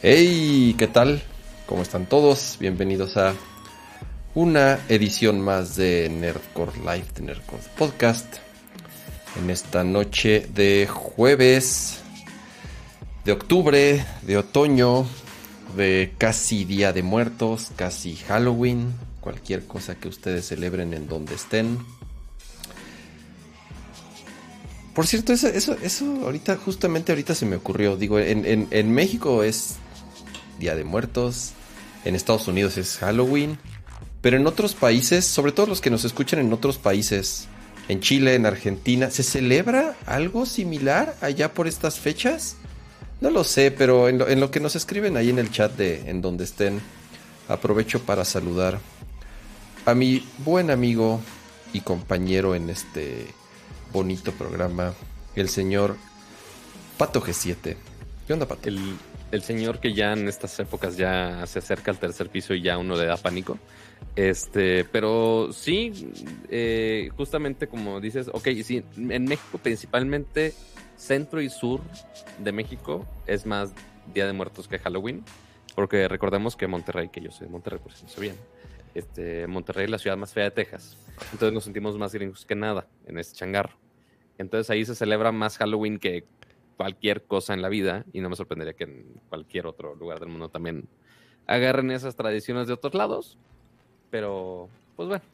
Hey, ¿qué tal? ¿Cómo están todos? Bienvenidos a una edición más de Nerdcore Live, de Nerdcore Podcast. En esta noche de jueves de octubre, de otoño, de casi Día de Muertos, casi Halloween, cualquier cosa que ustedes celebren en donde estén. Por cierto, eso, eso, ahorita, justamente ahorita se me ocurrió. Digo, en, en, México es Día de Muertos, en Estados Unidos es Halloween, pero en otros países, sobre todo los que nos escuchan en otros países, en Chile, en Argentina, ¿se celebra algo similar allá por estas fechas? No lo sé, pero en lo, que nos escriben ahí en el chat de en donde estén, aprovecho para saludar a mi buen amigo y compañero en este bonito programa, el señor Pato G7. ¿Qué onda, Pato? El, señor que ya en estas épocas ya se acerca al tercer piso y ya uno le da pánico. Este, pero sí, eh, justamente como dices, ok, sí, en México principalmente centro y sur de México es más Día de Muertos que Halloween, porque recordemos que Monterrey, que yo soy Monterrey, por si no sabían, este, Monterrey es la ciudad más fea de Texas, entonces nos sentimos más gringos que nada en ese changarro. Entonces ahí se celebra más Halloween que cualquier cosa en la vida y no me sorprendería que en cualquier otro lugar del mundo también agarren esas tradiciones de otros lados, pero pues bueno.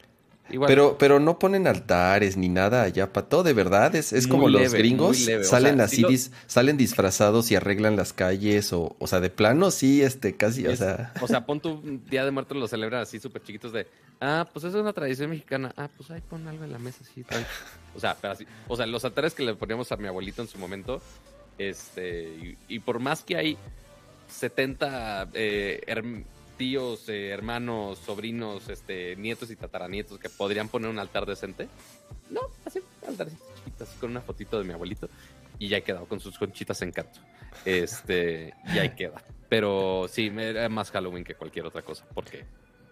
Pero, pero no ponen altares ni nada allá, Pato, de verdad. Es, es como los gringos salen así, salen disfrazados y arreglan las calles, o, o sea, de plano sí, este, casi, o sea. O sea, pon tu Día de Muertos lo celebran así súper chiquitos de, ah, pues eso es una tradición mexicana, ah, pues ahí pon algo en la mesa así, O sea, pero así, o sea, los altares que le poníamos a mi abuelito en su momento, este, y, por más que hay 70 eh, tíos, eh, hermanos, sobrinos, este, nietos y tataranietos que podrían poner un altar decente. No, así, altares chiquitas, con una fotito de mi abuelito. Y ya quedado con sus conchitas en canto. Este, y ahí queda. Pero sí, era más Halloween que cualquier otra cosa. ¿Por qué?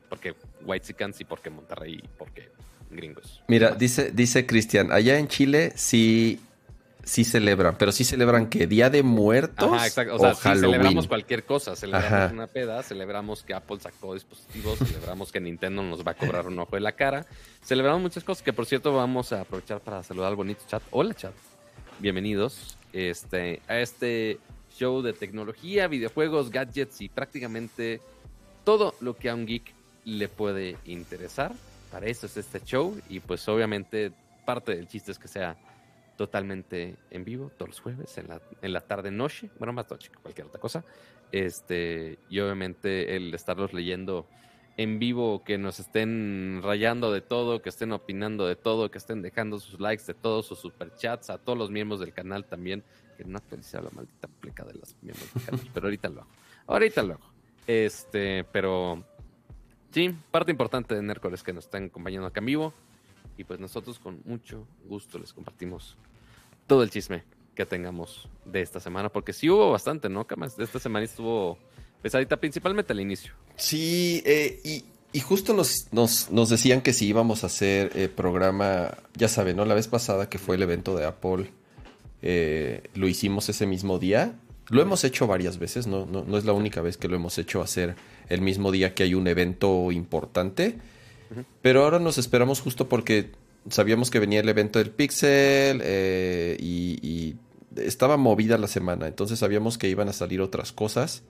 Porque White Sicans y porque Monterrey y porque gringos. Mira, dice, dice Cristian, allá en Chile sí sí celebran, pero sí celebran que Día de Muertos. Ajá, exacto. O sea, sí celebramos cualquier cosa. Celebramos una peda, celebramos que Apple sacó dispositivos, celebramos que Nintendo nos va a cobrar un ojo de la cara. Celebramos muchas cosas que, por cierto, vamos a aprovechar para saludar al bonito chat. Hola, chat. Bienvenidos este, a este show de tecnología, videojuegos, gadgets y prácticamente todo lo que a un geek le puede interesar. Para eso es este show y pues obviamente parte del chiste es que sea totalmente en vivo todos los jueves en la, en la tarde noche, bueno, más noche que cualquier otra cosa. Este, y obviamente el estarlos leyendo en vivo, que nos estén rayando de todo, que estén opinando de todo, que estén dejando sus likes de todos sus superchats, a todos los miembros del canal también, que no actualizado la maldita pleca de los miembros del canal, pero ahorita lo hago. Ahorita lo hago. Este, pero sí, parte importante de Nercor es que nos están acompañando acá en vivo. Y pues nosotros con mucho gusto les compartimos todo el chisme que tengamos de esta semana, porque sí hubo bastante, ¿no, Camas? De esta semana estuvo pesadita, principalmente al inicio. Sí, eh, y, justo nos, nos, nos, decían que si íbamos a hacer eh, programa, ya saben, ¿no? La vez pasada que fue el evento de Apple, eh, lo hicimos ese mismo día. Lo hemos hecho varias veces, ¿no? No, no es la única vez que lo hemos hecho hacer el mismo día que hay un evento importante. Pero ahora nos esperamos justo porque sabíamos que venía el evento del Pixel eh, y, estaba movida la semana, entonces sabíamos que iban a salir otras cosas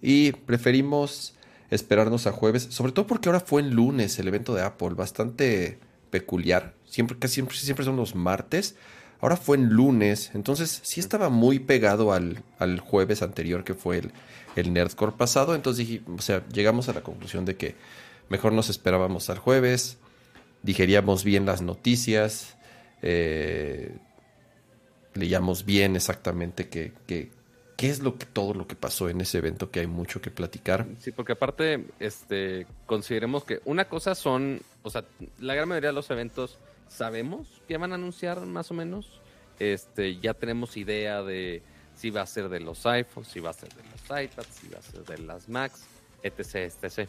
y preferimos esperarnos a jueves, sobre todo porque ahora fue en lunes el evento de Apple, bastante peculiar, siempre, casi siempre, siempre son los martes, ahora fue en lunes, entonces sí estaba muy pegado al, al jueves anterior que fue el, el Nerdcore pasado, entonces dije, o sea, llegamos a la conclusión de que Mejor nos esperábamos al jueves, digeríamos bien las noticias, eh, leíamos bien exactamente qué, qué, qué es lo que todo lo que pasó en ese evento, que hay mucho que platicar. Sí, porque aparte, este, consideremos que una cosa son, o sea, la gran mayoría de los eventos sabemos que van a anunciar más o menos. Este, ya tenemos idea de si va a ser de los iPhones, si va a ser de los iPads, si va a ser de las Macs, etc, etc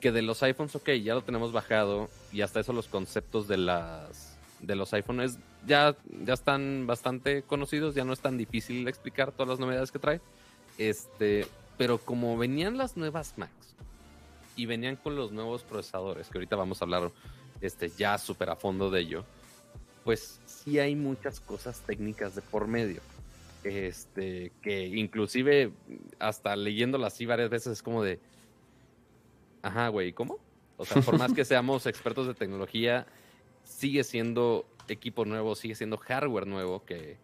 que de los iPhones, ok, ya lo tenemos bajado y hasta eso los conceptos de las de los iPhones ya, ya están bastante conocidos, ya no es tan difícil explicar todas las novedades que trae. Este, pero como venían las nuevas Macs y venían con los nuevos procesadores, que ahorita vamos a hablar este, ya súper a fondo de ello, pues sí hay muchas cosas técnicas de por medio. Este, que inclusive hasta leyéndolas así varias veces es como de, ajá, güey, ¿cómo? O sea, por más que seamos expertos de tecnología, sigue siendo equipo nuevo, sigue siendo hardware nuevo, que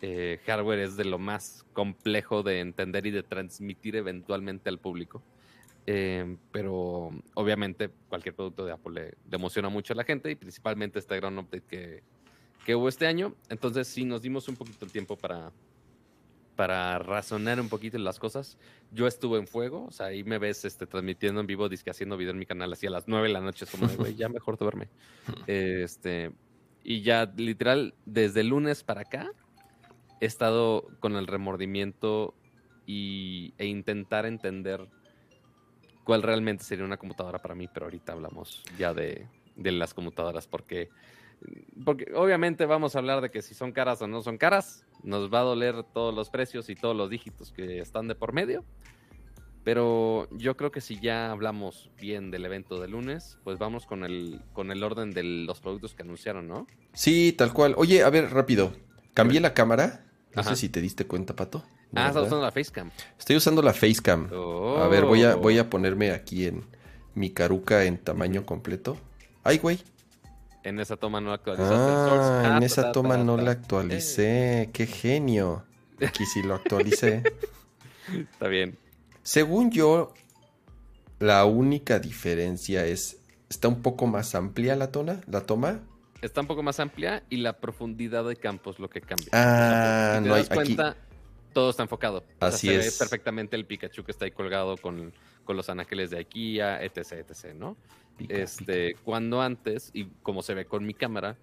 eh, hardware es de lo más complejo de entender y de transmitir eventualmente al público. Eh, pero obviamente cualquier producto de Apple le, emociona mucho a la gente y principalmente este gran update que, que hubo este año. Entonces sí nos dimos un poquito el tiempo para, para razonar un poquito las cosas. Yo estuve en fuego, o sea, ahí me ves este, transmitiendo en vivo, disque haciendo video en mi canal así a las 9 de la noche, es como de, güey, ya mejor duerme. este, y ya literal, desde el lunes para acá, he estado con el remordimiento y, e intentar entender cuál realmente sería una computadora para mí, pero ahorita hablamos ya de, las computadoras, porque, porque obviamente vamos a hablar de que si son caras o no son caras, nos va a doler todos los precios y todos los dígitos que están de por medio. Pero yo creo que si ya hablamos bien del evento de lunes, pues vamos con el, con el orden de los productos que anunciaron, ¿no? Sí, tal cual. Oye, a ver, rápido. Cambié la cámara. No sé si te diste cuenta, Pato. Ah, estás usando la Facecam. Estoy usando la Facecam. A ver, voy a, voy a oh. ponerme aquí en mi caruca en tamaño completo. Ay, güey. En esa toma no actualizaste ah, en ah, esa toma no la actualicé. Qué genio. Aquí sí lo actualicé. Está bien. Según yo, la única diferencia es. Está un poco más amplia la, tona, la toma está un poco más amplia y la profundidad de campo es lo que cambia. Ah, no hay cuenta, todo está enfocado. Así es. Ve perfectamente el Pikachu que está ahí colgado con, los anaqueles de IKEA, etc, etc, ¿no? Este, cuando antes, y como se ve con mi cámara,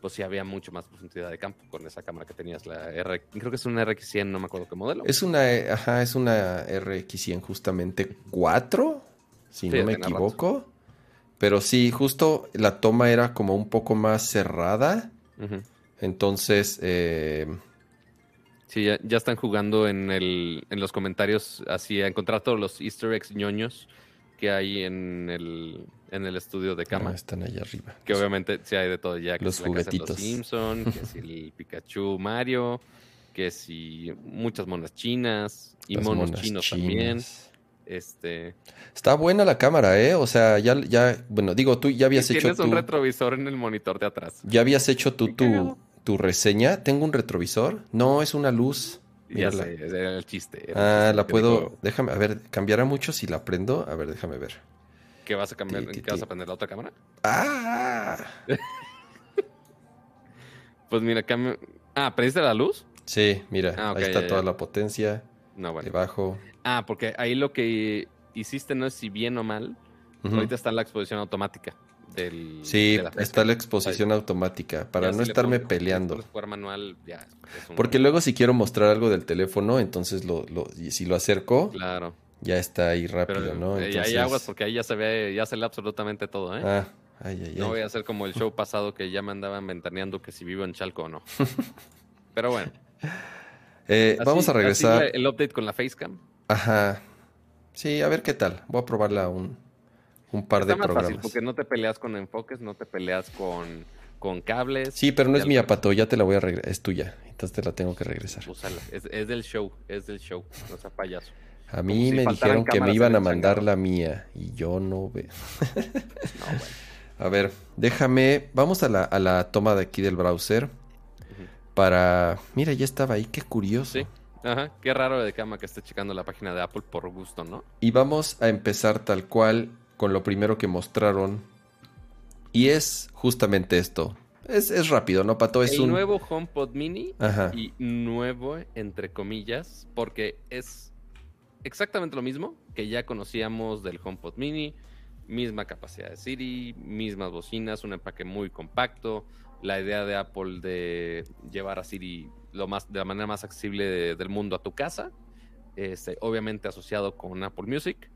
pues sí había mucho más profundidad de campo con esa cámara que tenías, la R, creo que es una RX100, no me acuerdo qué modelo. Es una, ajá, es una RX100 justamente 4, si no me equivoco. Pero sí, justo la toma era como un poco más cerrada. Entonces, eh... Sí, ya, están jugando en, el, en los comentarios así a encontrar todos los easter eggs ñoños que hay en el, en el estudio de cama. Ah, están allá arriba. Que obviamente sí hay de todo ya. Que los juguetitos. los Simpson, que si el Pikachu Mario, que si muchas monas chinas y monos chinos también. Este. Está buena la cámara, ¿eh? O sea, ya, ya, bueno, digo, tú ya habías hecho. Tienes un retrovisor en el monitor de atrás. Ya habías hecho tú tu, tu reseña. ¿Tengo un retrovisor? No, es una luz. Ya sé, era el chiste. ah, la puedo. Déjame, a ver, ¿cambiará mucho si la prendo? A ver, déjame ver. ¿Qué vas a cambiar? ¿Qué vas a prender la otra cámara? ¡Ah! pues mira, cambio. Ah, ¿prendiste la luz? Sí, mira, ah, ahí está toda la potencia. No, bueno. Debajo. Ah, porque ahí lo que hiciste no es si bien o mal. Ahorita está la exposición automática. Del, sí, está la exposición automática para no estarme peleando. Manual, ya, Porque luego si quiero mostrar algo del teléfono, entonces lo, lo si lo acerco, claro. ya está ahí rápido, ¿no? Eh, entonces... Hay aguas porque ahí ya se ve, ya se lee absolutamente todo, ¿eh? Ah, ay, ay, no voy a hacer como el show pasado que ya me andaban ventaneando que si vivo en Chalco o no. Pero bueno. Eh, vamos a regresar. el update con la Facecam. Ajá. Sí, a ver qué tal. Voy a probarla un, un par de programas. Fácil porque no te peleas con enfoques, no te peleas con, con cables. Sí, pero no es mía, Pato. Ya te la voy a regresar. Es tuya. Entonces te la tengo que regresar. Es, es, del show. Es del show. No sea payaso. A mí me dijeron que me iban a mandar la mía y yo no veo. no, bueno. A ver, déjame. Vamos a la, a la toma de aquí del browser. Para. Mira, ya estaba ahí. Qué curioso. Sí. Ajá, qué raro de cama que esté checando la página de Apple por gusto, ¿no? Y vamos a empezar tal cual con lo primero que mostraron. Y es justamente esto. Es, rápido, ¿no, Pato? Es El nuevo HomePod Mini. Y nuevo, entre comillas, porque es exactamente lo mismo que ya conocíamos del HomePod Mini. Misma capacidad de Siri, mismas bocinas, un empaque muy compacto. La idea de Apple de llevar a Siri lo más, de la manera más accesible del mundo a tu casa, este, obviamente asociado con Apple Music,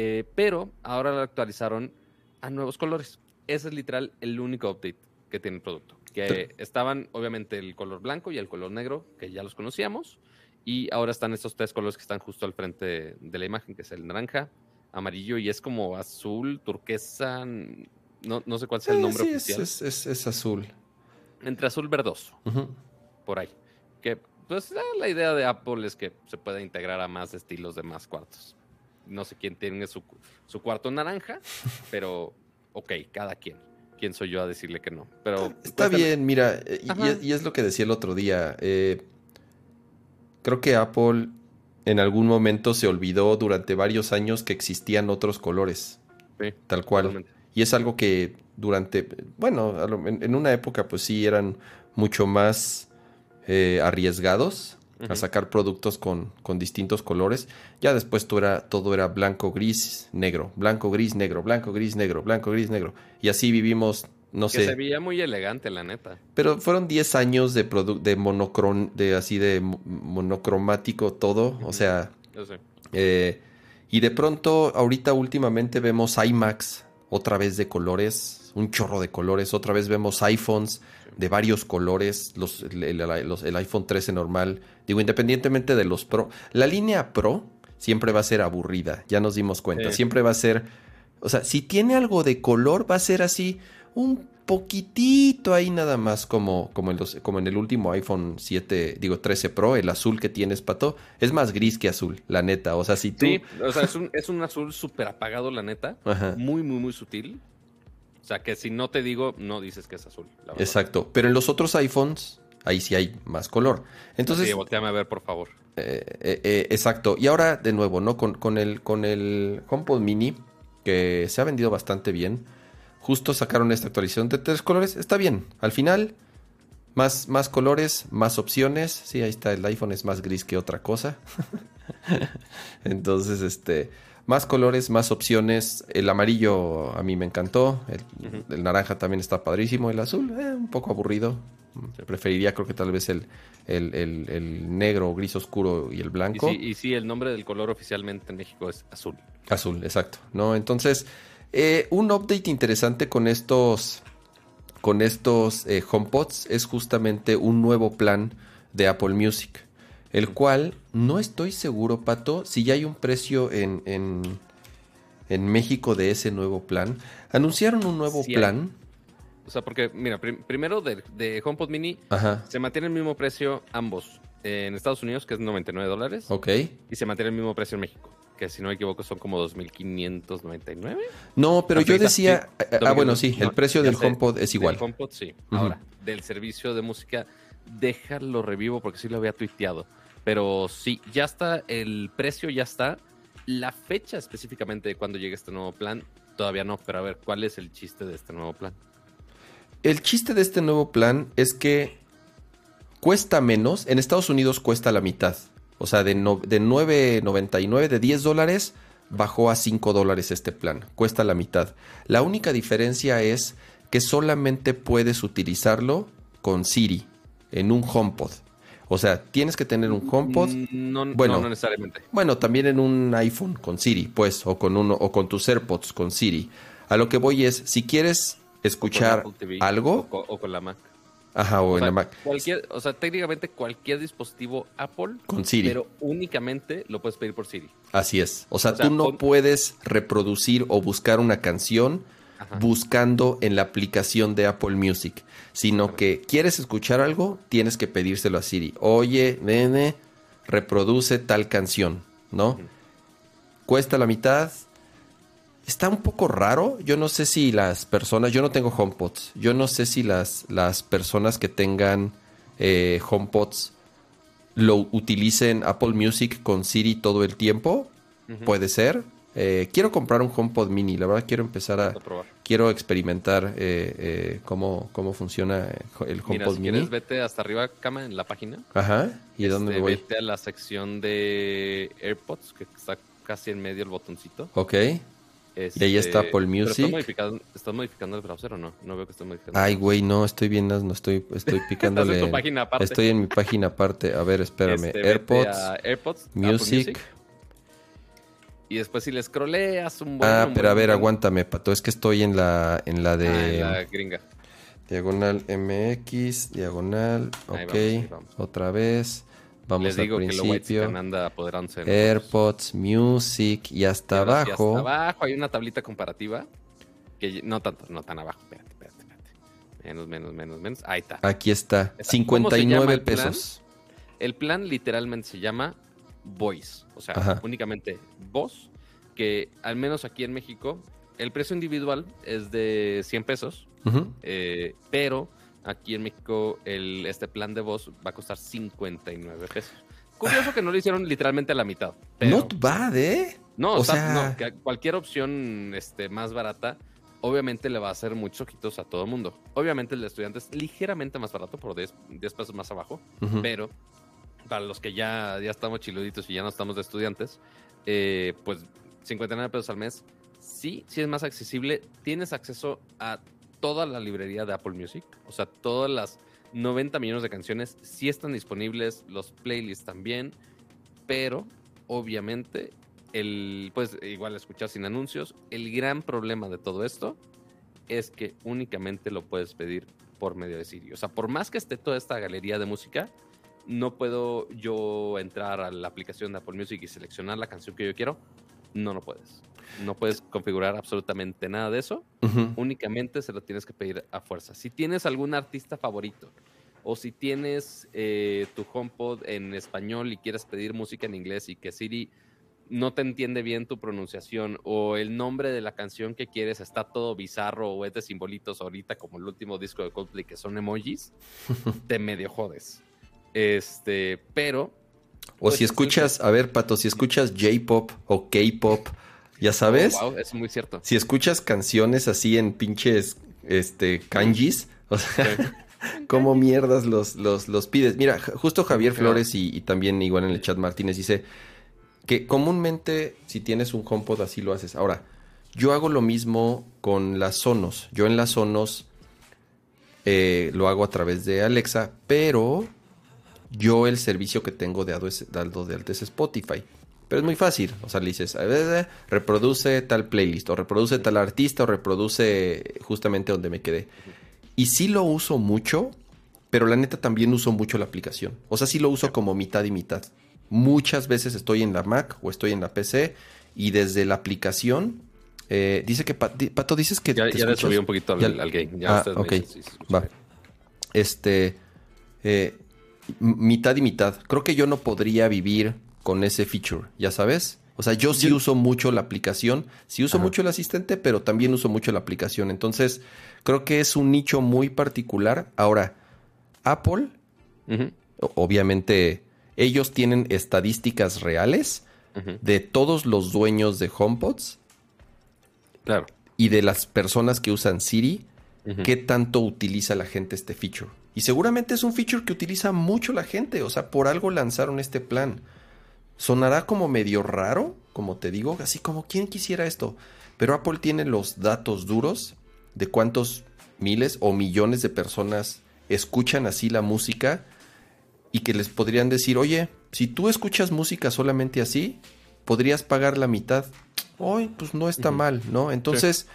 eh, pero ahora lo actualizaron a nuevos colores. Ese es literal el único update que tiene el producto. Que estaban obviamente el color blanco y el color negro, que ya los conocíamos, Y ahora están estos tres colores que están justo al frente de la imagen, que es el naranja, amarillo y es como azul, turquesa. No, no sé cuál sea el nombre oficial. Es, es, azul. Entre azul verdoso. Por ahí. Que pues la idea de Apple es que se pueda integrar a más estilos de más cuartos. No sé quién tiene su, su cuarto naranja, pero ok, cada quien. ¿Quién soy yo a decirle que no? Pero está bien, mira, y, es lo que decía el otro día. Eh, creo que Apple en algún momento se olvidó durante varios años que existían otros colores. Sí, tal cual. Y es algo que durante, bueno, en, una época pues sí eran mucho más eh, arriesgados a sacar productos con, con, distintos colores. Ya después todo era, todo era blanco, gris, negro, blanco, gris, negro, blanco, gris, negro, blanco, gris, negro. Y así vivimos, no que sé. Se veía muy elegante, la neta. Pero fueron 10 años de, de monocron, de así de monocromático todo. O sea. Eh, y de pronto, ahorita últimamente vemos iMacs otra vez de colores, un chorro de colores. Otra vez vemos iPhones de varios colores, los, el, iPhone 13 normal. Digo, independientemente de los Pro, la línea Pro siempre va a ser aburrida, ya nos dimos cuenta. Siempre va a ser, o sea, si tiene algo de color, va a ser así, un poquitito ahí nada más como, como, en, los, como en el último iPhone 7, digo 13 Pro, el azul que tienes, Pato, es más gris que azul, la neta. O sea, si tú... Sí, o sea, es un, es un azul súper apagado, la neta. Muy, muy, muy sutil. O sea, que si no te digo, no dices que es azul. Exacto. Pero en los otros iPhones, ahí sí hay más color. Entonces. Sí, volteame a ver, por favor. Eh, eh, eh, exacto. Y ahora, de nuevo, ¿no? Con, con, el, con el HomePod Mini, que se ha vendido bastante bien. Justo sacaron esta actualización de tres colores. Está bien. Al final, más, más colores, más opciones. Sí, ahí está. El iPhone es más gris que otra cosa. Entonces, este más colores, más opciones. El amarillo a mí me encantó. El, naranja también está padrísimo. El azul, eh, un poco aburrido. Preferiría, creo que tal vez el, el, negro, gris oscuro y el blanco. Y sí, el nombre del color oficialmente en México es azul. Azul, exacto. ¿no? Entonces, eh, un update interesante con estos, con estos eh, HomePods es justamente un nuevo plan de Apple Music el cual no estoy seguro, Pato, si ya hay un precio en, en, México de ese nuevo plan. Anunciaron un nuevo plan. O sea, porque, mira, primero de, de, HomePod Mini se mantiene el mismo precio ambos. En Estados Unidos, que es 99 dólares. Ok. Y se mantiene el mismo precio en México, que si no me equivoco son como 2.599. No, pero yo decía... ah, bueno, sí, el precio del HomePod es igual. El HomePod, sí. Ahora, del servicio de música, déjalo revivo porque sí lo había tuiteado. Pero sí, ya está, el precio ya está. La fecha específicamente de cuando llegue este nuevo plan, todavía no, pero a ver, ¿cuál es el chiste de este nuevo plan? El chiste de este nuevo plan es que cuesta menos, en Estados Unidos cuesta la mitad. O sea, de, de 9.99, de 10 dólares, bajó a 5 dólares este plan. Cuesta la mitad. La única diferencia es que solamente puedes utilizarlo con Siri en un HomePod. O sea, tienes que tener un HomePod. No, bueno, no necesariamente. Bueno, también en un iPhone con Siri, pues, o con uno, o con tus AirPods con Siri. A lo que voy es, si quieres escuchar algo. O con, la Mac. Ajá, o, en la Mac. Cualquier, o sea, técnicamente cualquier dispositivo Apple. Con Siri. Pero únicamente lo puedes pedir por Siri. Así es. O sea, tú no puedes reproducir o buscar una canción buscando en la aplicación de Apple Music sino que quieres escuchar algo, tienes que pedírselo a Siri. Oye, nene, reproduce tal canción, ¿no? Cuesta la mitad. Está un poco raro. Yo no sé si las personas, yo no tengo HomePods. Yo no sé si las, las personas que tengan eh, HomePods lo utilicen Apple Music con Siri todo el tiempo. Puede ser. Eh, quiero comprar un HomePod mini, la verdad quiero empezar a, quiero experimentar eh, eh, cómo, cómo funciona el HomePod Mira, si mini. Quieres, vete hasta arriba, cama, en la página. Ajá. ¿Y este, dónde voy? Vete a la sección de AirPods, que está casi en medio el botoncito. Ok. y ahí está este, Apple Music. ¿Estás modificando, el browser o no? No veo que estés modificando. Ay, güey, no, estoy bien, no estoy, estoy picándole. en tu página aparte. Estoy en mi página aparte. A ver, espérame. Este, AirPods, AirPods, Music y después si le scrolleas un buen... Ah, pero a ver, aguántame, Pato. Es que estoy en la, en la de... Ah, en la gringa. Diagonal MX, diagonal, ok, otra vez, Vamos Les digo al principio. Anda apoderándose. de. AirPods, Music y hasta abajo. hasta abajo hay una tablita comparativa. Que no tanto, no tan abajo. Espérate, espérate, espérate. Menos, menos, menos, menos. Ahí está. Aquí está. Esa- ¿cómo se llama 59 el plan? pesos. El plan literalmente se llama Voice. O sea, Ajá. únicamente voz. Que al menos aquí en México, el precio individual es de 100 pesos. Eh, pero aquí en México el, este plan de voz va a costar 59 pesos. Curioso que no lo hicieron literalmente a la mitad. Pero... Not bad, ¿eh? No, O o sea, sea- no, que cualquier opción este, más barata, obviamente le va a hacer muchos ojitos a todo el mundo. Obviamente el de estudiantes ligeramente más barato, por 10, 10 pesos más abajo, pero para los que ya, ya estamos chiluditos y ya no estamos de estudiantes, eh, pues 59 pesos al mes, sí, sí es más accesible. Tienes acceso a toda la librería de Apple Music, o sea, todas las 90 millones de canciones sí están disponibles, los playlists también, pero obviamente el pues igual escuchar sin anuncios, el gran problema de todo esto es que únicamente lo puedes pedir por medio de Siri. O sea, por más que esté toda esta galería de música, no puedo yo entrar a la aplicación de Apple Music y seleccionar la canción que yo quiero. No lo puedes. No puedes configurar absolutamente nada de eso únicamente se lo tienes que pedir a fuerza. Si tienes algún artista favorito o si tienes eh, tu HomePod en español y quieres pedir música en inglés y que Siri no te entiende bien tu pronunciación o el nombre de la canción que quieres está todo bizarro o es de simbolitos ahorita como el último disco de Coldplay que son emojis, te medio jodes. Este, pero O Pues, si escuchas, a ver, Pato, si escuchas J-pop o K-pop, ya sabes, oh, wow, es muy cierto. si escuchas canciones así en pinches este kanjis, o sea, ¿cómo mierdas los, los, los pides? Mira, justo Javier Claro. Flores y, y también igual en el chat Martínez dice que comúnmente si tienes un HomePod así lo haces. Ahora, yo hago lo mismo con las Sonos. Yo en las Sonos eh, lo hago a través de Alexa, pero yo el servicio que tengo de dado de alta es Spotify. Pero es muy fácil. O sea, le dices, "A ver, eh, reproduce tal playlist, o reproduce tal artista, o reproduce justamente donde me quedé. Y sí lo uso mucho, pero la neta también uso mucho la aplicación. O sea, sí lo uso como mitad y mitad. Muchas veces estoy en la Mac o estoy en la PC y desde la aplicación eh, dice que di- Pato dices que Ya, ya le subí un poquito al, ya- al game. Ya Ah, ok. Va. este eh, mitad y mitad. Creo que yo no podría vivir con ese feature, ya sabes. O sea, yo sí Yo- uso mucho la aplicación, sí uso Ajá. mucho el asistente, pero también uso mucho la aplicación. Entonces, creo que es un nicho muy particular. Ahora, Apple, obviamente, ellos tienen estadísticas reales de todos los dueños de HomePods Claro. y de las personas que usan Siri, qué tanto utiliza la gente este feature. Y seguramente es un feature que utiliza mucho la gente, o sea, por algo lanzaron este plan. Sonará como medio raro, como te digo, así como quién quisiera esto. Pero Apple tiene los datos duros de cuántos miles o millones de personas escuchan así la música y que les podrían decir, oye, si tú escuchas música solamente así, podrías pagar la mitad. Hoy, pues no está mal, ¿no? Entonces,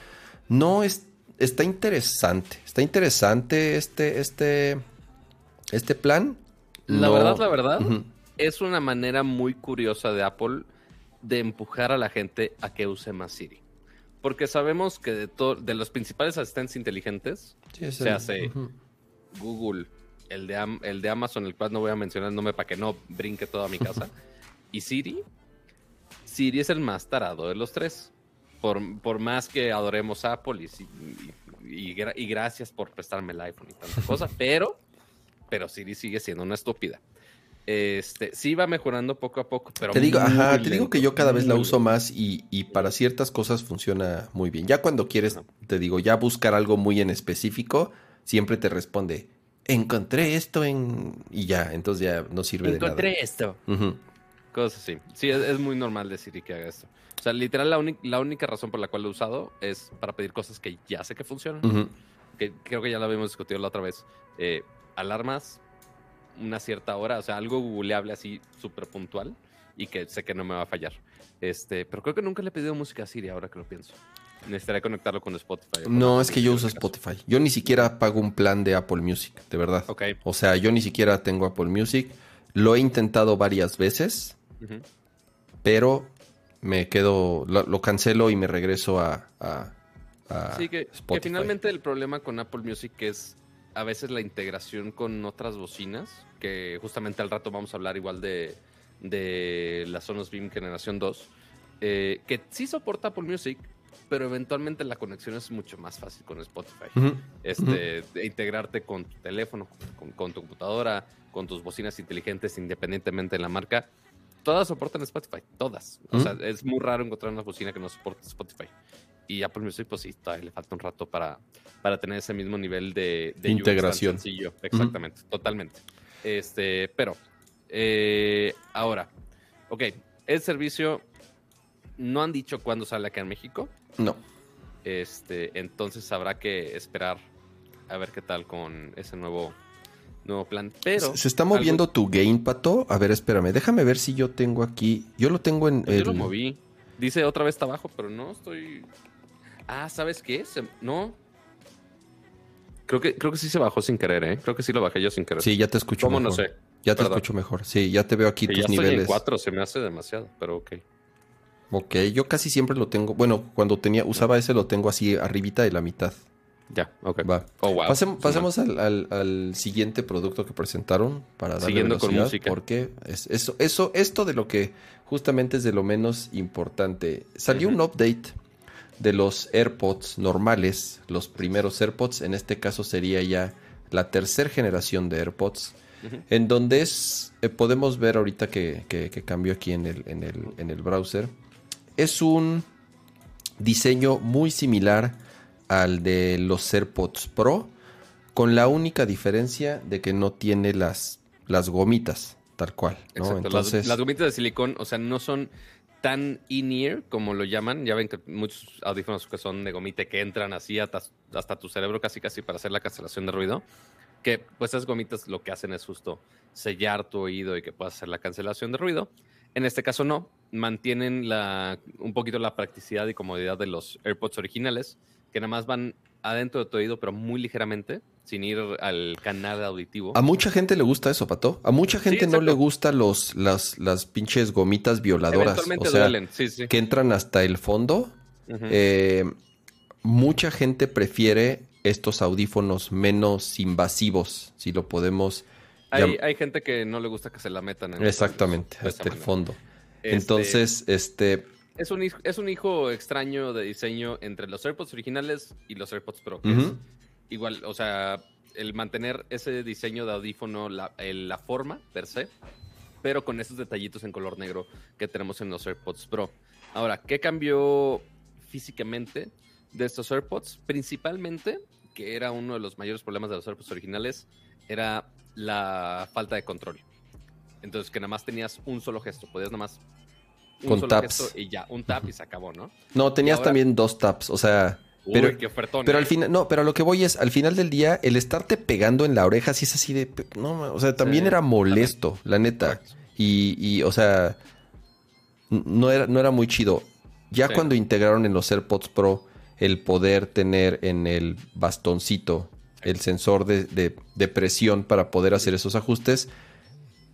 no es, está interesante. Está interesante este, este, este plan. La No- verdad, la verdad, es una manera muy curiosa de Apple de empujar a la gente a que use más Siri. Porque sabemos que de, de los principales asistentes inteligentes, Sí, se hace. Google, el de, Am- el de Amazon, el cual no voy a mencionar el nombre para que no brinque toda mi casa, y Siri, Siri es el más tarado de los tres. Por, por más que adoremos Apple y, y- y y gracias por prestarme el iPhone y tanta cosa, pero, pero Siri sigue siendo una estúpida. Este, sí va mejorando poco a poco, pero Te digo, muy ajá, te digo lento, que yo cada vez la uso lento. más y, y para ciertas cosas funciona muy bien. Ya cuando quieres, Ajá. te digo, ya buscar algo muy en específico, siempre te responde, encontré esto en... y ya, entonces ya no sirve Encontré esto. de nada. Ujú. Cosas así. Sí, es, es muy normal de Siri que haga esto. O sea, literal, la, la única razón por la cual lo he usado es para pedir cosas que ya sé que funcionan. Que creo que ya lo habíamos discutido la otra vez. Eh, alarmas, una cierta hora, o sea, algo googleable así súper puntual y que sé que no me va a fallar. Este, pero creo que nunca le he pedido música a Siri ahora que lo pienso. Necesitaría conectarlo con Spotify. No, es que yo uso este. Spotify. Yo ni siquiera pago un plan de Apple Music, de verdad. Ok. O sea, yo ni siquiera tengo Apple Music. Lo he intentado varias veces, pero me quedo, lo, cancelo y me regreso a, sí, que, que, finalmente el problema con Apple Music es a veces la integración con otras bocinas, que justamente al rato vamos a hablar igual de, de la Sonos Beam Generación 2, eh, que sí soporta Apple Music, pero eventualmente la conexión es mucho más fácil con Spotify. este, integrarte con tu teléfono, con, tu computadora, con tus bocinas inteligentes, independientemente de la marca. Todas soportan Spotify, todas. O sea, es muy raro encontrar una bocina que no soporte Spotify. Y Apple Music, pues sí, todavía le falta un rato para, para tener ese mismo nivel de, integración. Sencillo. Exactamente, totalmente. Este, pero, eh, ahora, ok, el servicio no han dicho cuándo sale acá en México. No. Este, entonces habrá que esperar a ver qué tal con ese nuevo, nuevo plan. Pero. Se está moviendo tu game, Pato. A ver, espérame. Déjame ver si yo tengo aquí. Yo lo tengo en. Pues yo lo moví. Dice otra vez está abajo, pero no estoy. Ah, ¿sabes qué? no. Creo que, creo que sí se bajó sin querer, ¿eh? Creo que sí lo bajé yo sin querer. Sí, ya te escucho ¿Cómo no sé? Ya te escucho mejor. Sí, ya te veo aquí tus ya niveles. Estoy en cuatro, se me hace demasiado, pero ok. Ok, yo casi siempre lo tengo. Bueno, cuando tenía, usaba ese lo tengo así arribita de la mitad. Ya, ok. Va. Oh, pasemos al, siguiente producto que presentaron para darle Siguiendo con música. Porque es, eso, eso, esto de lo que justamente es de lo menos importante. Salió un update de los AirPods normales, los primeros AirPods. En este caso sería ya la tercera generación de AirPods. En donde es, eh, podemos ver ahorita que, que, cambió aquí en el, en el, en el browser es un diseño muy similar al de los AirPods Pro, con la única diferencia de que no tiene las, las gomitas, tal cual. Entonces... Las, gomitas de silicón, o sea, no son tan in-ear como lo llaman. Ya ven que muchos audífonos que son de gomita que entran así hasta, hasta tu cerebro casi casi para hacer la cancelación de ruido. Que pues esas gomitas lo que hacen es justo sellar tu oído y que puedas hacer la cancelación de ruido. En este caso no, mantienen la, un poquito la practicidad y comodidad de los AirPods originales, que nada más van adentro de tu oído, pero muy ligeramente, sin ir al canal auditivo. A mucha gente le gusta eso, Pato. A mucha gente no le gustan los, las, las pinches gomitas violadoras. O sea, que entran hasta el fondo. Eh, mucha gente prefiere estos audífonos menos invasivos, si lo podemos hay, gente que no le gusta que se la metan en Exactamente, hasta el fondo. Este, Entonces, este. Es un, es un hijo extraño de diseño entre los AirPods originales y los AirPods Pro. igual, o sea, el mantener ese diseño de audífono, la, la forma per se, pero con esos detallitos en color negro que tenemos en los AirPods Pro. Ahora, ¿qué cambió físicamente de estos AirPods? Principalmente, que era uno de los mayores problemas de los AirPods originales, era la falta de control. Entonces, que nada más tenías un solo gesto, podías nada más un con solo taps. gesto y ya, un tap y se acabó, ¿no? No, tenías también dos taps, o sea. pero, pero al ¿eh? final, no, pero lo que voy es, al final del día, el estarte pegando en la oreja, sí es así de. No, o sea, también era molesto, la neta. Y, y, o sea, no era, no era muy chido. Ya cuando integraron en los AirPods Pro el poder tener en el bastoncito el sensor de, presión para poder hacer esos ajustes.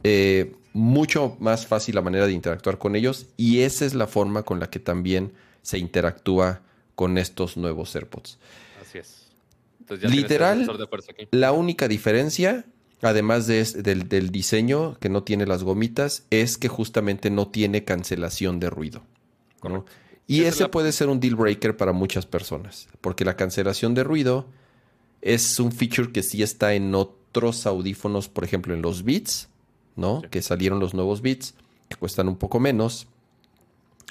Eh, mucho más fácil la manera de interactuar con ellos y esa es la forma con la que también se interactúa con estos nuevos AirPods. Así es. Literal, la única diferencia, además de, del, diseño que no tiene las gomitas, es que justamente no tiene cancelación de ruido. Y ese puede ser un deal breaker para muchas personas, porque la cancelación de ruido es un feature que sí está en otros audífonos, por ejemplo, en los Beats, ¿no? Que salieron los nuevos Beats, que cuestan un poco menos.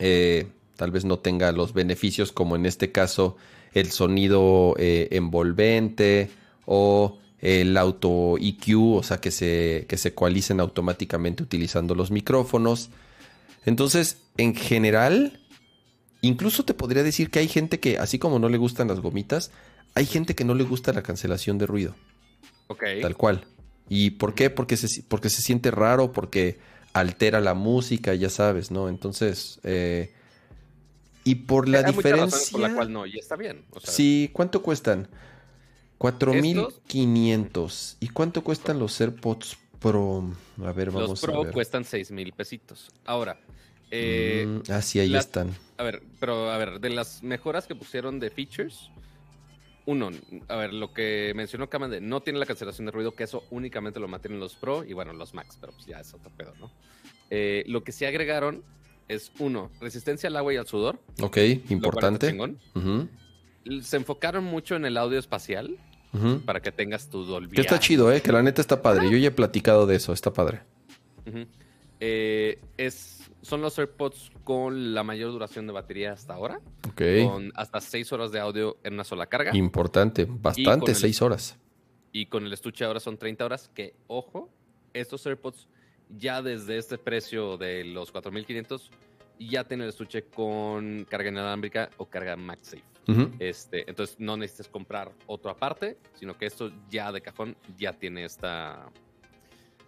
Eh, tal vez no tenga los beneficios como en este caso el sonido eh, envolvente o el auto EQ, o sea, que se, que se coalicen automáticamente utilizando los micrófonos. Entonces, en general, incluso te podría decir que hay gente que, así como no le gustan las gomitas, hay gente que no le gusta la cancelación de ruido. Ok. Tal cual. ¿Y por qué? Porque se, porque se siente raro, porque altera la música, ya sabes, ¿no? Entonces, eh, y por la diferencia... por la cual no, y está bien. Sí, ¿cuánto cuestan? 4.500. ¿Y cuánto cuestan los AirPods Pro, a ver, vamos Los Pro a ver. cuestan 6 mil pesitos. Ahora, eh, Mm, ah, sí, ahí la- están. a ver, pero a ver, de las mejoras que pusieron de features, uno, a ver, lo que mencionó Kaman de no tiene la cancelación de ruido, que eso únicamente lo mantienen los Pro y bueno, los Max, pero pues ya es otro pedo, ¿no? Eh, lo que sí agregaron es uno, resistencia al agua y al sudor. Ok, importante. Se enfocaron mucho en el audio espacial para que tengas tu Dolby. Que está chido, ¿eh? Que la neta está padre. Yo ya he platicado de eso, está padre. Ujú. Eh, es, son los AirPods con la mayor duración de batería hasta ahora, Ok. con hasta 6 horas de audio en una sola carga. Importante, bastante, el- seis horas. Y con el estuche ahora son 30 horas, que ojo, estos AirPods ya desde este precio de los 4500 ya tienen el estuche con carga inalámbrica o carga MagSafe. Ujú. Este, entonces no necesitas comprar otro aparte, sino que esto ya de cajón ya tiene esta,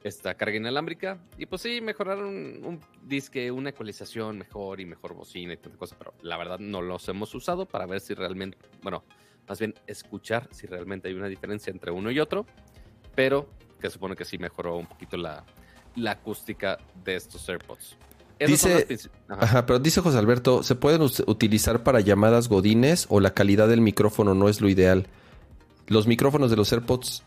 esta carga inalámbrica. Y pues sí, mejoraron un, un disque, una ecualización mejor y mejor bocina y tanta cosa, pero la verdad no los hemos usado para ver si realmente, bueno, más bien escuchar si realmente hay una diferencia entre uno y otro, pero que supone que sí mejoró un poquito la, la acústica de estos AirPods. Dice- Ajá. Ajá, pero dice José Alberto, ¿se pueden utilizar para llamadas godines o la calidad del micrófono no es lo ideal? Los micrófonos de los AirPods,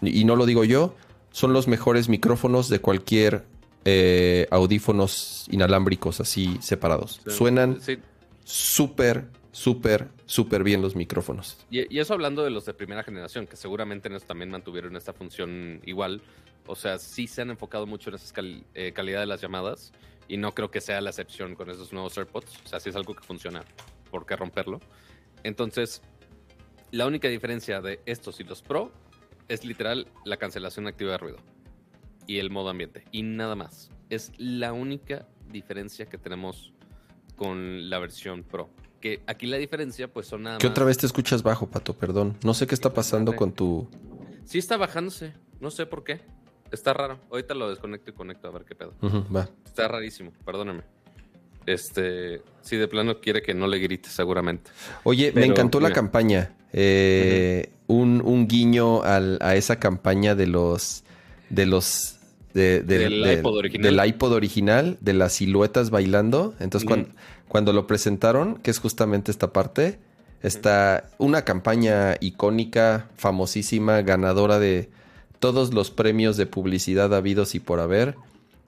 y no lo digo yo, son los mejores micrófonos de cualquier eh, audífonos inalámbricos así separados. Sí, Suenan sí, súper, súper, súper bien los micrófonos. Y, y eso hablando de los de primera generación, que seguramente en eso también mantuvieron esta función igual. O sea, sí se han enfocado mucho en esa calidad de las llamadas. Y no creo que sea la excepción con esos nuevos AirPods. O sea, si es algo que funciona, ¿por qué romperlo? Entonces, la única diferencia de estos y los Pro es literal la cancelación activa de ruido y el modo ambiente. Y nada más. Es la única diferencia que tenemos con la versión Pro. Que aquí la diferencia, pues son nada Que otra vez te escuchas bajo, Pato, perdón. No sé qué está pasando con tu... Sí está bajándose, no sé por qué. Está raro. Ahorita lo desconecto y conecto a ver qué pedo. Va. Está rarísimo, perdóname. Este, si de plano quiere que no le grite seguramente. Oye, me encantó la campaña. Eh, un, un guiño al- a esa campaña de los. de los. de- de- Del de- iPod original. del iPod original, de las siluetas bailando. Entonces, Ujú. cuan- cuando lo presentaron, que es justamente esta parte, está una campaña icónica, famosísima, ganadora de todos los premios de publicidad habidos y por haber.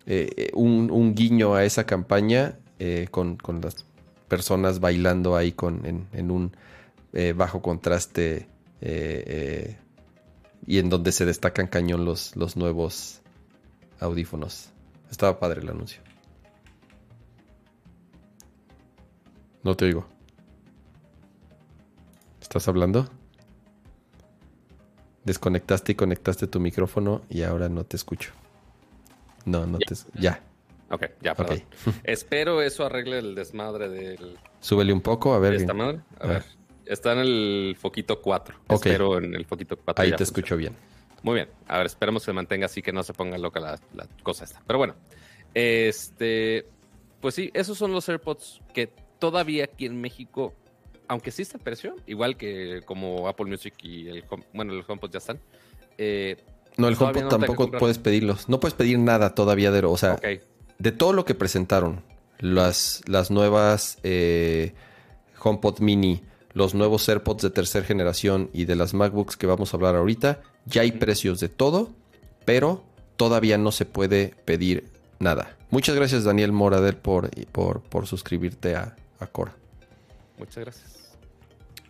Eh, eh, un, un guiño a esa campaña eh, con, con las personas bailando ahí con, en, en un eh, bajo contraste eh, y en donde se destacan cañón los, los nuevos audífonos. Estaba padre el anuncio. No te oigo. ¿Estás hablando? Desconectaste y conectaste tu micrófono y ahora no te escucho. No, no Ya. te... Ya, Ok, ya, perdón. Espero eso arregle el desmadre del, Súbele un poco, a ver. esta madre. A A ver. ver. Está en el foquito 4. Ok. Espero en el foquito 4. Ahí te escucho bien. Muy bien. A ver, esperemos que se mantenga así, que no se ponga loca la, la cosa esta. Pero bueno, este, pues sí, esos son los AirPods que todavía aquí en México, aunque sí está el precio, igual que como Apple Music y el, Home- bueno, el HomePod ya están. Eh, No, el HomePod no tampoco puedes pedirlos. No puedes pedir nada todavía de... O sea, de todo lo que presentaron, las, las nuevas eh, HomePod Mini, los nuevos AirPods de tercera generación y de las MacBooks que vamos a hablar ahorita, ya hay precios de todo, pero todavía no se puede pedir nada. Muchas gracias Daniel Moradel por, por, por suscribirte a, a Cora. muchas gracias.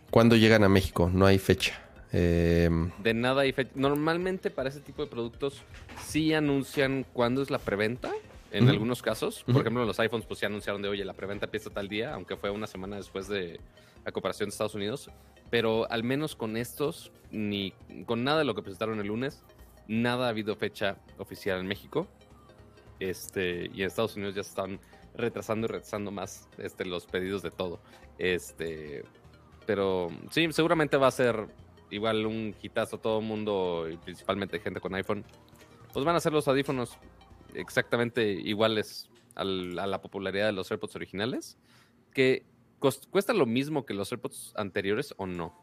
¿Cuándo llegan a México? No hay fecha. Eh, De nada y fe- Normalmente para ese tipo de productos sí anuncian cuándo es la preventa. En algunos casos, por ejemplo, los iPhones pues sí anunciaron de, oye, la preventa empieza tal día, aunque fue una semana después de la cooperación de Estados Unidos. Pero al menos con estos, ni con nada de lo que presentaron el lunes, nada ha habido fecha oficial en México. Este, y en Estados Unidos ya se están retrasando y retrasando más este, los pedidos de todo. Este, pero sí, seguramente va a ser igual un hitazo todo el mundo, y principalmente gente con iPhone. Pues van a ser los audífonos exactamente iguales al- a la popularidad de los AirPods originales, que cuesta lo mismo que los AirPods anteriores o no.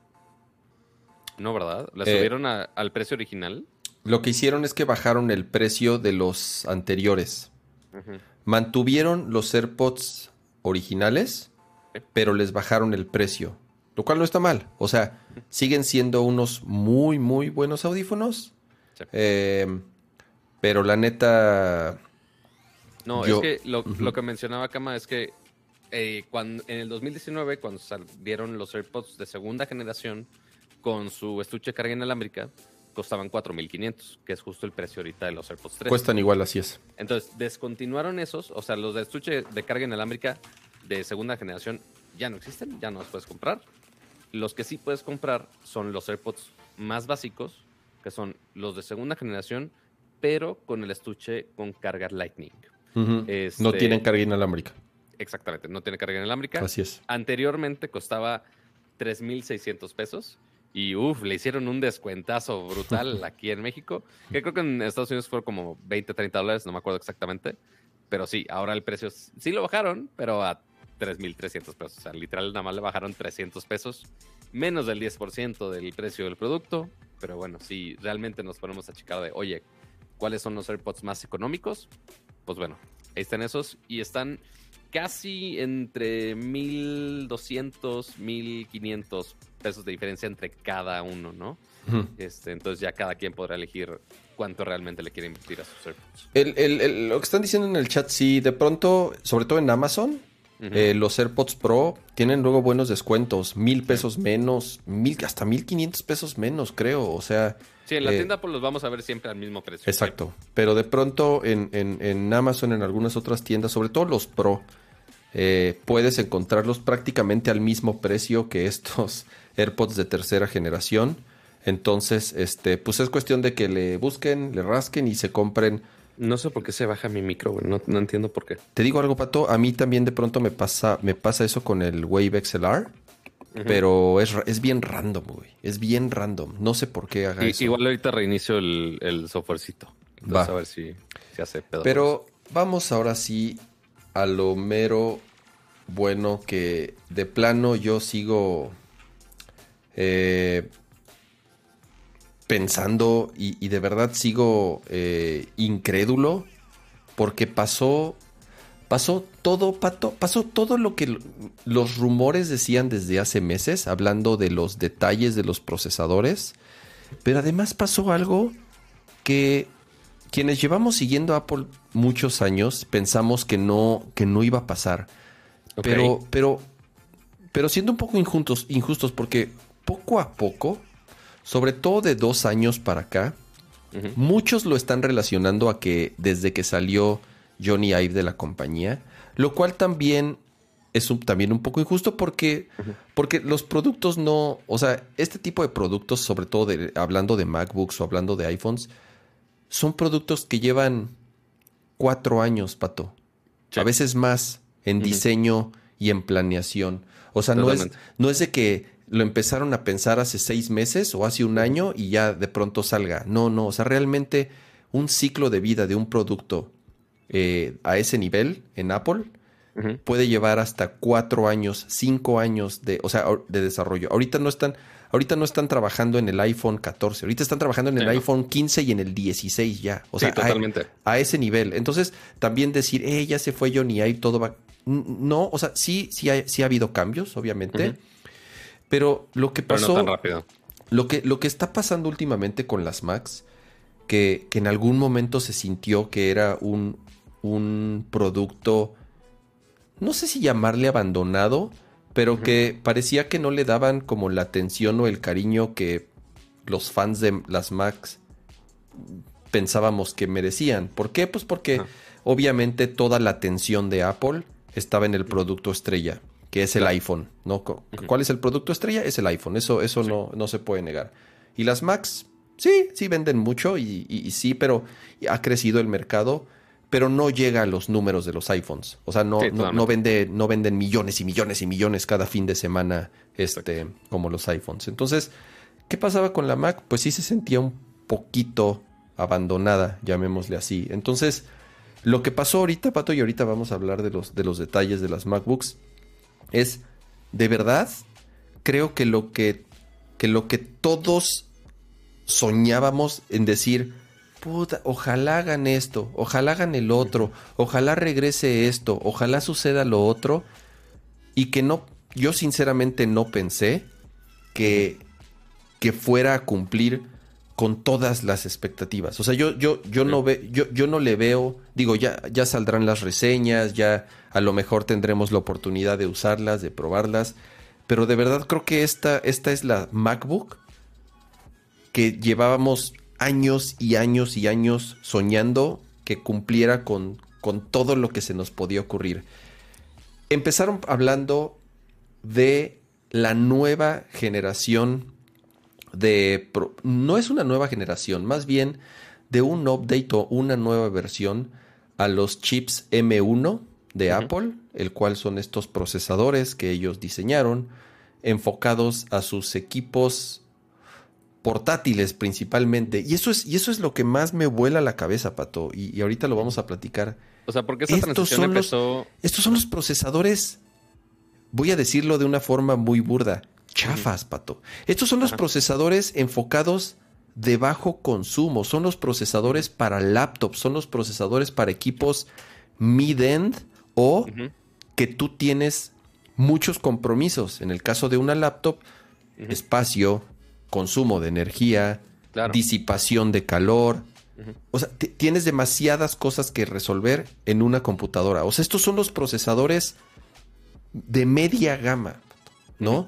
No, ¿verdad? ¿La Eh, subieron a- al precio original? lo que hicieron es que bajaron el precio de los anteriores. Mantuvieron los AirPods originales, pero les bajaron el precio. Lo cual no está mal. O sea, siguen siendo unos muy, muy buenos audífonos. Eh, pero la neta. No, es que lo, que mencionaba Kama es que eh, cuando, en el 2019, cuando salieron los AirPods de segunda generación con su estuche de carga inalámbrica, costaban 4.500, que es justo el precio ahorita de los AirPods 3. Cuestan igual, así es. Entonces, descontinuaron esos, o sea, los de estuche de carga inalámbrica de segunda generación ya no existen, ya no los puedes comprar. Los que sí puedes comprar son los AirPods más básicos, que son los de segunda generación, pero con el estuche con carga Lightning. no este, tienen carga inalámbrica. Exactamente, no tiene carga inalámbrica. Así es. Anteriormente costaba 3.600 pesos y uff, le hicieron un descuentazo brutal aquí en México, que creo que en Estados Unidos fue como 20, 30 dólares, no me acuerdo exactamente. Pero sí, ahora el precio sí lo bajaron, pero a 3.300 pesos. O sea, literal nada más le bajaron 300 pesos, menos del 10% del precio del producto. Pero bueno, si realmente nos ponemos a checar de, oye, ¿cuáles son los AirPods más económicos? Pues bueno, ahí están esos y están casi entre 1.200, 1.500 pesos de diferencia entre cada uno, ¿no? este, entonces ya cada quien podrá elegir cuánto realmente le quiere invertir a sus AirPods. El, lo que están diciendo en el chat, sí, de pronto, sobre todo en Amazon, eh, los AirPods Pro tienen luego buenos descuentos, mil pesos menos, mil, hasta mil quinientos pesos menos, creo. O sea. Sí, en la eh, tienda pues los vamos a ver siempre al mismo precio. Exacto. Pero de pronto en, en, Amazon, en algunas otras tiendas, sobre todo los Pro, eh, puedes encontrarlos prácticamente al mismo precio que estos AirPods de tercera generación. Entonces, este, pues es cuestión de que le busquen, le rasquen y se compren. No sé por qué se baja mi micro, No, entiendo por qué. Te digo algo, Pato. A mí también de pronto me pasa, me pasa eso con el Wave XLR. Pero es, es, bien random, güey. Es bien random. No sé por qué haga eso. Igual ahorita reinicio el, el softwarecito. Va. a ver si se hace pedo. Pero vamos ahora sí a lo mero bueno que de plano yo sigo eh, pensando y, de verdad sigo eh, incrédulo porque pasó pasó todo pasó todo lo que los rumores decían desde hace meses hablando de los detalles de los procesadores pero además pasó algo que quienes llevamos siguiendo Apple muchos años pensamos que no que no iba a pasar. Pero pero pero siendo un poco injustos injustos porque poco a poco sobre todo de dos años para acá, muchos lo están relacionando a que desde que salió Johnny Ive de la compañía, lo cual también es también un poco injusto porque, porque los productos no, o sea, este tipo de productos, sobre todo de, hablando de MacBooks o hablando de iPhones, son productos que llevan cuatro años, Pato. A veces más en diseño y en planeación. O sea, no es, no es de que lo empezaron a pensar hace seis meses o hace un año y ya de pronto salga. No, no, o sea, realmente un ciclo de vida de un producto eh, a ese nivel en Apple puede llevar hasta cuatro años, cinco años de, o sea, de desarrollo. Ahorita no están, ahorita no están trabajando en el iPhone 14, ahorita están trabajando en el iPhone 15 y en el 16 ya. O sea, totalmente. A, ese nivel. Entonces, también decir, eh, ya se fue Johnny Ive, todo va. No, o sea, sí, sí, sí ha habido cambios, obviamente. Pero lo que pasó. tan rápido. Lo que, lo que está pasando últimamente con las Macs, que, en algún momento se sintió que era un, un producto. No sé si llamarle abandonado, pero que parecía que no le daban como la atención o el cariño que los fans de las Macs pensábamos que merecían. ¿Por qué? Pues porque obviamente toda la atención de Apple estaba en el producto estrella que es el iPhone, ¿no? ¿Cuál es el producto estrella? Es el iPhone, eso, eso no, no se puede negar. Y las Macs, sí, sí venden mucho y, sí, pero ha crecido el mercado, pero no llega a los números de los iPhones. O sea, no, no, vende, no venden millones y millones y millones cada fin de semana este, como los iPhones. Entonces, ¿qué pasaba con la Mac? Pues sí se sentía un poquito abandonada, llamémosle así. Entonces, lo que pasó ahorita, Pato, y ahorita vamos a hablar de los, de los detalles de las MacBooks es, de verdad, creo que lo que, que lo que todos soñábamos en decir, puta, ojalá hagan esto, ojalá hagan el otro, ojalá regrese esto, ojalá suceda lo otro, y que no, yo sinceramente no pensé que, que fuera a cumplir con todas las expectativas. O sea, yo, yo, yo, no, ve, yo, yo no le veo, digo, ya, ya saldrán las reseñas, ya a lo mejor tendremos la oportunidad de usarlas, de probarlas, pero de verdad creo que esta, esta es la MacBook que llevábamos años y años y años soñando que cumpliera con, con todo lo que se nos podía ocurrir. Empezaron hablando de la nueva generación de... No es una nueva generación, más bien de un update o una nueva versión a los chips M1 de Apple, el cual son estos procesadores que ellos diseñaron, enfocados a sus equipos portátiles principalmente. Y eso es, y eso es lo que más me vuela la cabeza, Pato. Y, ahorita lo vamos a platicar. O sea, porque esa estos son empezó... Los, estos son los procesadores, voy a decirlo de una forma muy burda, chafas, Pato. Estos son los procesadores enfocados de bajo consumo. Son los procesadores para laptops, son los procesadores para equipos mid-end o que tú tienes muchos compromisos. En el caso de una laptop, espacio, consumo de energía, disipación de calor. O sea, tienes demasiadas cosas que resolver en una computadora. O sea, estos son los procesadores de media gama, ¿no?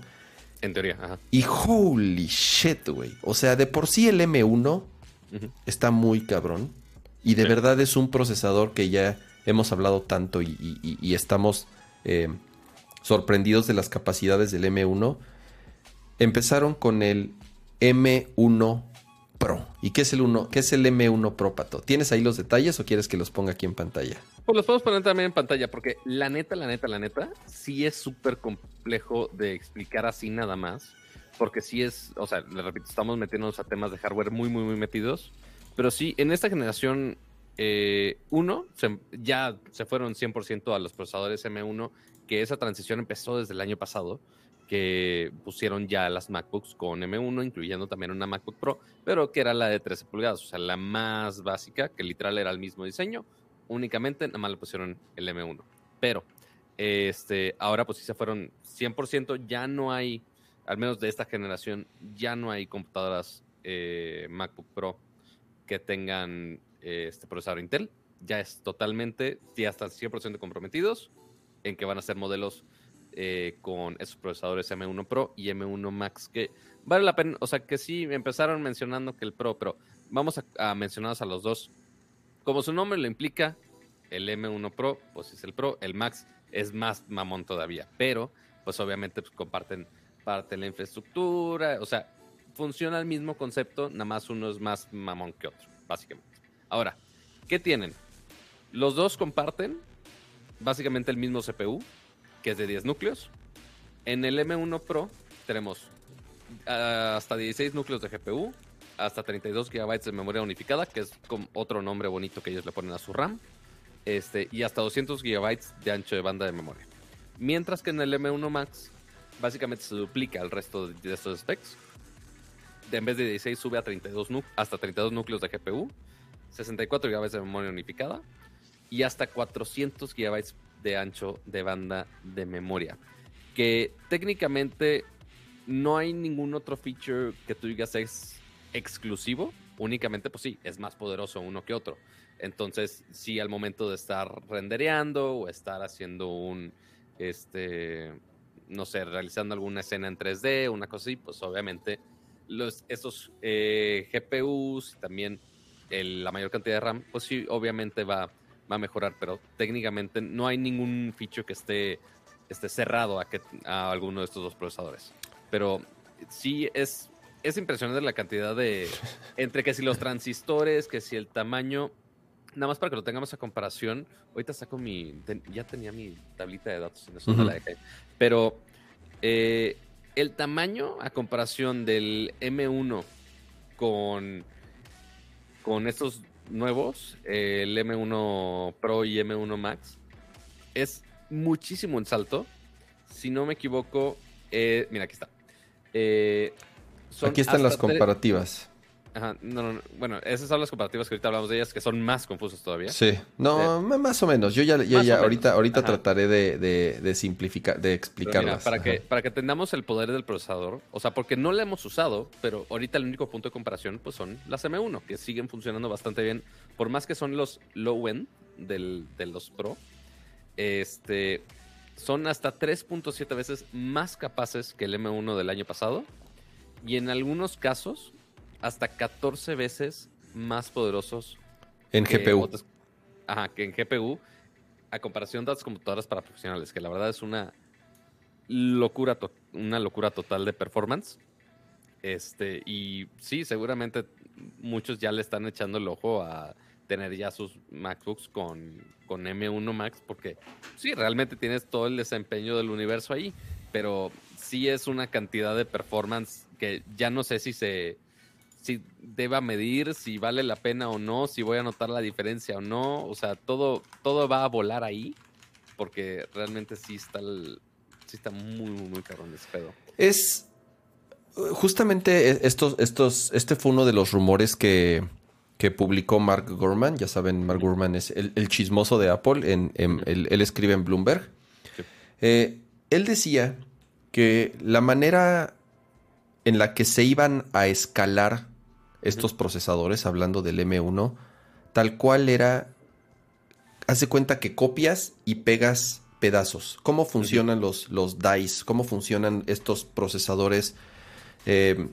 En teoría, ajá. Y holy shit, güey. O sea, de por sí el M1 está muy cabrón. Y de verdad es un procesador que ya hemos hablado tanto y, estamos eh, sorprendidos de las capacidades del M1. Empezaron con el M1 Pro. ¿Y qué es el 1? ¿Qué es el M1 Pro, Pato? ¿Tienes ahí los detalles o quieres que los ponga aquí en pantalla? Pues los podemos poner también en pantalla, porque la neta, la neta, la neta, sí es súper complejo de explicar así nada más. Porque sí es, o sea, le repito, estamos metiéndonos a temas de hardware muy, muy, muy metidos. Pero sí, en esta generación 1 eh, ya se fueron 100% a los procesadores M1, que esa transición empezó desde el año pasado que pusieron ya las MacBooks con M1, incluyendo también una MacBook Pro, pero que era la de 13 pulgadas, o sea, la más básica, que literal era el mismo diseño, únicamente nada más le pusieron el M1. Pero este, ahora pues sí se fueron 100%, ya no hay, al menos de esta generación, ya no hay computadoras eh, MacBook Pro que tengan este procesador Intel, ya es totalmente, ya están 100% comprometidos en que van a ser modelos eh, con esos procesadores M1 Pro y M1 Max, que vale la pena, o sea que sí, empezaron mencionando que el Pro, pero vamos a, a mencionarlos a los dos. Como su nombre lo implica, el M1 Pro, pues es el Pro, el Max es más mamón todavía, pero pues obviamente pues, comparten parte de la infraestructura, o sea, funciona el mismo concepto, nada más uno es más mamón que otro, básicamente. Ahora, ¿qué tienen? Los dos comparten básicamente el mismo CPU, que es de 10 núcleos. En el M1 Pro tenemos ah, hasta 16 núcleos de GPU, hasta 32 GB de memoria unificada, que es otro nombre bonito que ellos le ponen a su RAM, este, y hasta 200 GB de ancho de banda de memoria. Mientras que en el M1 Max, básicamente se duplica el resto de estos specs. En vez de 16 sube a 32 hasta 32 núcleos de GPU, 64 GB de memoria unificada y hasta 400 GB de ancho de banda de memoria. Que técnicamente no hay ningún otro feature que tú digas es exclusivo. Únicamente, pues sí, es más poderoso uno que otro. Entonces, si al momento de estar rendereando o estar haciendo un, este, no sé, realizando alguna escena en 3D, una cosa así, pues obviamente los, estos eh, GPUs también la mayor cantidad de RAM, pues sí, obviamente va va a mejorar, pero técnicamente no hay ningún feature que esté, esté cerrado a, que, a alguno de estos dos procesadores. Pero sí es, es impresionante la cantidad de... Entre que si los transistores, que si el tamaño... Nada más para que lo tengamos a comparación, ahorita saco mi... ya tenía mi tablita de datos en eso, la Pero eh, el tamaño a comparación del M1 con, con estos nuevos, el M1 Pro y M1 Max, es muchísimo en salto. Si no me equivoco, eh, mira, aquí está. Eh, aquí están las comparativas. Ajá, no, no, bueno, esas son las comparativas que ahorita hablamos de ellas, que son más confusas todavía. Sí, no, más o menos. Yo ya, ya, ahorita, ahorita trataré de, de, simplificar, de explicarlas. para, que, para que tengamos el poder del procesador, o sea, porque no la hemos usado, pero ahorita el único punto de comparación pues son las M1, que siguen funcionando bastante bien, por más que son los low-end de los Pro, este, son hasta 3.7 veces más capaces que el M1 del año pasado. Y en algunos casos hasta 14 veces más poderosos. En GPU. ajá, que en GPU, a comparación de otras computadoras para profesionales, que la verdad es una locura, una locura total de performance. Este, y sí, seguramente muchos ya le están echando el ojo a tener ya sus MacBooks con, con M1 Max, porque sí, realmente tienes todo el desempeño del universo ahí, pero sí es una cantidad de performance que ya no sé si se si deba medir, si vale la pena o no, si voy a notar la diferencia o no, o sea, todo, todo va a volar ahí, porque realmente sí está sí está muy, muy, muy cabrón ese pedo. Es justamente estos, estos, este fue uno de los rumores que, que publicó Mark Gurman. Ya saben, Mark Gurman es el, chismoso de Apple. En, él, escribe en Bloomberg. Eh, él decía que la manera en la que se iban a escalar estos procesadores, hablando del M1, tal cual era, hace cuenta que copias y pegas pedazos. ¿Cómo funcionan los, los DICE? ¿Cómo funcionan estos procesadores? Eh,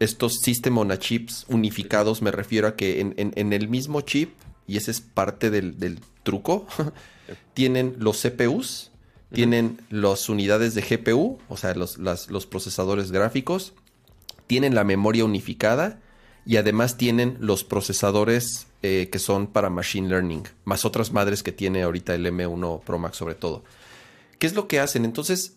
estos System on a Chips unificados, me refiero a que en, el mismo chip, y ese es parte del, truco, tienen los CPUs, tienen las unidades de GPU, o sea, los, los procesadores gráficos, tienen la memoria unificada y además tienen los procesadores eh, que son para Machine Learning, más otras madres que tiene ahorita el M1 Pro Max sobre todo. ¿Qué es lo que hacen? Entonces,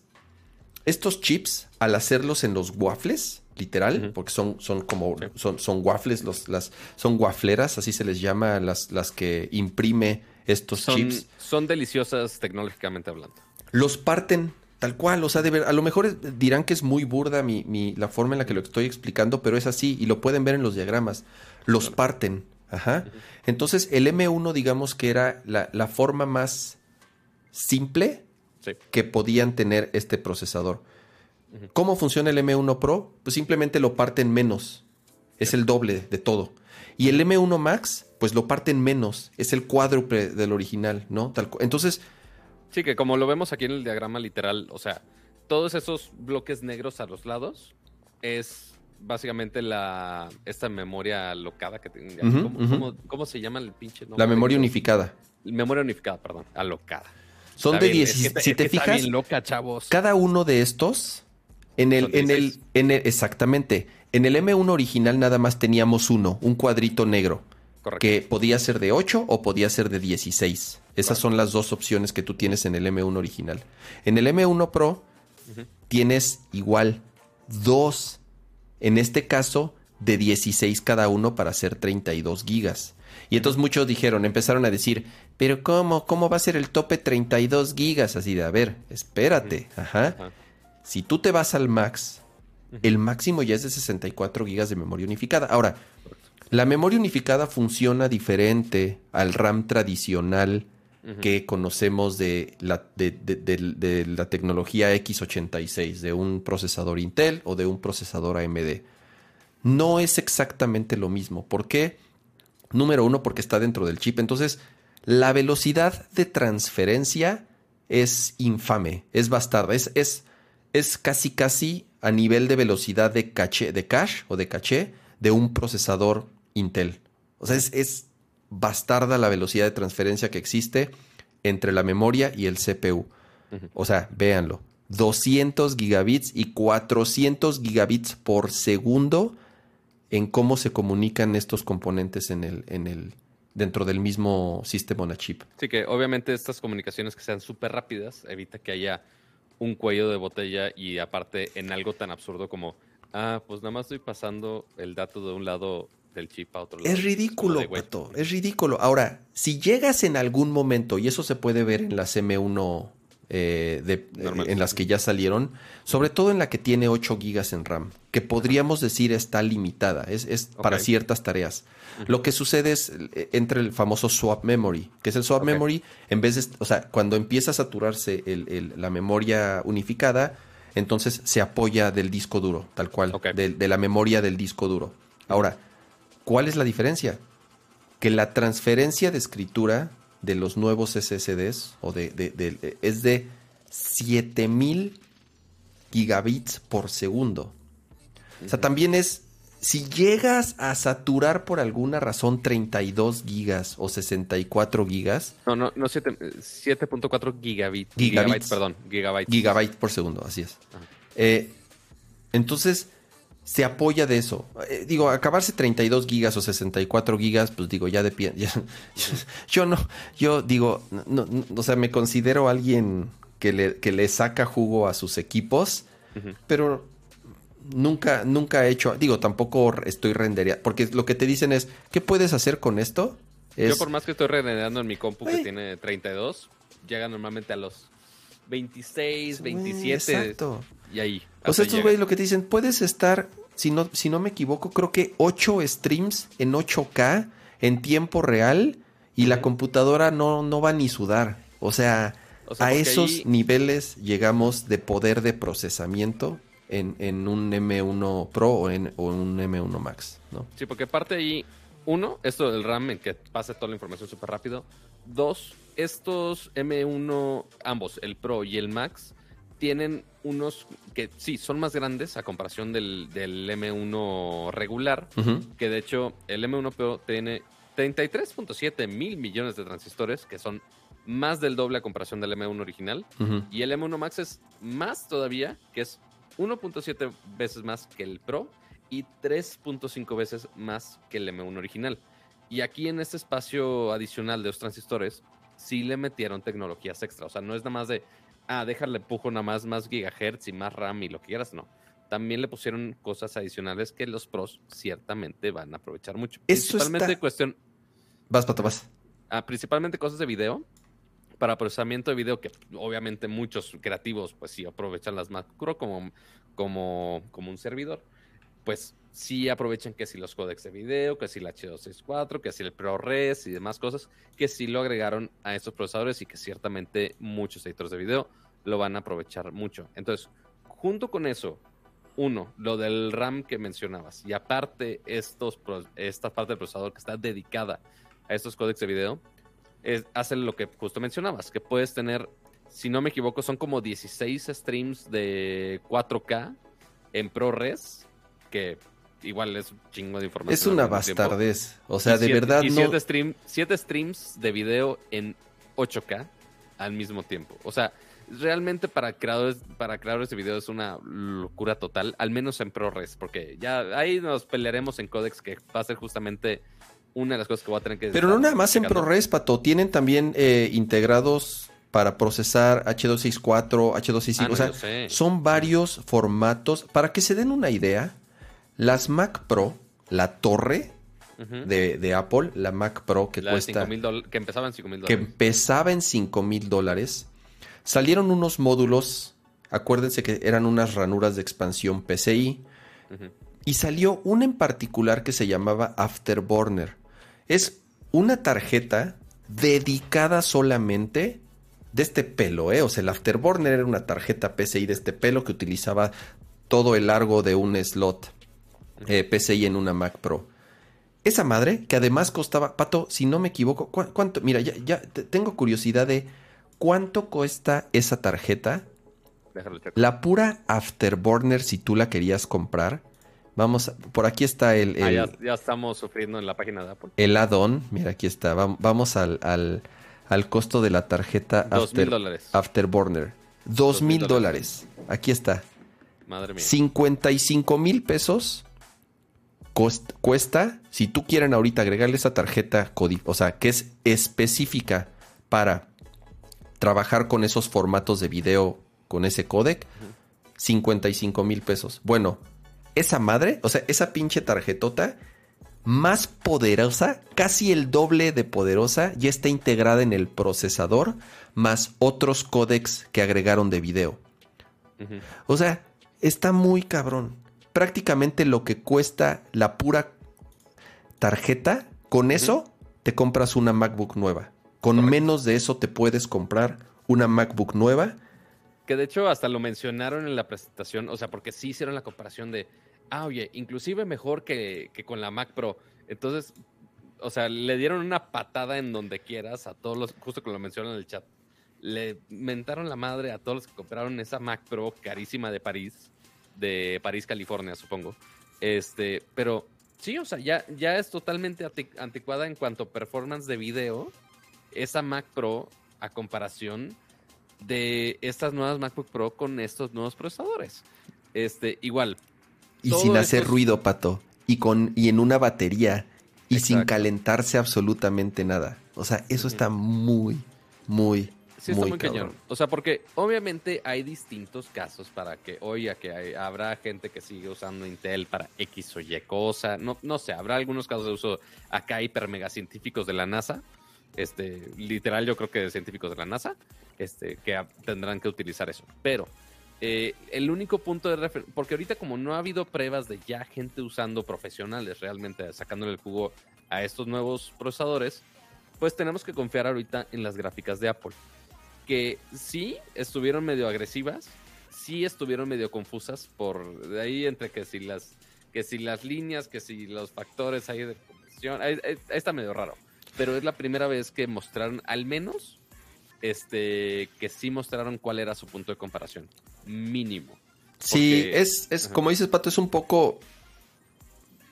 estos chips, al hacerlos en los waffles, literal, porque son, son como, son, son waffles, los, las, son wafleras, así se les llama las, las que imprime estos chips. Son deliciosas tecnológicamente hablando. Los parten Tal cual, o sea, de ver, a lo mejor dirán que es muy burda mi, mi, la forma en la que lo estoy explicando, pero es así y lo pueden ver en los diagramas. Los parten. Ajá. Entonces, el M1, digamos que era la, la forma más simple que podían tener este procesador. ¿Cómo funciona el M1 Pro? Pues simplemente lo parten menos. Es el doble de todo. Y el M1 Max, pues lo parten menos. Es el cuádruple del original, ¿no? Tal, entonces, Sí, que como lo vemos aquí en el diagrama literal, o sea, todos esos bloques negros a los lados es básicamente la esta memoria alocada que tenga. ¿Cómo, se llama el pinche nombre? La memoria unificada. Memoria unificada, perdón, alocada. Son de 10. si te fijas, loca, chavos. cada uno de estos en el, en el, en el, exactamente. En el M1 original nada más teníamos uno, un cuadrito negro. Que podía ser de 8 o podía ser de 16. Esas son las dos opciones que tú tienes en el M1 original. En el M1 Pro tienes igual dos, en este caso de 16 cada uno para hacer 32 gigas. Y entonces muchos dijeron, empezaron a decir, pero ¿cómo? ¿Cómo va a ser el tope 32 gigas? Así de, a ver, espérate. Ajá. Si tú te vas al max, el máximo ya es de 64 gigas de memoria unificada. Ahora, la memoria unificada funciona diferente al RAM tradicional que conocemos de la, de, la tecnología x86, de un procesador Intel o de un procesador AMD. No es exactamente lo mismo. ¿Por qué? Número uno, porque está dentro del chip. Entonces, la velocidad de transferencia es infame, es bastarda, es, es, es casi casi a nivel de velocidad de caché, de cache o de caché de un procesador Intel. O sea, es, bastarda la velocidad de transferencia que existe entre la memoria y el CPU. O sea, véanlo. 200 gigabits y 400 gigabits por segundo en cómo se comunican estos componentes en el, en el, dentro del mismo sistema on chip. Sí, que obviamente estas comunicaciones que sean súper rápidas evita que haya un cuello de botella y aparte en algo tan absurdo como, ah, pues nada más estoy pasando el dato de un lado del chip a otro lado. Es ridículo, Pato, es ridículo. Ahora, si llegas en algún momento, y eso se puede ver en las M1 eh, en las que ya salieron, sobre todo en la que tiene 8 gigas en RAM, que podríamos decir está limitada, es, para ciertas tareas. Lo que sucede es eh, entre el famoso swap memory, que es el swap memory, en vez de, o sea, cuando empieza a saturarse la memoria unificada, entonces se apoya del disco duro, tal cual, de, la memoria del disco duro. Ahora, ¿cuál es la diferencia? Que la transferencia de escritura de los nuevos SSDs o de, es de 7000 gigabits por segundo. O sea, también es si llegas a saturar por alguna razón 32 gigas o 64 gigas. No, no, no 7.4 gigabits. Gigabytes. Perdón, gigabytes. Gigabyte por segundo, así es. Eh, entonces, se apoya de eso. Eh, digo, acabarse 32 gigas o 64 gigas, pues digo, ya depende. yo no, yo digo, no, o sea, me considero alguien que le, que le saca jugo a sus equipos, pero nunca, nunca he hecho, digo, tampoco estoy rendería, porque lo que te dicen es, ¿qué puedes hacer con esto? Yo por más que estoy rendereando en mi compu que tiene 32, llega normalmente a los 26, 27. Exacto. Y ahí. O sea, estos güeyes lo que te dicen, puedes estar, si no, si no me equivoco, creo que 8 streams en 8K en tiempo real y la computadora no, no va ni sudar. O sea, a esos niveles llegamos de poder de procesamiento en, un M1 Pro o en, un M1 Max, ¿no? Sí, porque parte ahí, uno, esto del RAM, en que pase toda la información súper rápido. Dos, estos M1, ambos, el Pro y el Max, tienen unos que sí, son más grandes a comparación del, M1 regular, que de hecho el M1 Pro tiene 33.7 mil millones de transistores, que son más del doble a comparación del M1 original. Y el M1 Max es más todavía, que es 1.7 veces más que el Pro y 3.5 veces más que el M1 original. Y aquí en este espacio adicional de los transistores, sí le metieron tecnologías extra. O sea, no es nada más de, ah, déjale pujo nada más más gigahertz y más RAM y lo que quieras, no. También le pusieron cosas adicionales que los pros ciertamente van a aprovechar mucho. principalmente cuestión. Vas, pato, vas. Ah, principalmente cosas de video para procesamiento de video, que obviamente muchos creativos, pues sí aprovechan las macro como, como, como un servidor, pues sí aprovechan que si los códecs de video, que si el H264, que si el ProRes y demás cosas, que sí lo agregaron a estos procesadores y que ciertamente muchos editores de video lo van a aprovechar mucho. Entonces, junto con eso, uno, lo del RAM que mencionabas, y aparte estos, esta parte del procesador que está dedicada a estos códecs de video, es, hace lo que justo mencionabas, que puedes tener, si no me equivoco, son como 16 streams de 4K en ProRes, que igual es un chingo de información. Es una bastardez. O sea, de verdad y no. Siete, streams de video en 8K al mismo tiempo. O sea, realmente para creadores, para creadores de video es una locura total, al menos en ProRes, porque ya ahí nos pelearemos en codecs que va a ser justamente una de las cosas que voy a tener que... Pero no nada más en ProRes, Pato, tienen también eh, integrados para procesar H264, H265, ah, o sea, son varios formatos. Para que se den una idea, las Mac Pro, la torre de, Apple, la Mac Pro que cuesta... que empezaba en 5 mil dólares. Que empezaba en 5 mil dólares. Salieron unos módulos, acuérdense que eran unas ranuras de expansión PCI, y salió una en particular que se llamaba Afterburner. Es una tarjeta dedicada solamente de este pelo, ¿eh? O sea, el Afterburner era una tarjeta PCI de este pelo que utilizaba todo el largo de un slot eh, PCI en una Mac Pro. Esa madre, que además costaba, Pato, si no me equivoco, ¿cuánto? Mira, ya, ya tengo curiosidad de cuánto cuesta esa tarjeta. La pura Afterburner, si tú la querías comprar, Vamos, por aquí está el... Ah, ya, estamos sufriendo en la página de Apple. El add-on, mira, aquí está. Vamos al, al, costo de la tarjeta dólares. Afterburner. Dos mil dólares. Aquí está. Madre mía. 55 mil pesos cuesta, si tú quieren ahorita agregarle esa tarjeta, o sea, que es específica para trabajar con esos formatos de video, con ese codec, 55 mil pesos. Bueno, esa madre, o sea, esa pinche tarjetota más poderosa, casi el doble de poderosa, ya está integrada en el procesador, más otros códecs que agregaron de video. O sea, está muy cabrón. Prácticamente lo que cuesta la pura tarjeta, con eso te compras una MacBook nueva. Con menos de eso te puedes comprar una MacBook nueva. Que de hecho hasta lo mencionaron en la presentación, o sea, porque sí hicieron la comparación de, ah, oye, inclusive mejor que, con la Mac Pro. Entonces, o sea, le dieron una patada en donde quieras a todos los, justo como lo mencionan en el chat, le mentaron la madre a todos los que compraron esa Mac Pro carísima de París, de París, California, supongo. Este, pero sí, o sea, ya, ya es totalmente anticuada en cuanto a performance de video. Esa Mac Pro a comparación de estas nuevas MacBook Pro con estos nuevos procesadores. Este, igual, y sin hacer ruido, Pato. Y, con, y en una batería. Y sin calentarse absolutamente nada. O sea, eso está muy, muy, sí, está muy, cañón. O sea, porque obviamente hay distintos casos para que, oye, que habrá gente que sigue usando Intel para X o Y cosa. No, no sé, habrá algunos casos de uso acá hiper mega científicos de la NASA. Este, literal, yo creo que científicos de la NASA, este, que tendrán que utilizar eso. Pero eh, el único punto de referencia, porque ahorita como no ha habido pruebas de ya gente usando profesionales realmente sacándole el jugo a estos nuevos procesadores, pues tenemos que confiar ahorita en las gráficas de Apple, que sí estuvieron medio agresivas, sí estuvieron medio confusas por de ahí entre que si las que si las líneas, que si los factores ahí de conversión, ahí está medio raro, pero es la primera vez que mostraron al menos este, que sí mostraron cuál era su punto de comparación. Mínimo. Sí, es, es como dices, Pato, es un poco.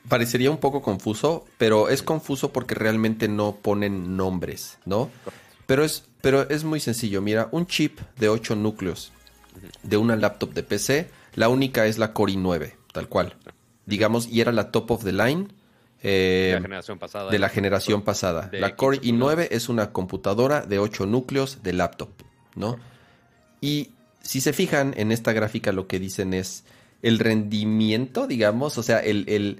Parecería un poco confuso, pero es confuso porque realmente no ponen nombres, ¿no? Pero es, pero es muy sencillo. Mira, un chip de 8 núcleos de una laptop de PC, la única es la Core i9, tal cual. Digamos, y era la top of the line de la eh, generación pasada. De la generación pasada. La Core i9 es una computadora de 8 núcleos de laptop, ¿no? Y si se fijan en esta gráfica, lo que dicen es el rendimiento, digamos, o sea, el,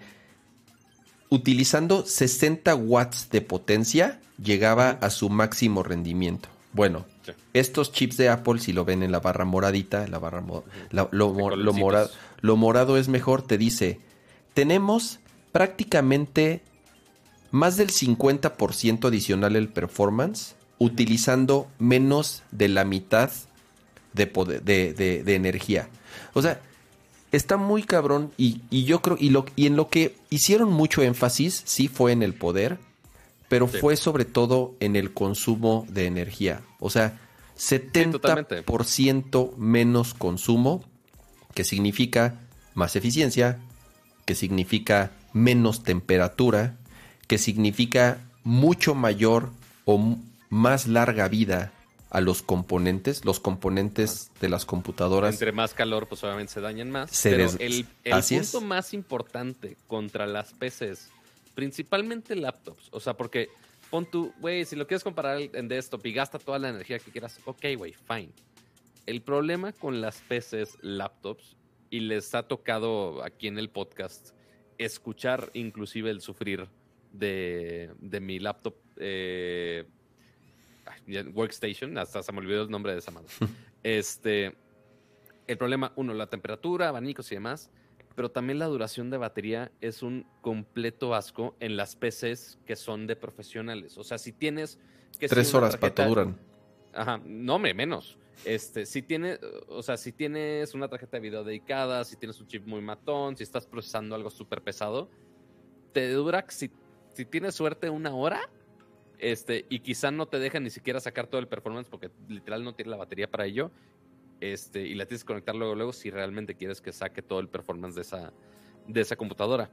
utilizando 60 watts de potencia, llegaba a su máximo rendimiento. Bueno, estos chips de Apple, si lo ven en la barra moradita, la barra lo, morado, lo morado es mejor, te dice, tenemos prácticamente más del 50% adicional el performance utilizando menos de la mitad de, de, energía. O sea, está muy cabrón y, yo creo, y, lo, y en lo que hicieron mucho énfasis, sí fue en el poder, pero fue sobre todo en el consumo de energía. O sea, 70% menos consumo, que significa más eficiencia, que significa menos temperatura, que significa mucho mayor o más larga vida a los componentes, los componentes de las computadoras. Entre más calor, pues obviamente se dañan más. pero el, punto más importante contra las PCs, principalmente laptops, o sea, porque pon tú, güey, si lo quieres comparar en desktop y gasta toda la energía que quieras, ok, güey, fine. El problema con las PCs, laptops, y les ha tocado aquí en el podcast escuchar inclusive el sufrir de, mi laptop eh, workstation, hasta se me olvidó el nombre de esa madre. este, el problema, uno, la temperatura, abanicos y demás, pero también la duración de batería es un completo asco en las PCs que son de profesionales. O sea, si tienes... Que Tres horas, para pato, duran. Ajá, no me menos. Este, si tienes, o sea, si tienes una tarjeta de video dedicada, si tienes un chip muy matón, si estás procesando algo súper pesado, te dura, si, si tienes suerte, una hora. Este, y quizá no te deja ni siquiera sacar todo el performance porque literal no tiene la batería para ello. Este, y la tienes que conectar luego, luego si realmente quieres que saque todo el performance de esa, de esa computadora.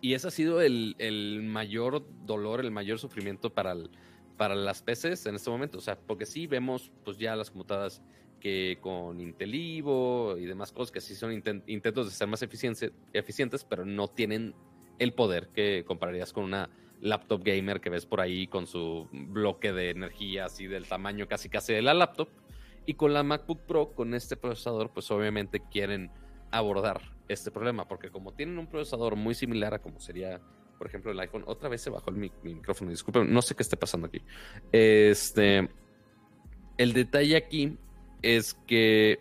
Y ese ha sido el, el mayor dolor, el mayor sufrimiento para el, para las PCs en este momento. O sea, porque sí vemos pues ya las computadoras que con Intel Evo y demás cosas que sí son intentos de ser más eficientes, pero no tienen el poder que compararías con una laptop gamer que ves por ahí con su bloque de energía así del tamaño casi casi de la laptop. Y con la MacBook Pro, con este procesador, pues obviamente quieren abordar este problema, porque como tienen un procesador muy similar a como sería por ejemplo, el iPhone, otra vez se bajó el micrófono, disculpen, no sé qué esté pasando aquí. Este, el detalle aquí es que,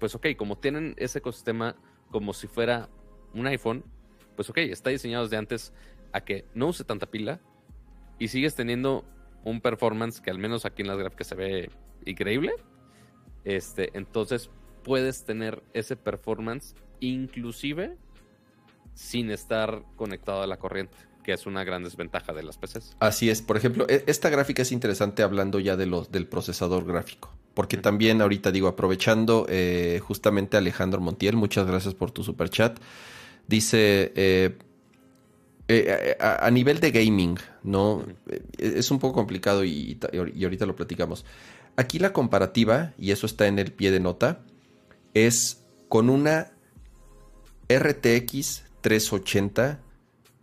pues ok, como tienen ese ecosistema como si fuera un iPhone, pues ok, está diseñado desde antes a que no use tanta pila y sigues teniendo un performance que al menos aquí en las gráficas se ve increíble. Este, entonces puedes tener ese performance inclusive sin estar conectado a la corriente, que es una gran desventaja de las PCs. Así es, por ejemplo, e, esta gráfica es interesante hablando ya de los, del procesador gráfico, porque también ahorita digo, aprovechando eh, justamente Alejandro Montiel, muchas gracias por tu super chat, dice... Eh, eh, a, nivel de gaming, ¿no? Es un poco complicado y, y, ahorita lo platicamos. Aquí la comparativa, y eso está en el pie de nota, es con una RTX 380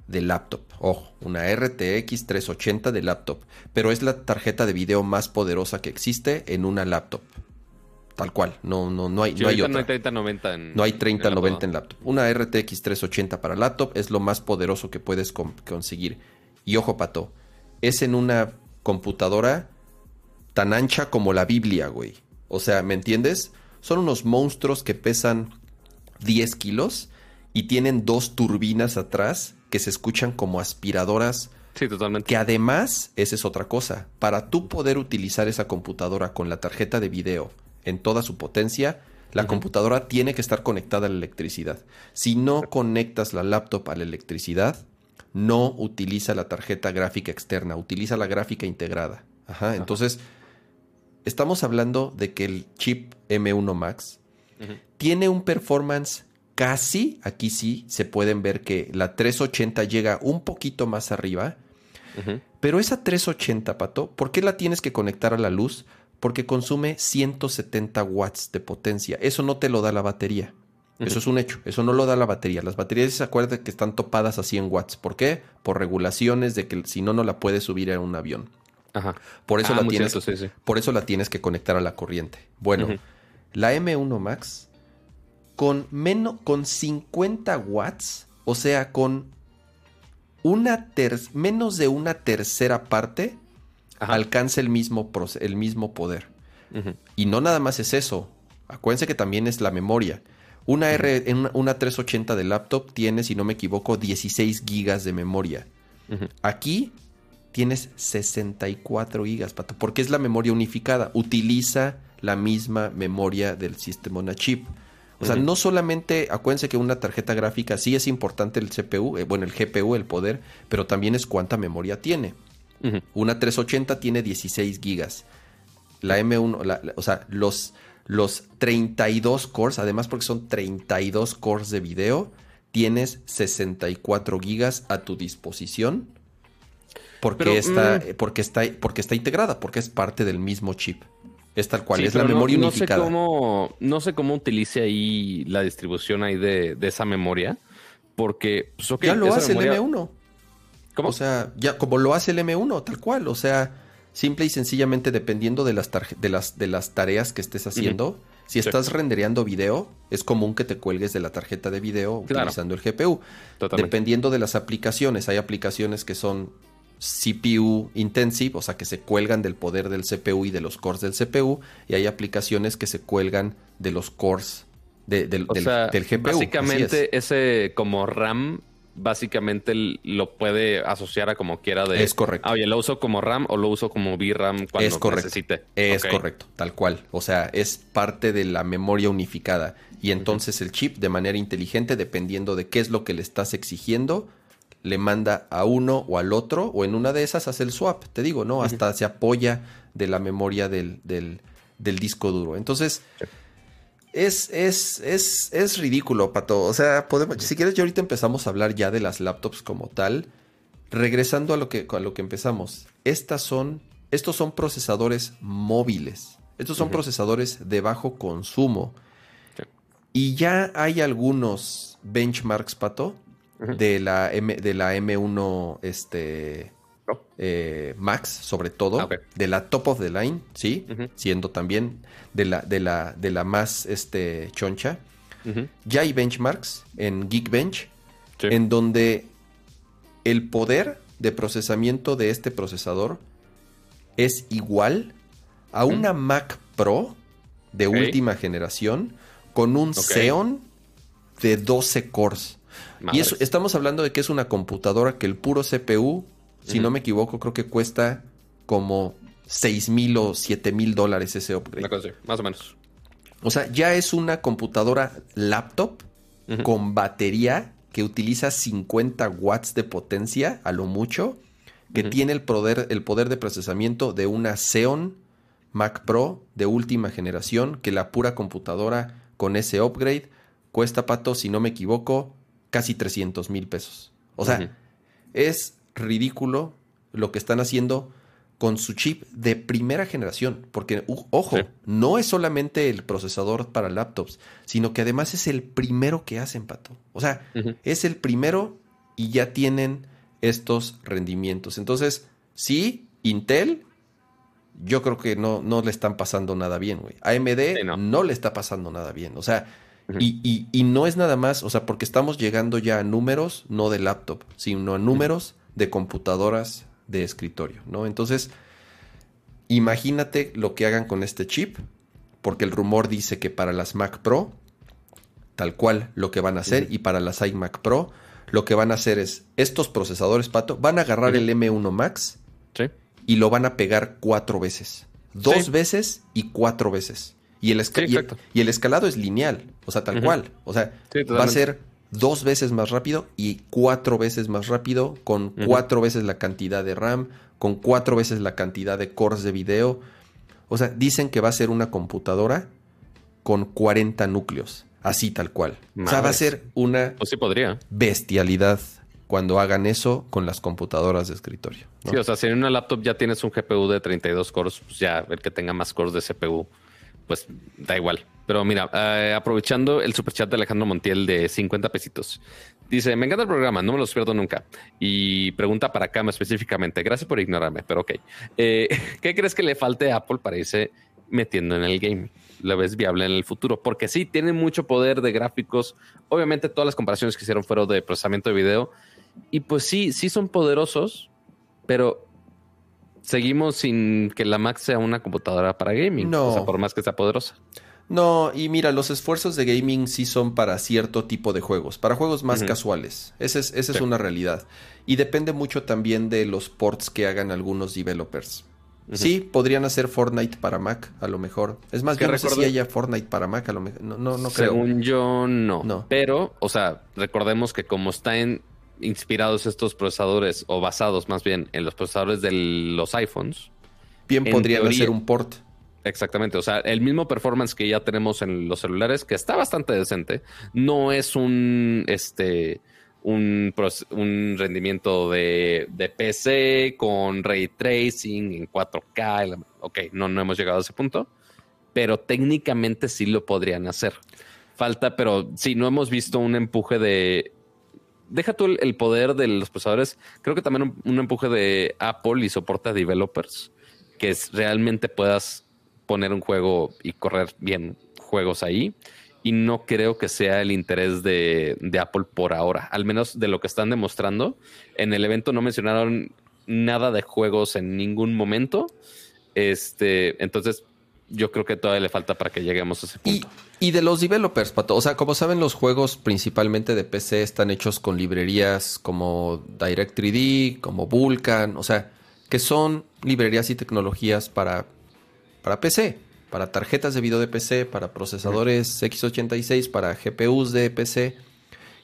de laptop. Ojo, una RTX 380 de laptop. Pero es la tarjeta de video más poderosa que existe en una laptop. Tal cual. No, no, no hay, no hay otra. No hay 3090 en, no hay 3090 en, laptop. Una RTX 380 para laptop es lo más poderoso que puedes conseguir. Y ojo, pato. Es en una computadora tan ancha como la Biblia, güey. O sea, ¿me entiendes? Son unos monstruos que pesan 10 kilos y tienen dos turbinas atrás que se escuchan como aspiradoras. Sí, totalmente. Que además, esa es otra cosa, para tú poder utilizar esa computadora con la tarjeta de video en toda su potencia, la computadora tiene que estar conectada a la electricidad. Si no conectas la laptop a la electricidad, no utiliza la tarjeta gráfica externa, utiliza la gráfica integrada. Ajá, entonces, estamos hablando de que el chip M1 Max tiene un performance casi, aquí sí, se pueden ver que la 380 llega un poquito más arriba. Pero esa 380, Pato, ¿por qué la tienes que conectar a la luz? Porque consume 170 watts de potencia. Eso no te lo da la batería. Eso es un hecho. Eso no lo da la batería. Las baterías se acuerdan que están topadas a 100 watts. ¿Por qué? Por regulaciones de que si no, no la puedes subir a un avión. Por eso, ah, la tienes, por eso la tienes que conectar a la corriente. Bueno, la M1 Max con, menos, con 50 watts, o sea, con una menos de una tercera parte, alcanza el mismo, el mismo poder. Y no nada más es eso. Acuérdense que también es la memoria. Una, R, una, 380 de laptop tiene, si no me equivoco, 16 gigas de memoria. Aquí tienes 64 gigas, pato, porque es la memoria unificada. Utiliza la misma memoria del sistema on chip. O sea, no solamente, acuérdense que una tarjeta gráfica sí es importante el CPU, eh, bueno, el GPU, el poder, pero también es cuánta memoria tiene. Una 380 tiene 16 gigas. La M1, o sea, los, los 32 cores, además porque son 32 cores de video, tienes 64 gigas a tu disposición. Porque, está, mm. porque, está, porque está integrada, porque es parte del mismo chip. Es tal cual, es la memoria no, unificada. No sé, cómo, no sé cómo utilice ahí la distribución ahí de, esa memoria, porque... Pues, ya lo hace el M1. ¿Cómo? O sea, ya como lo hace el M1, tal cual. O sea, simple y sencillamente dependiendo de las, de las, de las tareas que estés haciendo. Si estás rendereando video, es común que te cuelgues de la tarjeta de video utilizando el GPU. Dependiendo de las aplicaciones, hay aplicaciones que son CPU intensive, o sea que se cuelgan del poder del CPU y de los cores del CPU, y hay aplicaciones que se cuelgan de los cores del, GPU. Básicamente ese como RAM básicamente lo puede asociar a como quiera de... Es correcto. Ah, oye, ¿lo uso como RAM o lo uso como VRAM cuando es necesite? Es correcto, tal cual. O sea, es parte de la memoria unificada. Y entonces el chip, de manera inteligente, dependiendo de qué es lo que le estás exigiendo, le manda a uno o al otro, o en una de esas hace el swap, te digo, ¿no? Hasta se apoya de la memoria del, del, disco duro. Entonces, es, es, es, es ridículo, Pato. O sea, podemos, si quieres, ya ahorita empezamos a hablar ya de las laptops como tal. Regresando a lo que, a lo que empezamos, estas son, estos son procesadores móviles. Estos son procesadores de bajo consumo. Y ya hay algunos benchmarks, Pato, de, la M, de la M1 este, eh, Max, sobre todo, ah, de la top of the line, ¿sí? Siendo también de la, de la, de la más este, choncha. Ya hay benchmarks en Geekbench, en donde el poder de procesamiento de este procesador es igual a una Mac Pro de última generación con un Xeon de 12 cores. Y eso, estamos hablando de que es una computadora que el puro CPU, si no me equivoco, creo que cuesta como 6 mil o 7 mil dólares ese upgrade. más o menos. O sea, ya es una computadora laptop con batería que utiliza 50 watts de potencia a lo mucho, que tiene el poder, el poder de procesamiento de una Xeon Mac Pro de última generación, que la pura computadora con ese upgrade cuesta, Pato, si no me equivoco, casi 300 mil pesos. O sea, es ridículo lo que están haciendo con su chip de primera generación. Porque, ojo, no es solamente el procesador para laptops, sino que además es el primero que hacen, Pato. O sea, es el primero y ya tienen estos rendimientos. Entonces, sí, Intel, yo creo que no, no le están pasando nada bien, güey. AMD no. le está pasando nada bien. O sea, y, y, no es nada más, o sea, porque estamos llegando ya a números, no de laptop, sino a números de computadoras de escritorio, ¿no? Entonces, imagínate lo que hagan con este chip, porque el rumor dice que para las Mac Pro, tal cual lo que van a hacer, y para las iMac Pro, lo que van a hacer es, estos procesadores, Pato, van a agarrar el M1 Max y lo van a pegar cuatro veces. Dos veces y cuatro veces. Y el, y, el, escalado es lineal, o sea, tal cual. O sea, va a ser dos veces más rápido y cuatro veces más rápido, con cuatro veces la cantidad de RAM, con cuatro veces la cantidad de cores de video. O sea, dicen que va a ser una computadora con 40 núcleos, así tal cual. O sea, va a ser una pues podría. bestialidad cuando hagan eso con las computadoras de escritorio. Sí, o sea, si en una laptop ya tienes un GPU de 32 cores, pues ya el que tenga más cores de CPU, pues da igual. Pero mira, eh, aprovechando el superchat de Alejandro Montiel de 50 pesitos. Dice, me encanta el programa, no me los pierdo nunca. Y pregunta para Cam específicamente. Gracias por ignorarme, pero ok. Eh, ¿Qué crees que le falte a Apple para irse metiendo en el game? ¿Lo ves viable en el futuro? Porque sí, tiene mucho poder de gráficos. Obviamente todas las comparaciones que hicieron fueron de procesamiento de video. Y pues sí, sí son poderosos, pero seguimos sin que la Mac sea una computadora para gaming. No. O sea, por más que sea poderosa. No, y mira, los esfuerzos de gaming sí son para cierto tipo de juegos, para juegos más casuales. Esa es, esa es una realidad. Y depende mucho también de los ports que hagan algunos developers. Sí, podrían hacer Fortnite para Mac, a lo mejor. Es más, yo no sé si haya Fortnite para Mac, a lo mejor. No, no, no creo. Según yo, no. no. Pero, o sea, recordemos que como está en inspirados estos procesadores, o basados más bien en los procesadores de los iPhones. Bien podría ser un port. Exactamente, o sea, el mismo performance que ya tenemos en los celulares, que está bastante decente, no es un, este, un, rendimiento de, de, PC con ray tracing en 4K. Ok, no, no hemos llegado a ese punto, pero técnicamente sí lo podrían hacer. Falta, pero sí, no hemos visto un empuje de deja tú el, poder de los procesadores. Creo que también un, empuje de Apple y soporte a developers que es, realmente puedas poner un juego y correr bien juegos ahí. Y no creo que sea el interés de, de Apple por ahora, al menos de lo que están demostrando. En el evento no mencionaron nada de juegos en ningún momento. Este, entonces yo creo que todavía le falta para que lleguemos a ese punto. Y, de los developers, Pato. O sea, como saben, los juegos principalmente de PC están hechos con librerías como Direct 3D, como Vulkan, o sea, que son librerías y tecnologías para, para PC, para tarjetas de video de PC, para procesadores x86, para GPUs de PC.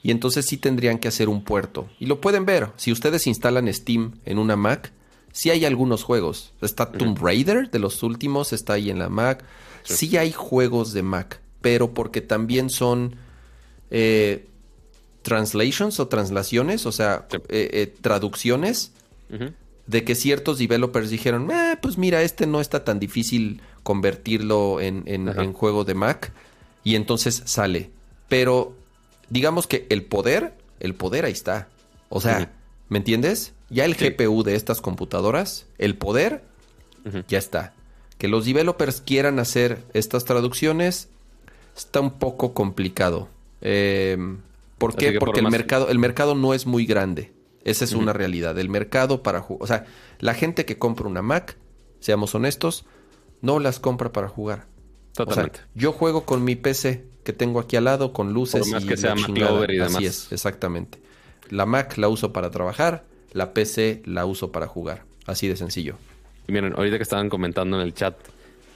Y entonces sí tendrían que hacer un puerto. Y lo pueden ver. Si ustedes instalan Steam en una Mac, sí hay algunos juegos. Está Tomb Raider de los últimos, está ahí en la Mac. Sí, hay juegos de Mac, pero porque también son eh, translations o translaciones, o sea, eh, eh, traducciones de que ciertos developers dijeron, pues mira, este no está tan difícil convertirlo en, en, juego de Mac y entonces sale. Pero digamos que el poder, el poder ahí está. O sea, ¿me entiendes? Ya el GPU de estas computadoras, el poder, ya está. Que los developers quieran hacer estas traducciones está un poco complicado. Eh, ¿Por qué? Porque el, mercado, el mercado no es muy grande. Esa es una realidad. El mercado para jugar. O sea, la gente que compra una Mac, seamos honestos, no las compra para jugar. Totalmente. yo juego con mi PC que tengo aquí al lado, con luces y que sea Mac y demás. Así es, exactamente. La Mac la uso para trabajar, la PC la uso para jugar. Así de sencillo. Y miren, ahorita que estaban comentando en el chat,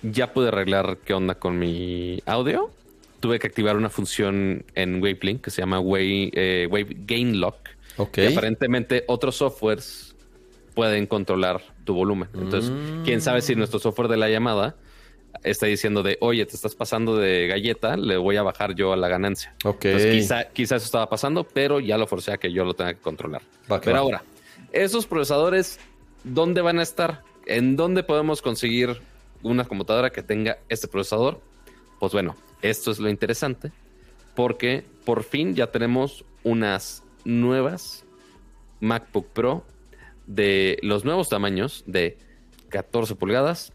ya pude arreglar qué onda con mi audio. Tuve que activar una función en WaveLink que se llama Wave, eh, Wave Gain Lock. Ok. Y aparentemente otros softwares pueden controlar tu volumen. Entonces, quién sabe si nuestro software de la llamada está diciendo de, oye, te estás pasando de galleta, le voy a bajar yo a la ganancia. Ok. Entonces, quizá, quizá eso estaba pasando, pero ya lo forcé a que yo lo tenga que controlar. pero ahora, esos procesadores, ¿dónde van a estar? ¿En dónde podemos conseguir una computadora que tenga este procesador? Pues bueno, esto es lo interesante, porque por fin ya tenemos unas nuevas MacBook Pro de los nuevos tamaños de 14 pulgadas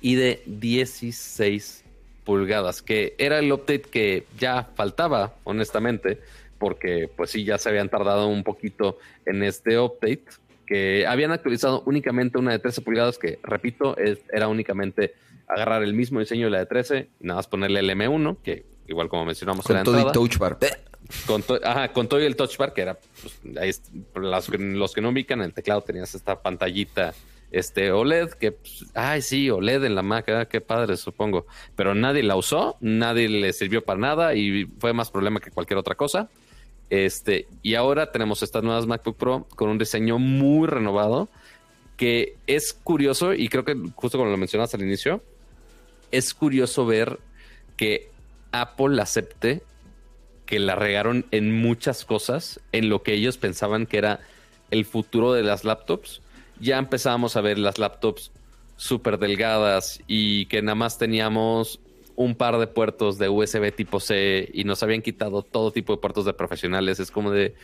y de 16 pulgadas, que era el update que ya faltaba, honestamente, porque pues sí, ya se habían tardado un poquito en este update, que habían actualizado únicamente una de 13 pulgadas, que repito, era únicamente agarrar el mismo diseño de la de 13, nada más ponerle el M1, que igual como mencionamos con todo el touch bar. Con, ajá, con todo y el touch bar, que era, pues, ahí, los, los que no ubican, el teclado tenías esta pantallita este OLED, que, pues, ay, sí, OLED en la Mac, ah, qué padre, supongo. Pero nadie la usó, nadie le sirvió para nada y fue más problema que cualquier otra cosa. Este, y ahora tenemos estas nuevas MacBook Pro con un diseño muy renovado que es curioso y creo que justo como lo mencionas al inicio, es curioso ver que Apple acepte que la regaron en muchas cosas, en lo que ellos pensaban que era el futuro de las laptops ya empezábamos a ver las laptops súper delgadas y que nada más teníamos un par de puertos de USB tipo C y nos habían quitado todo tipo de puertos de profesionales. Es como de,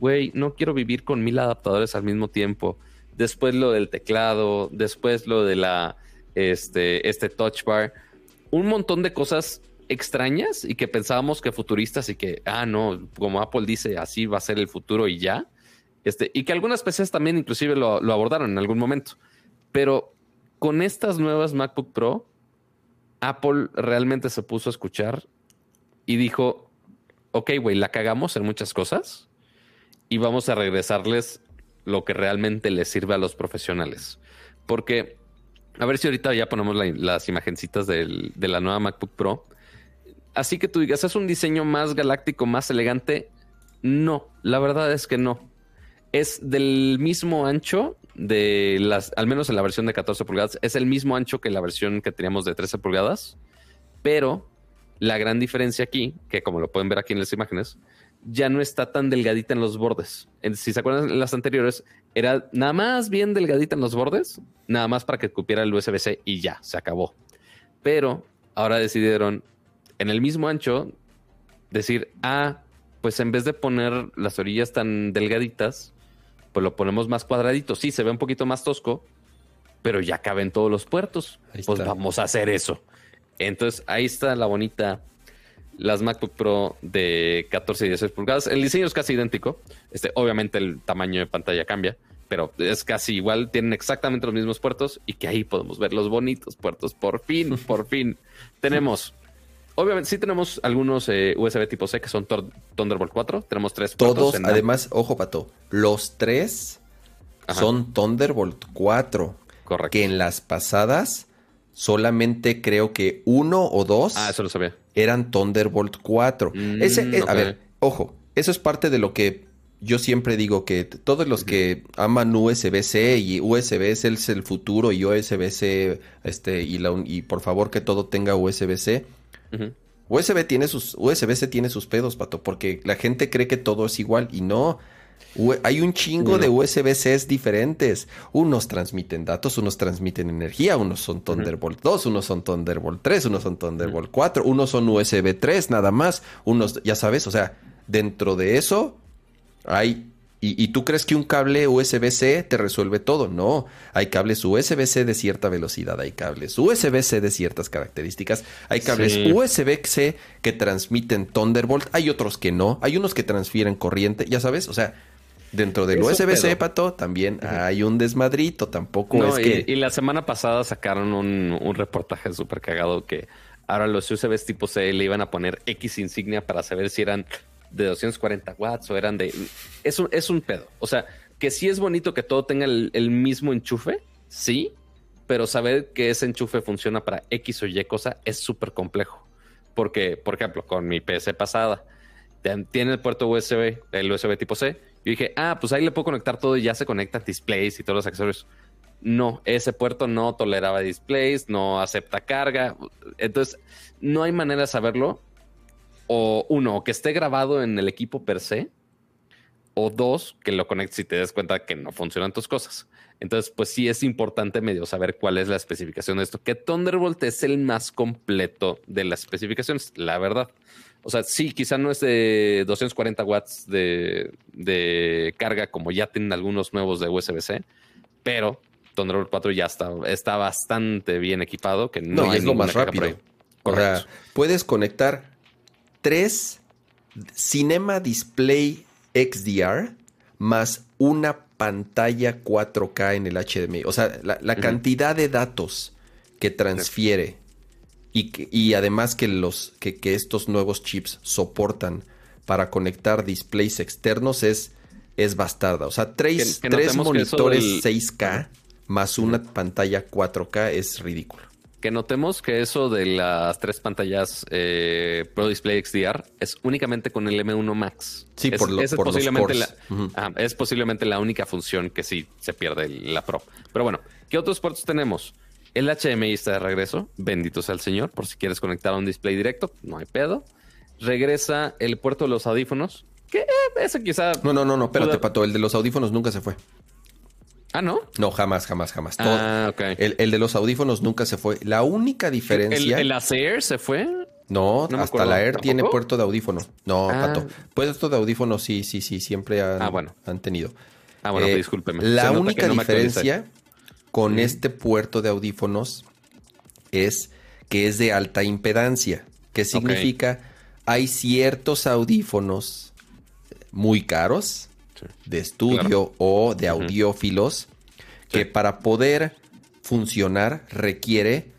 güey, no quiero vivir con mil adaptadores al mismo tiempo. Después lo del teclado, después lo de la, este, este touch bar. Un montón de cosas extrañas y que pensábamos que futuristas y que, ah, no, como Apple dice, así va a ser el futuro y ya. Este, y que algunas PCs también inclusive lo, abordaron en algún momento. Pero con estas nuevas MacBook Pro, Apple realmente se puso a escuchar y dijo, ok, güey, la cagamos en muchas cosas y vamos a regresarles lo que realmente les sirve a los profesionales. Porque, a ver si ahorita ya ponemos las imagencitas de la nueva MacBook Pro. Así que tú digas, ¿es un diseño más galáctico, más elegante? No, la verdad es que no es del mismo ancho de las, al menos en la versión de 14 pulgadas, es el mismo ancho que la versión que teníamos de 13 pulgadas, pero la gran diferencia aquí, que como lo pueden ver aquí en las imágenes, ya no está tan delgadita en los bordes. Si se acuerdan, en las anteriores era nada más bien delgadita en los bordes, nada más para que cupiera el USB-C y ya, se acabó. Pero ahora decidieron en el mismo ancho decir, ah, pues en vez de poner las orillas tan delgaditas, pues lo ponemos más cuadradito. Sí, se ve un poquito más tosco, pero ya caben todos los puertos. pues vamos a hacer eso. Entonces ahí está la bonita, las MacBook Pro de 14 y 16 pulgadas. El diseño es casi idéntico. Este, obviamente el tamaño de pantalla cambia, pero es casi igual. Tienen exactamente los mismos puertos y que ahí podemos ver los bonitos puertos. Por fin, por fin tenemos Obviamente, sí tenemos algunos eh, USB tipo C que son Thunderbolt 4. Tenemos tres. Todos, además, ojo, Pato, los tres son Thunderbolt 4. Correcto. Que en las pasadas solamente creo que uno o dos. Ah, eso lo sabía. Eran Thunderbolt 4. Mm, Ese, A ver, ojo, eso es parte de lo que yo siempre digo que todos los que aman USB-C y USB es el, futuro y USB-C, este, y, la, y por favor que todo tenga USB-C USB tiene sus, USB-C tiene sus pedos, pato, porque la gente cree que todo es igual y no. Hay un chingo de USB-C diferentes. Unos transmiten datos, unos transmiten energía, unos son Thunderbolt 2, unos son Thunderbolt 3, unos son Thunderbolt 4, unos son USB 3 nada más, unos, ya sabes, o sea, dentro de eso hay y, tú crees que un cable USB-C te resuelve todo. No, hay cables USB-C de cierta velocidad, hay cables USB-C de ciertas características, hay cables USB-C que transmiten Thunderbolt, hay otros que no, hay unos que transfieren corriente, ya sabes, o sea, dentro del USB-C, Pato, también hay un desmadrito. Tampoco es que. Y la semana pasada sacaron un, un reportaje súper cagado que ahora los USBs tipo C le iban a poner X insignia para saber si eran de 240 watts o eran de. Es un, es un pedo. O sea, que sí es bonito que todo tenga el, mismo enchufe, sí, pero saber que ese enchufe funciona para X o Y cosa es súper complejo. Porque, por ejemplo, con mi PC pasada, tiene el puerto USB, el USB tipo C. Yo dije, ah, pues ahí le puedo conectar todo y ya se conecta displays y todos los accesorios. No, ese puerto no toleraba displays, no acepta carga. Entonces, no hay manera de saberlo. O uno, que esté grabado en el equipo per se. O dos, que lo conectes y te des cuenta que no funcionan tus cosas. Entonces, pues sí es importante medio saber cuál es la especificación de esto. Que Thunderbolt es el más completo de las especificaciones, la verdad. O sea, sí, quizá no es de 240 watts de, carga como ya tienen algunos nuevos de USB-C, pero Thunderbolt 4 ya está, está bastante bien equipado. Que no, es lo más rápido. O sea, puedes conectar tres Cinema Display XDR más una pantalla 4K en el HDMI. O sea, la, cantidad de datos que transfiere y, y además que, los, que, estos nuevos chips soportan para conectar displays externos es, es bastarda. O sea, tres, tres monitores 6K más una pantalla 4K es ridículo que notemos que eso de las tres pantallas eh, Pro Display XDR es únicamente con el M1 Max. Sí, por, lo, es posiblemente la, es posiblemente la única función que sí se pierde la Pro. Pero bueno, ¿qué otros puertos tenemos? El HMI está de regreso, bendito sea el Señor, por si quieres conectar a un display directo, no hay pedo. Regresa el puerto de los audífonos, que eh, ese quizá... No, no, no, no, espérate, Pato, el de los audífonos nunca se fue. Ah, ¿no? No, jamás, jamás, jamás. Ah, ok. el, de los audífonos nunca se fue. La única diferencia. ¿El, el Air se fue? No, hasta la Air tiene puerto de audífono. No, ah. Pato. Puerto de audífono sí, sí, sí, siempre han, ah, bueno. han tenido. Ah, bueno, eh, discúlpeme. La única diferencia con este puerto de audífonos es que es de alta impedancia. ¿Qué significa? Hay ciertos audífonos muy caros de estudio o de audiófilos que para poder funcionar requiere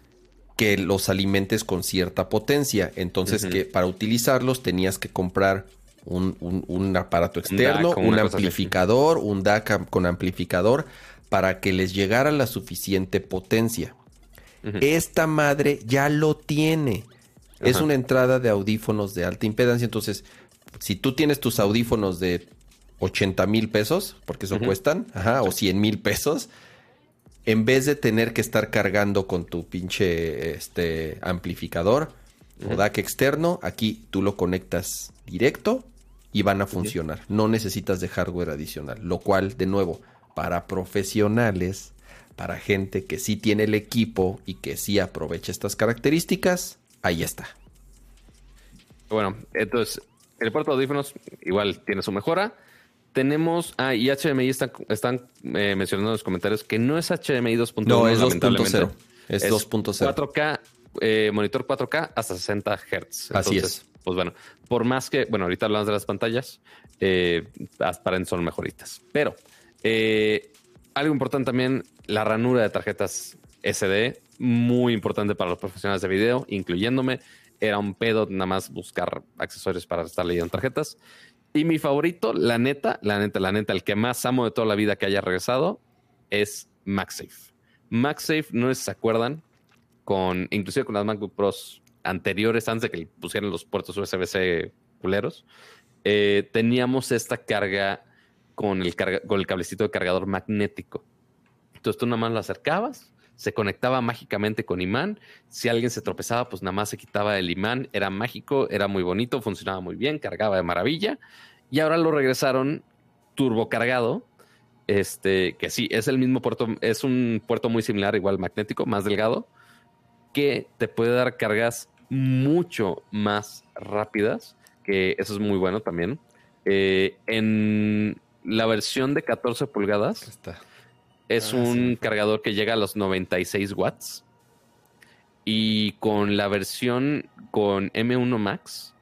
que los alimentes con cierta potencia. Entonces, que para utilizarlos tenías que comprar un, aparato externo, un, amplificador, un DAC con amplificador, para que les llegara la suficiente potencia. Esta madre ya lo tiene. Es una entrada de audífonos de alta impedancia. Entonces, si tú tienes tus audífonos de 80 mil pesos, porque eso cuestan, o 100 mil pesos, en vez de tener que estar cargando con tu pinche este, amplificador o DAC externo, aquí tú lo conectas directo y van a funcionar. No necesitas de hardware adicional, lo cual, de nuevo, para profesionales, para gente que sí tiene el equipo y que sí aprovecha estas características, ahí está. Bueno, entonces, el puerto de audífonos igual tiene su mejora. Tenemos, ah, y HDMI están, están eh, mencionando en los comentarios que no es HDMI 2.0. No, es 2.0. Es, 2.0. 4K, eh, monitor 4K hasta 60 Hz. Así es. Pues bueno, por más que, bueno, ahorita hablamos de las pantallas, eh, son mejoritas. Pero eh, algo importante también, la ranura de tarjetas SD, muy importante para los profesionales de video, incluyéndome. Era un pedo nada más buscar accesorios para estar leyendo tarjetas. Y mi favorito, la neta, la neta, la neta, el que más amo de toda la vida que haya regresado es MagSafe. MagSafe, no sé si se acuerdan, con, inclusive con las MacBook Pros anteriores, antes de que pusieran los puertos USB-C culeros, eh, teníamos esta carga con el, con el cablecito de cargador magnético. Entonces tú nada más lo acercabas, se conectaba mágicamente con imán. Si alguien se tropezaba, pues nada más se quitaba el imán. Era mágico, era muy bonito, funcionaba muy bien, cargaba de maravilla. Y ahora lo regresaron turbo cargado. Este, que sí, es el mismo puerto, es un puerto muy similar, igual magnético, más delgado, que te puede dar cargas mucho más rápidas, que eso es muy bueno también. Eh, en la versión de 14 pulgadas, Está. Es ah, un cargador que llega a los 96 watts. Y con la versión con M1 Max,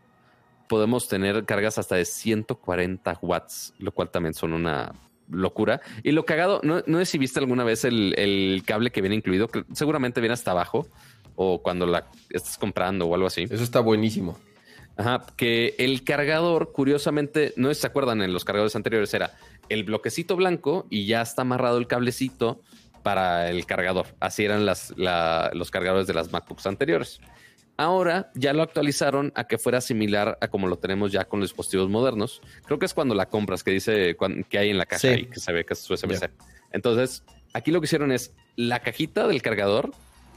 podemos tener cargas hasta de 140 watts, lo cual también son una locura. Y lo cagado, no, no sé si viste alguna vez el, cable que viene incluido, que seguramente viene hasta abajo o cuando la estás comprando o algo así. Eso está buenísimo. Ajá, que el cargador, curiosamente, no se acuerdan en los cargadores anteriores, era el bloquecito blanco y ya está amarrado el cablecito para el cargador. Así eran las, los cargadores de las MacBooks anteriores. Ahora ya lo actualizaron a que fuera similar a como lo tenemos ya con los dispositivos modernos. Creo que es cuando la compras, que dice que hay en la caja y que se ve que es USB-C. Entonces, aquí lo que hicieron es la cajita del cargador,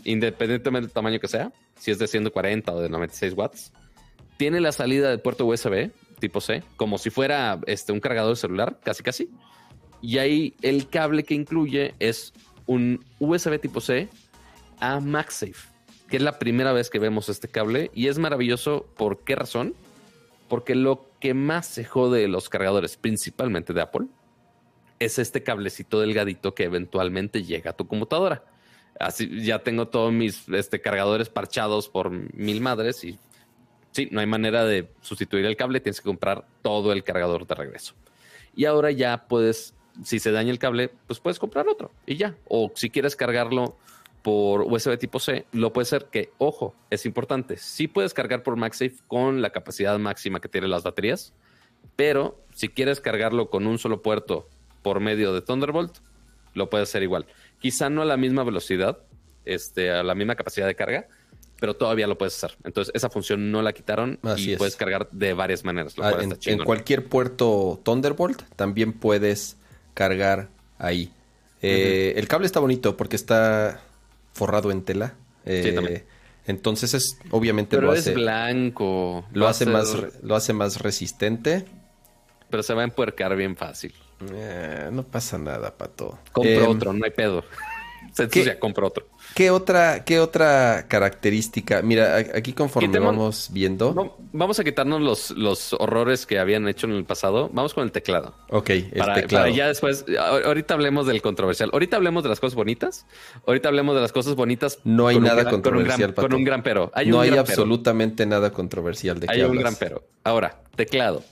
independientemente del tamaño que sea, si es de 140 o de 96 watts, tiene la salida del puerto USB tipo C, como si fuera este, un cargador celular, casi casi. Y ahí el cable que incluye es un USB tipo C a MagSafe que es la primera vez que vemos este cable y es maravilloso. ¿Por qué razón? Porque lo que más se jode de los cargadores, principalmente de Apple, es este cablecito delgadito que eventualmente llega a tu computadora. Así ya tengo todos mis este, cargadores parchados por mil madres y sí, no hay manera de sustituir el cable, tienes que comprar todo el cargador de regreso. Y ahora ya puedes, si se daña el cable, pues puedes comprar otro y ya. O si quieres cargarlo por USB tipo C, lo puede ser que, ojo, es importante, sí puedes cargar por MagSafe con la capacidad máxima que tienen las baterías, pero si quieres cargarlo con un solo puerto por medio de Thunderbolt, lo puedes hacer igual. Quizá no a la misma velocidad, este, a la misma capacidad de carga, pero todavía lo puedes hacer. Entonces, esa función no la quitaron y puedes cargar de varias maneras. Ah, en, cualquier puerto Thunderbolt también puedes cargar ahí. Eh, el cable está bonito porque está forrado en tela. Eh, entonces es obviamente Pero lo hace, es blanco. Lo hace más lo hace más resistente. Pero se va a empuercar bien fácil. Eh, no pasa nada, pato. Compro em, otro, no hay pedo. Se ensucia, compro otro. ¿Qué otra, ¿Qué otra característica? Mira, aquí conforme vamos viendo. vamos a quitarnos los, los horrores que habían hecho en el pasado. Vamos con el teclado. Ok, el teclado. ya después, ahorita hablemos del controversial. Ahorita hablemos de las cosas bonitas. Ahorita hablemos de las cosas bonitas. No hay nada controversial, con un, gran, pero. no hay absolutamente nada controversial de Hay un gran pero. Ahora, teclado.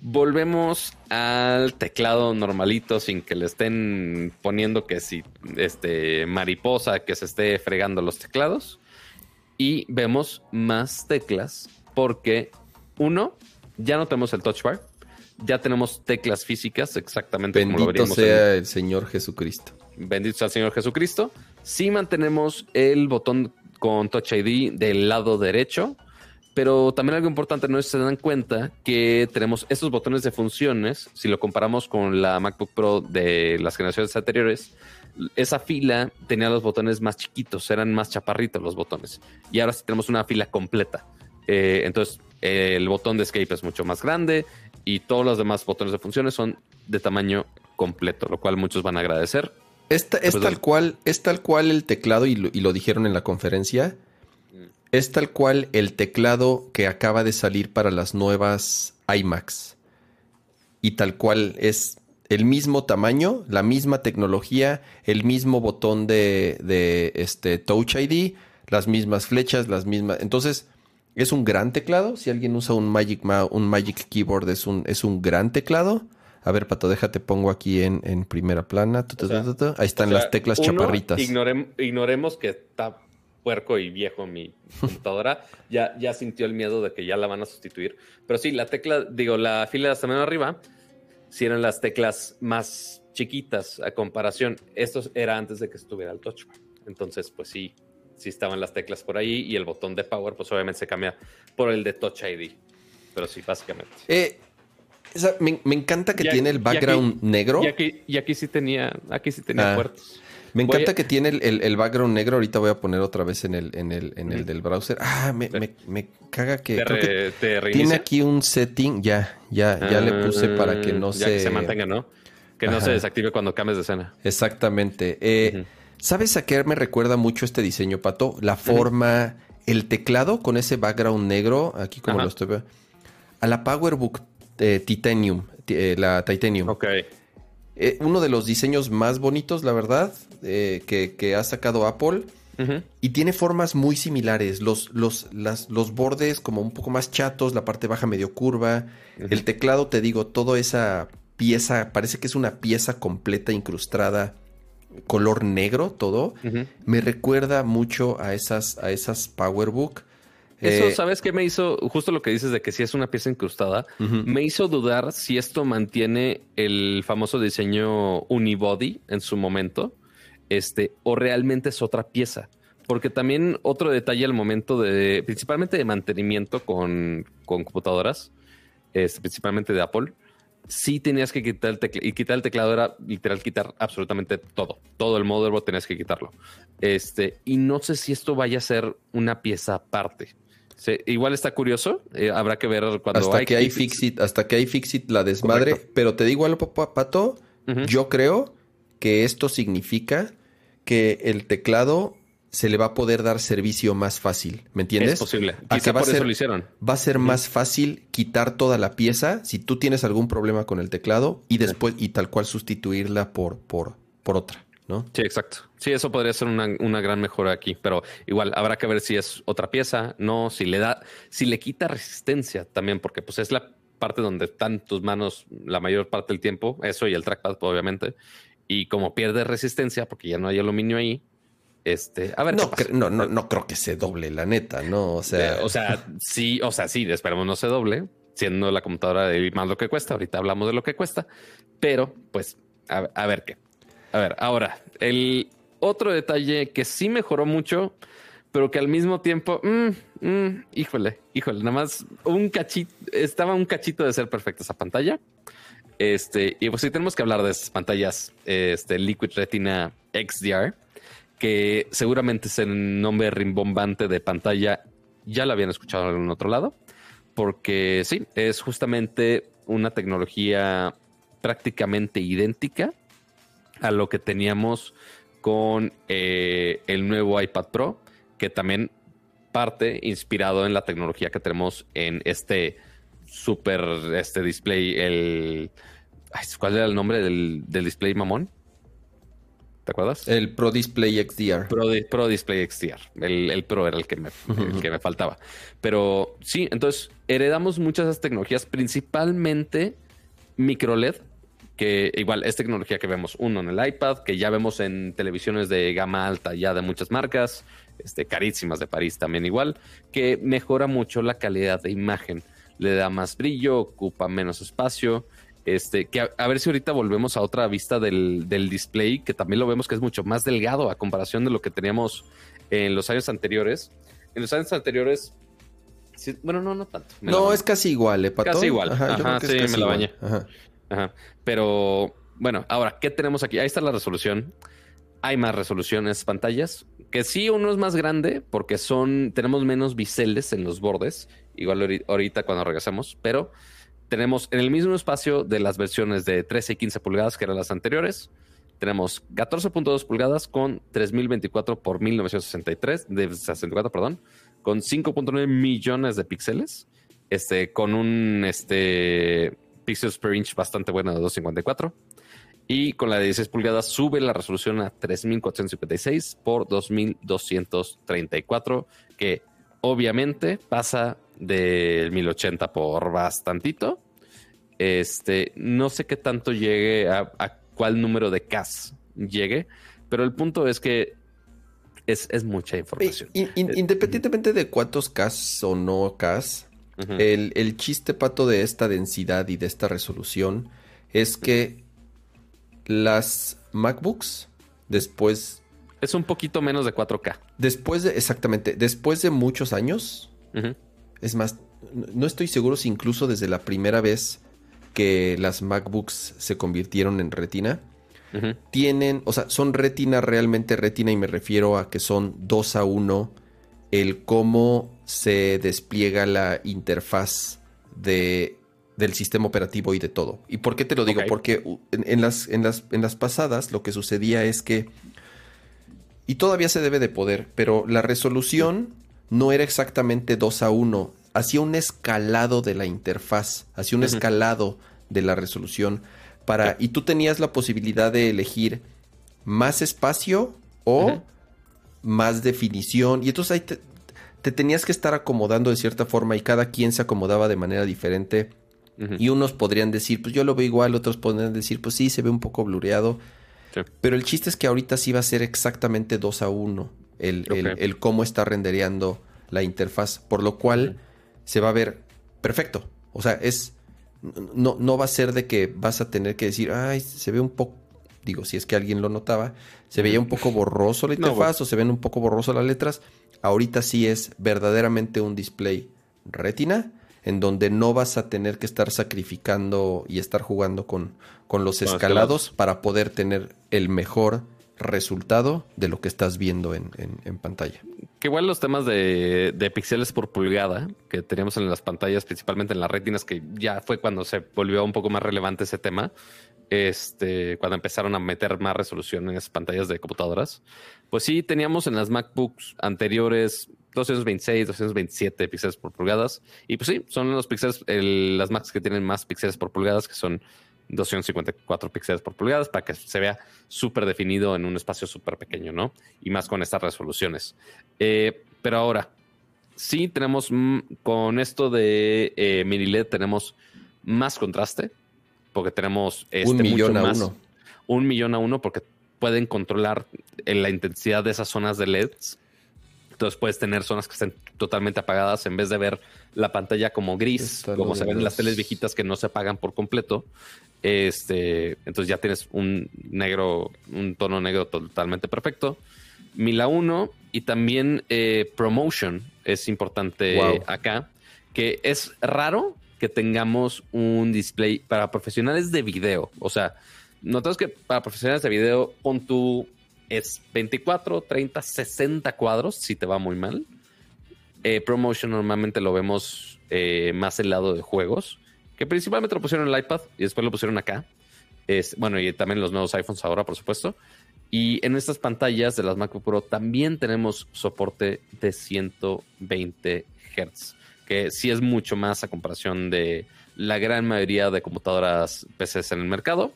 Volvemos al teclado normalito sin que le estén poniendo que si este mariposa que se esté fregando los teclados. Y vemos más teclas porque uno, ya no tenemos el touch bar, ya tenemos teclas físicas exactamente como lo veríamos. sea el Señor Jesucristo. Bendito sea el Señor Jesucristo. Si mantenemos el botón con Touch ID del lado derecho, pero también algo importante no es que se dan cuenta que tenemos estos botones de funciones. Si lo comparamos con la MacBook Pro de las generaciones anteriores, esa fila tenía los botones más chiquitos, eran más chaparritos los botones. Y ahora sí tenemos una fila completa. Eh, entonces, el botón de escape es mucho más grande y todos los demás botones de funciones son de tamaño completo, lo cual muchos van a agradecer. es, tal, cual, es tal cual el teclado y lo dijeron en la conferencia es tal cual el teclado que acaba de salir para las nuevas iMacs. Y tal cual es el mismo tamaño, la misma tecnología, el mismo botón de, este Touch ID, las mismas flechas, las mismas. Entonces, es un gran teclado. Si alguien usa un Magic, un Magic Keyboard, es un, es un gran teclado. A ver, Pato, déjate, pongo aquí en, primera plana. Ahí están las teclas chaparritas. ignoremos que está puerco y viejo mi computadora, ya, ya sintió el miedo de que ya la van a sustituir. Pero sí, la tecla, digo, la fila de hasta menos arriba, si eran las teclas más chiquitas a comparación. Esto era antes de que estuviera el touch Entonces, pues sí, sí estaban las teclas por ahí y el botón de power, pues obviamente se cambia por el de Touch ID. Pero sí, básicamente. Eh, me, encanta que tiene el background negro. Y aquí, y aquí sí tenía, aquí sí tenía ah. puertos. Me encanta que tiene el, background negro. Ahorita voy a poner otra vez en el, en el, en el del browser. Ah, me, me, caga que, tiene aquí un setting. Ya, ya, ya le puse para que no se... se mantenga, ¿no? Que no se desactive cuando cambies de escena. Exactamente. Eh, ¿Sabes a qué me recuerda mucho este diseño, Pato? La forma, el teclado con ese background negro, aquí como lo estoy viendo, a la PowerBook eh, Titanium, eh, la Titanium. Ok. Uno de los diseños más bonitos, la verdad. Eh, que, ha sacado Apple. Y tiene formas muy similares. Los, los, las, los bordes como un poco más chatos, la parte baja medio curva. El teclado, te digo, toda esa pieza, parece que es una pieza completa incrustada, color negro, todo. Me recuerda mucho a esas, a esas PowerBook. Eso, eh, ¿sabes qué me hizo? Justo lo que dices de que si es una pieza incrustada, me hizo dudar si esto mantiene el famoso diseño unibody en su momento este, o realmente es otra pieza. Porque también otro detalle al momento de, principalmente de mantenimiento con, computadoras, es, principalmente de Apple, sí tenías que quitar el teclado, y quitar el teclado era literal quitar absolutamente todo, todo el motherboard tenías que quitarlo. Este, y no sé si esto vaya a ser una pieza aparte. Igual está curioso, eh, habrá que ver cuando hasta que hay Fixit, hasta que hay Fixit la desmadre, pero te digo algo, Pato, yo creo que esto significa que el teclado se le va a poder dar servicio más fácil, ¿me entiendes? Es posible. Quizá va, a ser, lo hicieron. va a ser más fácil quitar toda la pieza si tú tienes algún problema con el teclado y después y tal cual sustituirla por, por, por otra, ¿no? Sí, exacto. Sí, eso podría ser una, una, gran mejora aquí, pero igual habrá que ver si es otra pieza, no, si le da, si le quita resistencia también, porque pues es la parte donde están tus manos la mayor parte del tiempo, eso y el trackpad, obviamente. Y como pierde resistencia, porque ya no hay aluminio ahí, este, a ver. No, no, no, no creo que se doble, la neta, ¿no? O sea. O sea, sí, o sea, sí, esperemos no se doble, siendo la computadora de más lo que cuesta. Ahorita hablamos de lo que cuesta, pero pues a, ver qué. A ver, ahora, el otro detalle que sí mejoró mucho, pero que al mismo tiempo, mm, mm, híjole, híjole, nada más un cachito, estaba un cachito de ser perfecta esa pantalla. Este, y pues sí tenemos que hablar de estas pantallas, este Liquid Retina XDR, que seguramente es el nombre rimbombante de pantalla, ya lo habían escuchado en algún otro lado, porque sí, es justamente una tecnología prácticamente idéntica a lo que teníamos con eh, el nuevo iPad Pro, que también parte inspirado en la tecnología que tenemos en este super este display, el... ¿Cuál era el nombre del, display mamón? ¿Te acuerdas? El Pro Display XDR. Pro, Display XDR. El, Pro era el que, me, que me faltaba. Pero sí, entonces heredamos muchas de esas tecnologías, principalmente micro LED, que igual es tecnología que vemos uno en el iPad, que ya vemos en televisiones de gama alta ya de muchas marcas, este, carísimas de París también igual, que mejora mucho la calidad de imagen le da más brillo, ocupa menos espacio. Este, que a, ver si ahorita volvemos a otra vista del, display, que también lo vemos que es mucho más delgado a comparación de lo que teníamos en los años anteriores. En los años anteriores, bueno, no, no tanto. No, es casi igual, ¿eh, Pato? Casi igual. Ajá, sí, me la bañé. Ajá. Pero, bueno, ahora, ¿qué tenemos aquí? Ahí está la resolución. Hay más resoluciones pantallas. Que sí, uno es más grande porque son, tenemos menos biseles en los bordes igual ahorita cuando regresemos, pero tenemos en el mismo espacio de las versiones de 13 y 15 pulgadas que eran las anteriores. Tenemos 14.2 pulgadas con 3024 por 1963, de 64, perdón, con 5.9 millones de píxeles, este, con un este, píxeles per inch bastante bueno de 254. Y con la de 16 pulgadas sube la resolución a 3456 por 2234, que obviamente pasa del 1080 por bastantito. Este, no sé qué tanto llegue a, cuál número de CAS llegue, pero el punto es que es, mucha información. independientemente de cuántos CAS o no CAS, el, el, chiste pato de esta densidad y de esta resolución es que las MacBooks después... Es un poquito menos de 4K. Después de, exactamente, después de muchos años, es más, no estoy seguro si incluso desde la primera vez que las MacBooks se convirtieron en retina, tienen, o sea, son retina realmente retina y me refiero a que son 2 a 1 el cómo se despliega la interfaz de, del sistema operativo y de todo. ¿Y por qué te lo digo? Porque en, las, en, las, en las pasadas lo que sucedía es que, y todavía se debe de poder, pero la resolución no era exactamente 2 a 1, hacía un escalado de la interfaz, hacía un escalado de la resolución para y tú tenías la posibilidad de elegir más espacio o más definición. Y entonces ahí te, te tenías que estar acomodando de cierta forma y cada quien se acomodaba de manera diferente. Y unos podrían decir, pues yo lo veo igual, otros podrían decir, pues sí, se ve un poco blureado. Pero el chiste es que ahorita sí va a ser exactamente 2 a 1 el, el, cómo está rendereando la interfaz, por lo cual se va a ver perfecto. O sea, es no, no va a ser de que vas a tener que decir, ay, se ve un poco, digo, si es que alguien lo notaba, se veía un poco borroso la interfaz o se ven un poco borroso las letras. Ahorita sí es verdaderamente un display retina en donde no vas a tener que estar sacrificando y estar jugando con, con los escalados para poder tener el mejor resultado de lo que estás viendo en, pantalla. Que igual los temas de, de, píxeles por pulgada que teníamos en las pantallas, principalmente en las retinas, que ya fue cuando se volvió un poco más relevante ese tema, este, cuando empezaron a meter más resolución en esas pantallas de computadoras, pues sí teníamos en las MacBooks anteriores 226, 227 píxeles por pulgadas. Y pues sí, son los píxeles, las Macs que tienen más píxeles por pulgadas, que son 254 píxeles por pulgadas, para que se vea súper definido en un espacio súper pequeño, ¿no? Y más con estas resoluciones. Eh, pero ahora, sí tenemos, mm, con esto de eh, mini LED, tenemos más contraste, porque tenemos este, un millón a uno. Un millón a uno, porque pueden controlar eh, la intensidad de esas zonas de LEDs entonces puedes tener zonas que estén totalmente apagadas en vez de ver la pantalla como gris, como se ven en las teles viejitas que no se apagan por completo. Este, entonces ya tienes un negro, un tono negro totalmente perfecto. Mila 1 y también eh, Promotion es importante acá, que es raro que tengamos un display para profesionales de video. O sea, notamos que para profesionales de video, pon tu es 24, 30, 60 cuadros si te va muy mal. Eh, ProMotion normalmente lo vemos eh, más el lado de juegos, que principalmente lo pusieron en el iPad y después lo pusieron acá. Es, bueno, y también los nuevos iPhones ahora, por supuesto. Y en estas pantallas de las MacBook Pro también tenemos soporte de 120 Hz, que sí es mucho más a comparación de la gran mayoría de computadoras PCs en el mercado.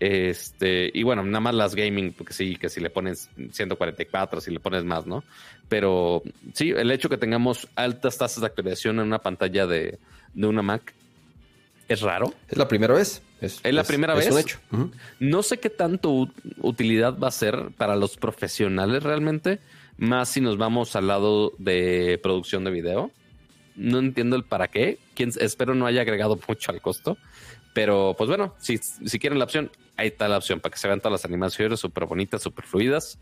Este, y bueno, nada más las gaming, porque sí, que si le pones 144, si le pones más, ¿no? Pero sí, el hecho que tengamos altas tasas de actualización en una pantalla de, una Mac es raro. Es la primera vez. Es, la primera vez. Es un hecho. No sé qué tanto utilidad va a ser para los profesionales realmente, más si nos vamos al lado de producción de video. No entiendo el para qué. espero no haya agregado mucho al costo. Pero pues bueno, si, si quieren la opción, ahí está la opción para que se vean todas las animaciones súper bonitas, súper fluidas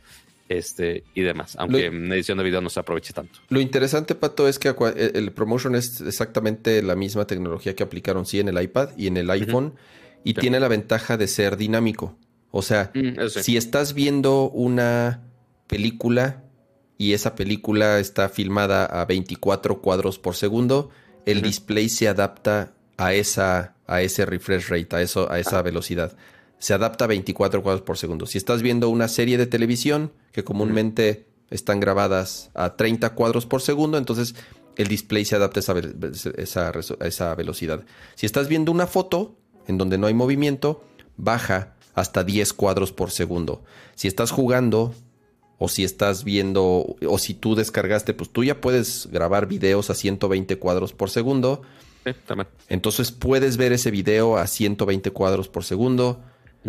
este, y demás, aunque en edición de video no se aproveche tanto. Lo interesante, Pato, es que el Promotion es exactamente la misma tecnología que aplicaron sí en el iPad y en el iPhone y tiene la ventaja de ser dinámico. O sea, mm, si estás viendo una película y esa película está filmada a 24 cuadros por segundo, el display se adapta a esa a ese refresh rate, a eso a esa velocidad. Se adapta a 24 cuadros por segundo. Si estás viendo una serie de televisión que comúnmente están grabadas a 30 cuadros por segundo, entonces el display se adapta a esa, velocidad. Si estás viendo una foto en donde no hay movimiento, baja hasta 10 cuadros por segundo. Si estás jugando o si estás viendo o si tú descargaste, pues tú ya puedes grabar videos a 120 cuadros por segundo entonces puedes ver ese video a 120 cuadros por segundo.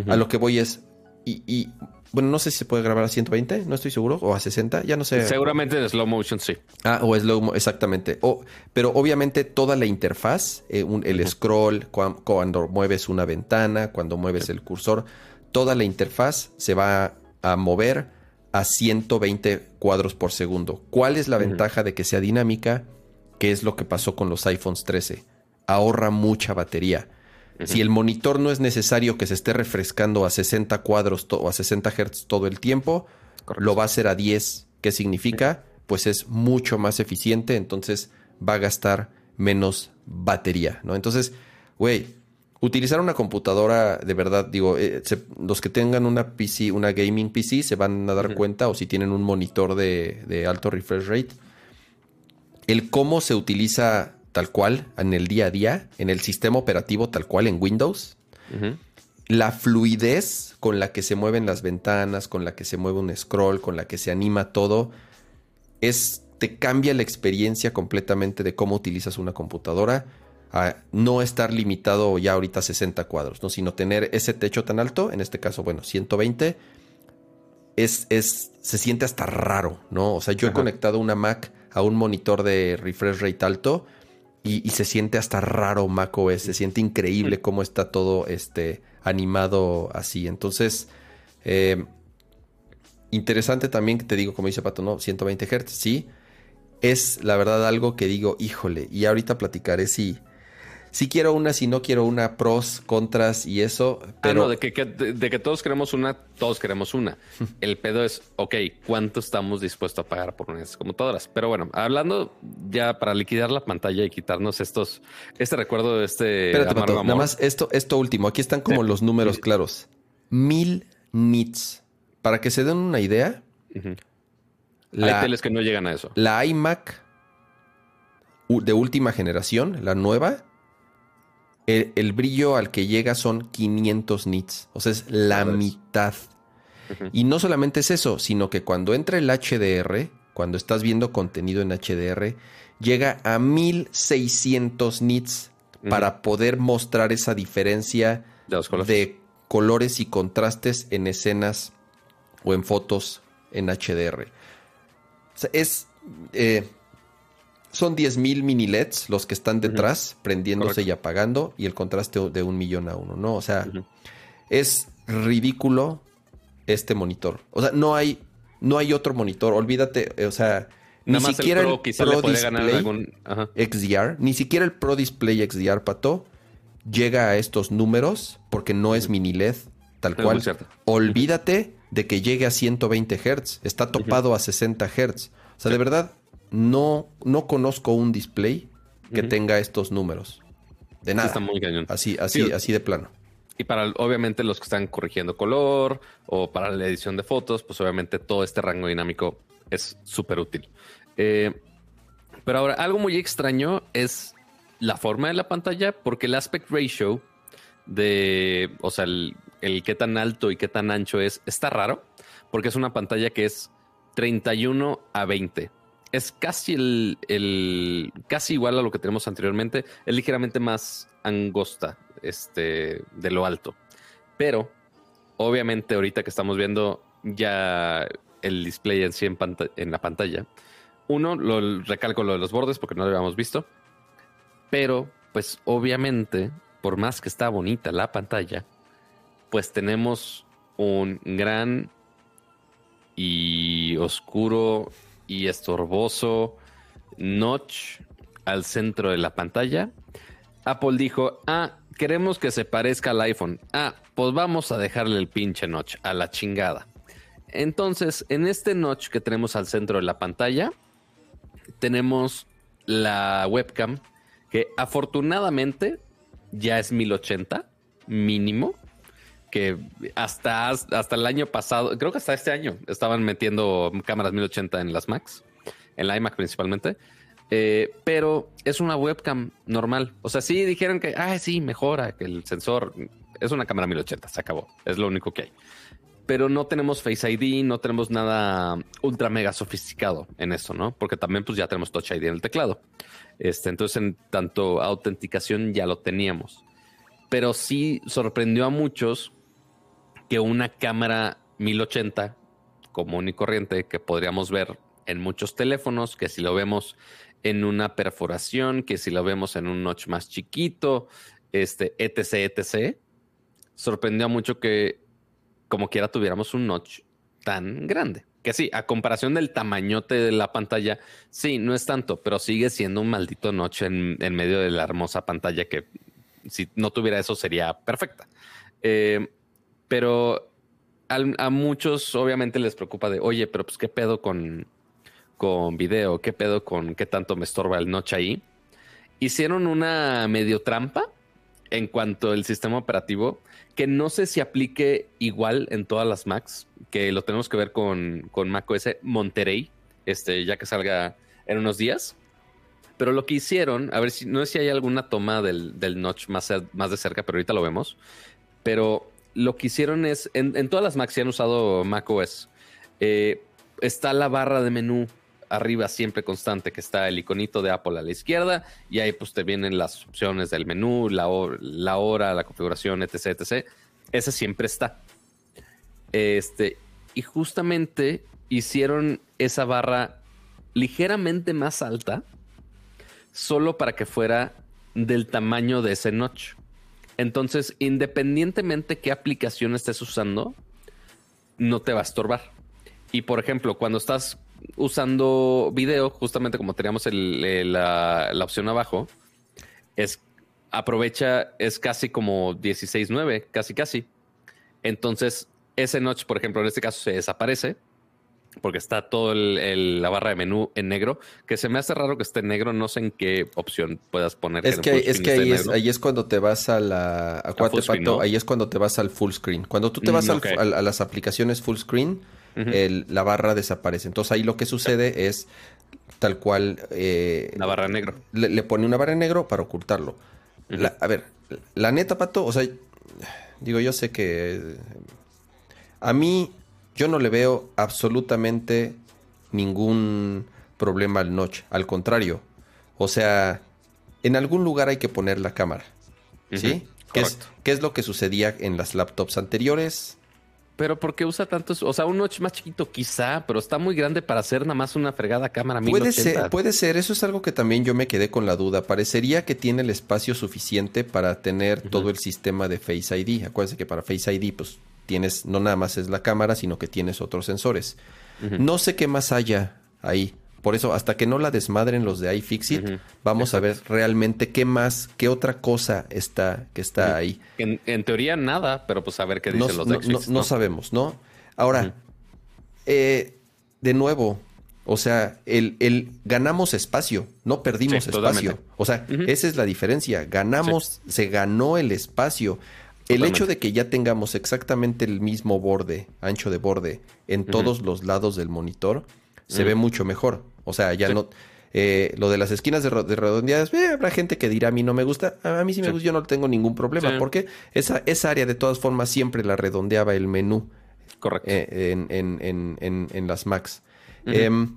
A lo que voy es. Y, bueno, no sé si se puede grabar a 120, no estoy seguro, o a 60, ya no sé. Seguramente en slow motion, sí. Ah, o slow motion, exactamente. O, pero obviamente toda la interfaz, eh, el scroll, cuando mueves una ventana, cuando mueves el cursor, toda la interfaz se va a mover a 120 cuadros por segundo. ¿Cuál es la ventaja de que sea dinámica? Que es lo que pasó con los iPhones 13. Ahorra mucha batería. Si el monitor no es necesario que se esté refrescando a 60 cuadros o a 60 Hz todo el tiempo, lo va a hacer a 10. ¿Qué significa? Pues es mucho más eficiente, entonces va a gastar menos batería, ¿no? Entonces, güey, utilizar una computadora, de verdad, digo, eh, los que tengan una PC, una gaming PC, se van a dar cuenta, o si tienen un monitor de, de alto refresh rate, el cómo se utiliza tal cual en el día a día, en el sistema operativo tal cual en Windows, la fluidez con la que se mueven las ventanas, con la que se mueve un scroll, con la que se anima todo, es te cambia la experiencia completamente de cómo utilizas una computadora a no estar limitado ya ahorita a 60 cuadros, ¿no? sino tener ese techo tan alto, en este caso, bueno, 120, es, es, se siente hasta raro, ¿no? O sea, yo he conectado una Mac a un monitor de refresh rate alto y, se siente hasta raro Mac OS, se siente increíble cómo está todo este, animado así. Entonces, eh, interesante también que te digo, como dice Pato, ¿no? 120 Hz, sí. Es la verdad algo que digo, híjole, y ahorita platicaré si si quiero una, si no quiero una, pros, contras y eso. Ah, pero... de, que, de, que todos queremos una, todos queremos una. El pedo es, ok, ¿cuánto estamos dispuestos a pagar por unas computadoras? Pero bueno, hablando ya para liquidar la pantalla y quitarnos estos, este recuerdo de este. Espérate, nada más esto, esto último. Aquí están como los números claros. Mil nits. Para que se den una idea. Hay teles que no llegan a eso. La iMac de última generación, la nueva, el, brillo al que llega son 500 nits. O sea, es la mitad. Y no solamente es eso, sino que cuando entra el HDR, cuando estás viendo contenido en HDR, llega a 1600 nits para poder mostrar esa diferencia de, colores y contrastes en escenas o en fotos en HDR. O sea, es. Eh, son 10.000 mini LEDs los que están detrás, prendiéndose y apagando, y el contraste de un millón a uno, ¿no? O sea, es ridículo este monitor. O sea, no hay, no hay otro monitor. Olvídate, eh, o sea, ni siquiera el Pro, Display XDR, ni siquiera el Pro Display XDR, Pato, llega a estos números porque no es mini LED tal cual. Olvídate de que llegue a 120 Hz. Está topado a 60 Hz. O sea, de verdad, no, no conozco un display que tenga estos números. De nada. Está muy cañón. Así, así, así de plano. Y para obviamente los que están corrigiendo color o para la edición de fotos, pues obviamente todo este rango dinámico es súper útil. Eh, pero ahora, algo muy extraño es la forma de la pantalla, porque el aspect ratio de, o sea, el, el qué tan alto y qué tan ancho es, está raro, porque es una pantalla que es 31 a 20 es casi el, casi igual a lo que tenemos anteriormente. Es ligeramente más angosta este, de lo alto. Pero, obviamente, ahorita que estamos viendo ya el display en sí en, la pantalla, uno, lo recalco lo de los bordes porque no lo habíamos visto. Pero, pues, obviamente, por más que está bonita la pantalla, pues tenemos un gran y oscuro y estorboso notch al centro de la pantalla. Apple dijo, ah, queremos que se parezca al iPhone. Ah, pues vamos a dejarle el pinche notch a la chingada. Entonces, en este notch que tenemos al centro de la pantalla, tenemos la webcam que afortunadamente ya es 1080 mínimo que hasta, hasta el año pasado, creo que hasta este año, estaban metiendo cámaras 1080 en las Macs, en la iMac principalmente. Eh, pero es una webcam normal. O sea, sí dijeron que, ah, sí, mejora, que el sensor es una cámara 1080, se acabó. Es lo único que hay. Pero no tenemos Face ID, no tenemos nada ultra mega sofisticado en eso, ¿no? Porque también pues ya tenemos Touch ID en el teclado. Este, entonces, en tanto autenticación ya lo teníamos. Pero sí sorprendió a muchos que una cámara 1080 común y corriente que podríamos ver en muchos teléfonos, que si lo vemos en una perforación, que si lo vemos en un notch más chiquito, este, etc, etc, sorprendió mucho que como quiera tuviéramos un notch tan grande. Que sí, a comparación del tamañote de la pantalla, sí, no es tanto, pero sigue siendo un maldito notch en, medio de la hermosa pantalla que si no tuviera eso sería perfecta. Eh, pero a muchos obviamente les preocupa de, oye, pero pues qué pedo con, con video, qué pedo con qué tanto me estorba el noche ahí. Hicieron una medio trampa en cuanto al sistema operativo que no sé si aplique igual en todas las Macs, que lo tenemos que ver con, con macOS Monterey, este, ya que salga en unos días. Pero lo que hicieron, a ver si no sé si hay alguna toma del, del notch más, más de cerca, pero ahorita lo vemos. Pero lo que hicieron es, en, todas las Macs, si han usado macOS, eh, está la barra de menú arriba siempre constante, que está el iconito de Apple a la izquierda, y ahí pues te vienen las opciones del menú, la, la hora, la configuración, etc, etc. Ese siempre está. Este, y justamente hicieron esa barra ligeramente más alta, solo para que fuera del tamaño de ese notch. Entonces, independientemente qué aplicación estés usando, no te va a estorbar. Y por ejemplo, cuando estás usando video, justamente como teníamos la, opción abajo, es aprovecha, es casi como 16.9, casi casi. Entonces, ese notch, por ejemplo, en este caso se desaparece porque está toda la barra de menú en negro, que se me hace raro que esté en negro, no sé en qué opción puedas poner. Es que, es que ahí, es, ahí es cuando te vas a la... Ahí es cuando te vas al full screen. Cuando tú te vas mm, a, las aplicaciones full screen, la barra desaparece. Entonces ahí lo que sucede es tal cual... Eh, la barra negro. Le, pone una barra en negro para ocultarlo. a ver, la neta, Pato, o sea, digo, yo sé que... A mí yo no le veo absolutamente ningún problema al notch. Al contrario. O sea, en algún lugar hay que poner la cámara. ¿Sí? ¿Qué es, ¿Qué es, lo que sucedía en las laptops anteriores? Pero ¿por qué usa tantos? O sea, un notch más chiquito quizá, pero está muy grande para hacer nada más una fregada cámara. Puede ser, puede ser. Eso es algo que también yo me quedé con la duda. Parecería que tiene el espacio suficiente para tener todo el sistema de Face ID. Acuérdense que para Face ID, pues tienes, no nada más es la cámara, sino que tienes otros sensores. No sé qué más haya ahí. Por eso, hasta que no la desmadren los de iFixit, vamos a ver realmente qué más, qué otra cosa está, que está ahí. En, teoría nada, pero pues a ver qué dicen los de no, no, sabemos, ¿no? Ahora, eh, de nuevo, o sea, el, el, ganamos espacio, no perdimos espacio. O sea, esa es la diferencia. Ganamos, se ganó el espacio. El hecho de que ya tengamos exactamente el mismo borde, ancho de borde, en todos los lados del monitor, se ve mucho mejor. O sea, ya no... Eh, lo de las esquinas de, redondeadas, eh, habrá gente que dirá a mí no me gusta. A, mí sí me gusta, yo no tengo ningún problema. Porque esa, esa área de todas formas siempre la redondeaba el menú. Correcto. Eh, en, en, en, en, las Macs. Em,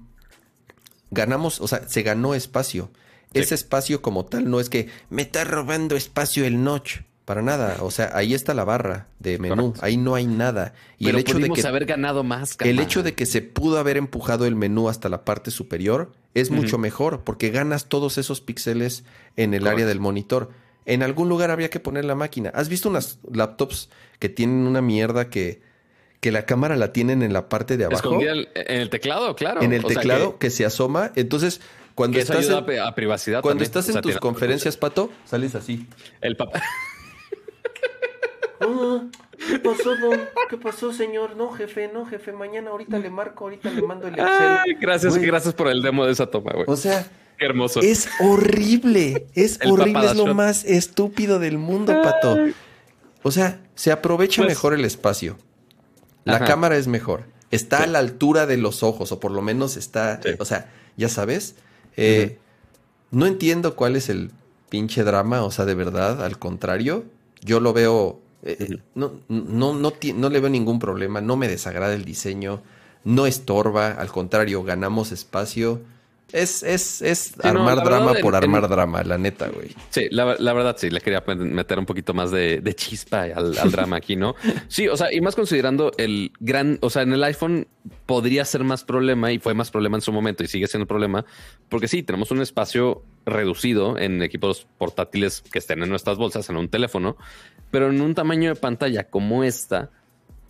ganamos, o sea, se ganó espacio. Ese espacio como tal no es que me está robando espacio el notch. Para nada, o sea, ahí está la barra de menú, ahí no hay nada. Y el hecho de que haber ganado más. El hecho de que se pudo haber empujado el menú hasta la parte superior es mucho mejor porque ganas todos esos píxeles en el área del monitor. En algún lugar habría que poner la máquina. ¿Has visto unas laptops que tienen una mierda que, que la cámara la tienen en la parte de abajo? en el teclado, claro. En el teclado que, se asoma. Entonces, cuando estás a privacidad. Cuando estás en tus conferencias, Pato, sales así. El papá. ¿Qué pasó, don? ¿Qué pasó, señor? No, jefe, no, jefe. Mañana, ahorita le marco, ahorita le mando el Excel. gracias, gracias por el demo de esa toma, güey. O sea, Qué hermoso. Es horrible. Es horrible. Es lo más estúpido del mundo, pato. O sea, se aprovecha pues mejor el espacio. La cámara es mejor. Está a la altura de los ojos, o por lo menos está. O sea, ya sabes. Eh, no entiendo cuál es el pinche drama. O sea, de verdad, al contrario. Yo lo veo eh, eh, no, no, no, no, le veo ningún problema, no me desagrada el diseño, no estorba, al contrario, ganamos espacio. Es, es, es armar drama por armar drama, la neta, güey. Sí, la, verdad sí, le quería meter un poquito más de, chispa al, drama aquí, ¿no? Sí, o sea, y más considerando el gran, o sea, en el iPhone podría ser más problema y fue más problema en su momento y sigue siendo problema, porque sí, tenemos un espacio reducido en equipos portátiles que estén en nuestras bolsas, en un teléfono, pero en un tamaño de pantalla como esta,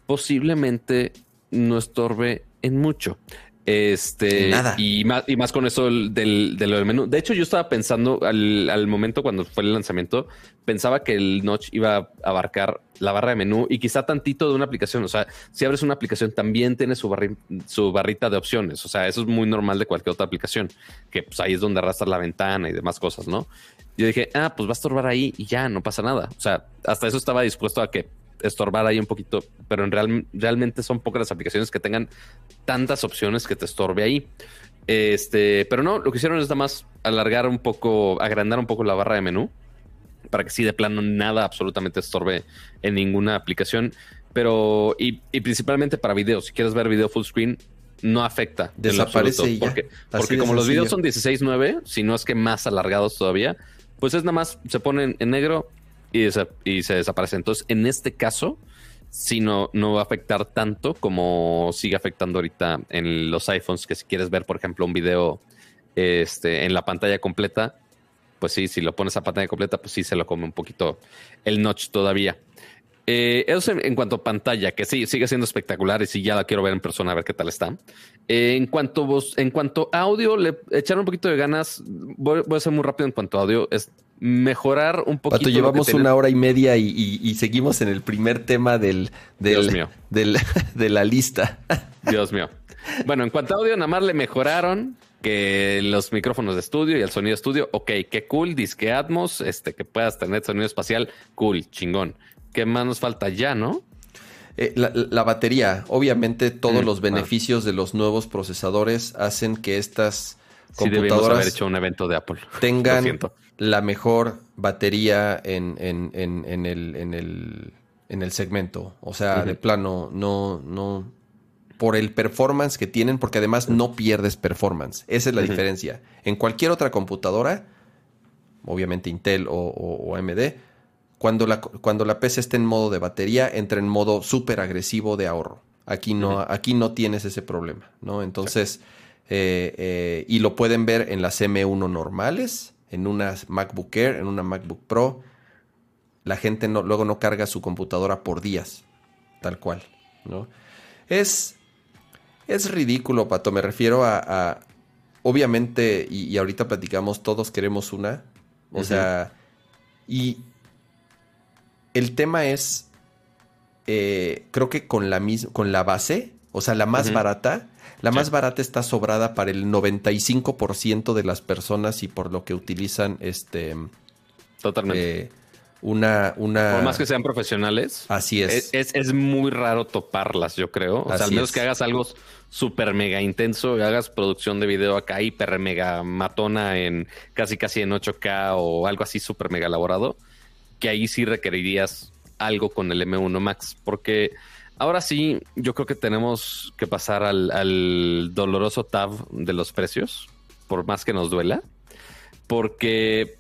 posiblemente no estorbe en mucho. Este, Nada. Y más, y más con eso del, del, menú. De hecho, yo estaba pensando al, momento cuando fue el lanzamiento, pensaba que el notch iba a abarcar la barra de menú y quizá tantito de una aplicación. O sea, si abres una aplicación, también tiene su, su barrita de opciones. O sea, eso es muy normal de cualquier otra aplicación, que pues ahí es donde arrastras la ventana y demás cosas, ¿no? Yo dije, ah, pues va a estorbar ahí y ya, no pasa nada. O sea, hasta eso estaba dispuesto a que estorbar ahí un poquito, pero en real, realmente son pocas las aplicaciones que tengan tantas opciones que te estorbe ahí. Este, pero no, lo que hicieron es nada más alargar un poco, agrandar un poco la barra de menú para que sí de plano nada absolutamente estorbe en ninguna aplicación. Pero, y, principalmente para video, si quieres ver video full screen, no afecta. Desaparece Porque, porque como los videos son 16.9, si no es que más alargados todavía, pues es nada más, se ponen en negro y, y se desaparece. Entonces, en este caso, sí no, no va a afectar tanto como sigue afectando ahorita en los iPhones, que si quieres ver, por ejemplo, un video este, en la pantalla completa, pues sí, si lo pones a pantalla completa, pues sí se lo come un poquito el notch todavía. Eh, eso en, cuanto a pantalla, que sí, sigue siendo espectacular y sí, ya la quiero ver en persona a ver qué tal está. Eh, en cuanto vos, en cuanto a audio, le echaron un poquito de ganas. Voy, a ser muy rápido en cuanto a audio. Es mejorar un poquito. Pato, llevamos una hora y media y, seguimos en el primer tema del, del, mío. de la lista. Dios mío. Bueno, en cuanto a audio, nada más le mejoraron que los micrófonos de estudio y el sonido de estudio, ok, qué cool, disque Atmos, este, que puedas tener sonido espacial, cool, chingón. ¿Qué más nos falta ya, no? Eh, la, batería, obviamente todos mm, los beneficios de los nuevos procesadores hacen que estas computadoras haber hecho un evento de Apple. tengan la mejor batería en, en, en, el, en, el, en el segmento. O sea, de plano, no, no, por el performance que tienen, porque además no pierdes performance. Esa es la diferencia. En cualquier otra computadora, obviamente Intel o AMD, cuando la, cuando la PC está en modo de batería, entra en modo súper agresivo de ahorro. Aquí no, aquí no tienes ese problema, ¿no? Entonces, eh, eh, y lo pueden ver en las M1 normales, en una MacBook Air, en una MacBook Pro. La gente no, luego no carga su computadora por días, tal cual, ¿no? Es, es ridículo, Pato. Me refiero a, obviamente, y, ahorita platicamos, todos queremos una. O sea, y el tema es, eh, creo que con la, con la base, o sea, la más barata, la más barata está sobrada para el 95% de las personas y por lo que utilizan este... Totalmente. Eh, una, una... Por más que sean profesionales. Así es. Es, muy raro toparlas, yo creo. O sea, al menos que hagas algo súper mega intenso, hagas producción de video acá hiper mega matona en casi casi en 8K o algo así súper mega elaborado que ahí sí requerirías algo con el M1 Max, porque ahora sí yo creo que tenemos que pasar al, doloroso tab de los precios, por más que nos duela, porque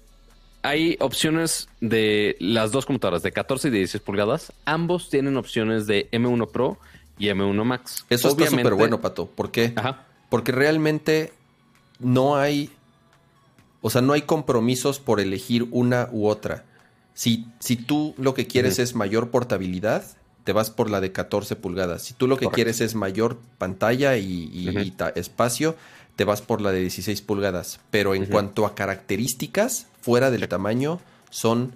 hay opciones de las dos computadoras, de 14 y de 16 pulgadas, ambos tienen opciones de M1 Pro y M1 Max. Eso está súper bueno, Pato. ¿Por qué? Porque realmente no hay, o sea, no hay compromisos por elegir una u otra. Si, si tú lo que quieres es mayor portabilidad, te vas por la de 14 pulgadas. Si tú lo que quieres es mayor pantalla y, espacio, te vas por la de 16 pulgadas. Pero en cuanto a características, fuera del tamaño, son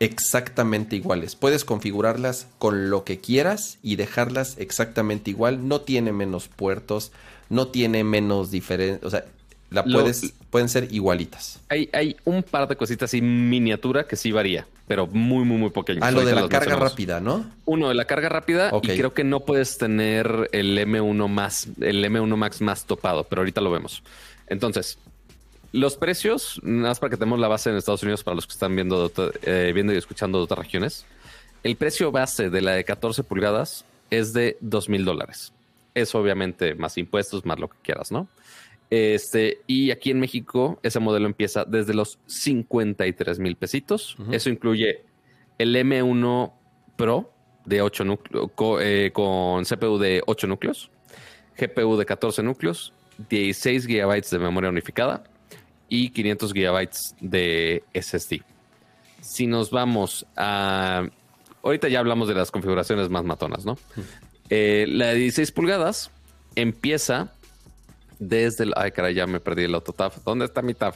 exactamente iguales. Puedes configurarlas con lo que quieras y dejarlas exactamente igual. No tiene menos puertos, no tiene menos diferencia. O sea, la puedes, pueden ser igualitas. Hay, hay un par de cositas así miniatura que sí varía, pero muy, muy, muy pequeño. Ah, lo de la carga rápida, ¿no? Uno, de la carga rápida y creo que no puedes tener el M1 más, el M1 Max más topado, pero ahorita lo vemos. Entonces, los precios, nada más para que tenemos la base en Estados Unidos para los que están viendo, eh, viendo y escuchando de otras regiones. El precio base de la de 14 pulgadas es de 2 mil dólares. Es obviamente más impuestos, más lo que quieras, ¿no? Este, y aquí en México, ese modelo empieza desde los 53 mil pesitos. Eso incluye el M1 Pro de 8 núcleos, eh, con CPU de 8 núcleos, GPU de 14 núcleos, 16 GB de memoria unificada y 500 GB de SSD. Si nos vamos a. Ahorita ya hablamos de las configuraciones más matonas, ¿no? Eh, la de 16 pulgadas empieza desde el... Ay, caray, ya me perdí el otro tab. ¿Dónde está mi tab?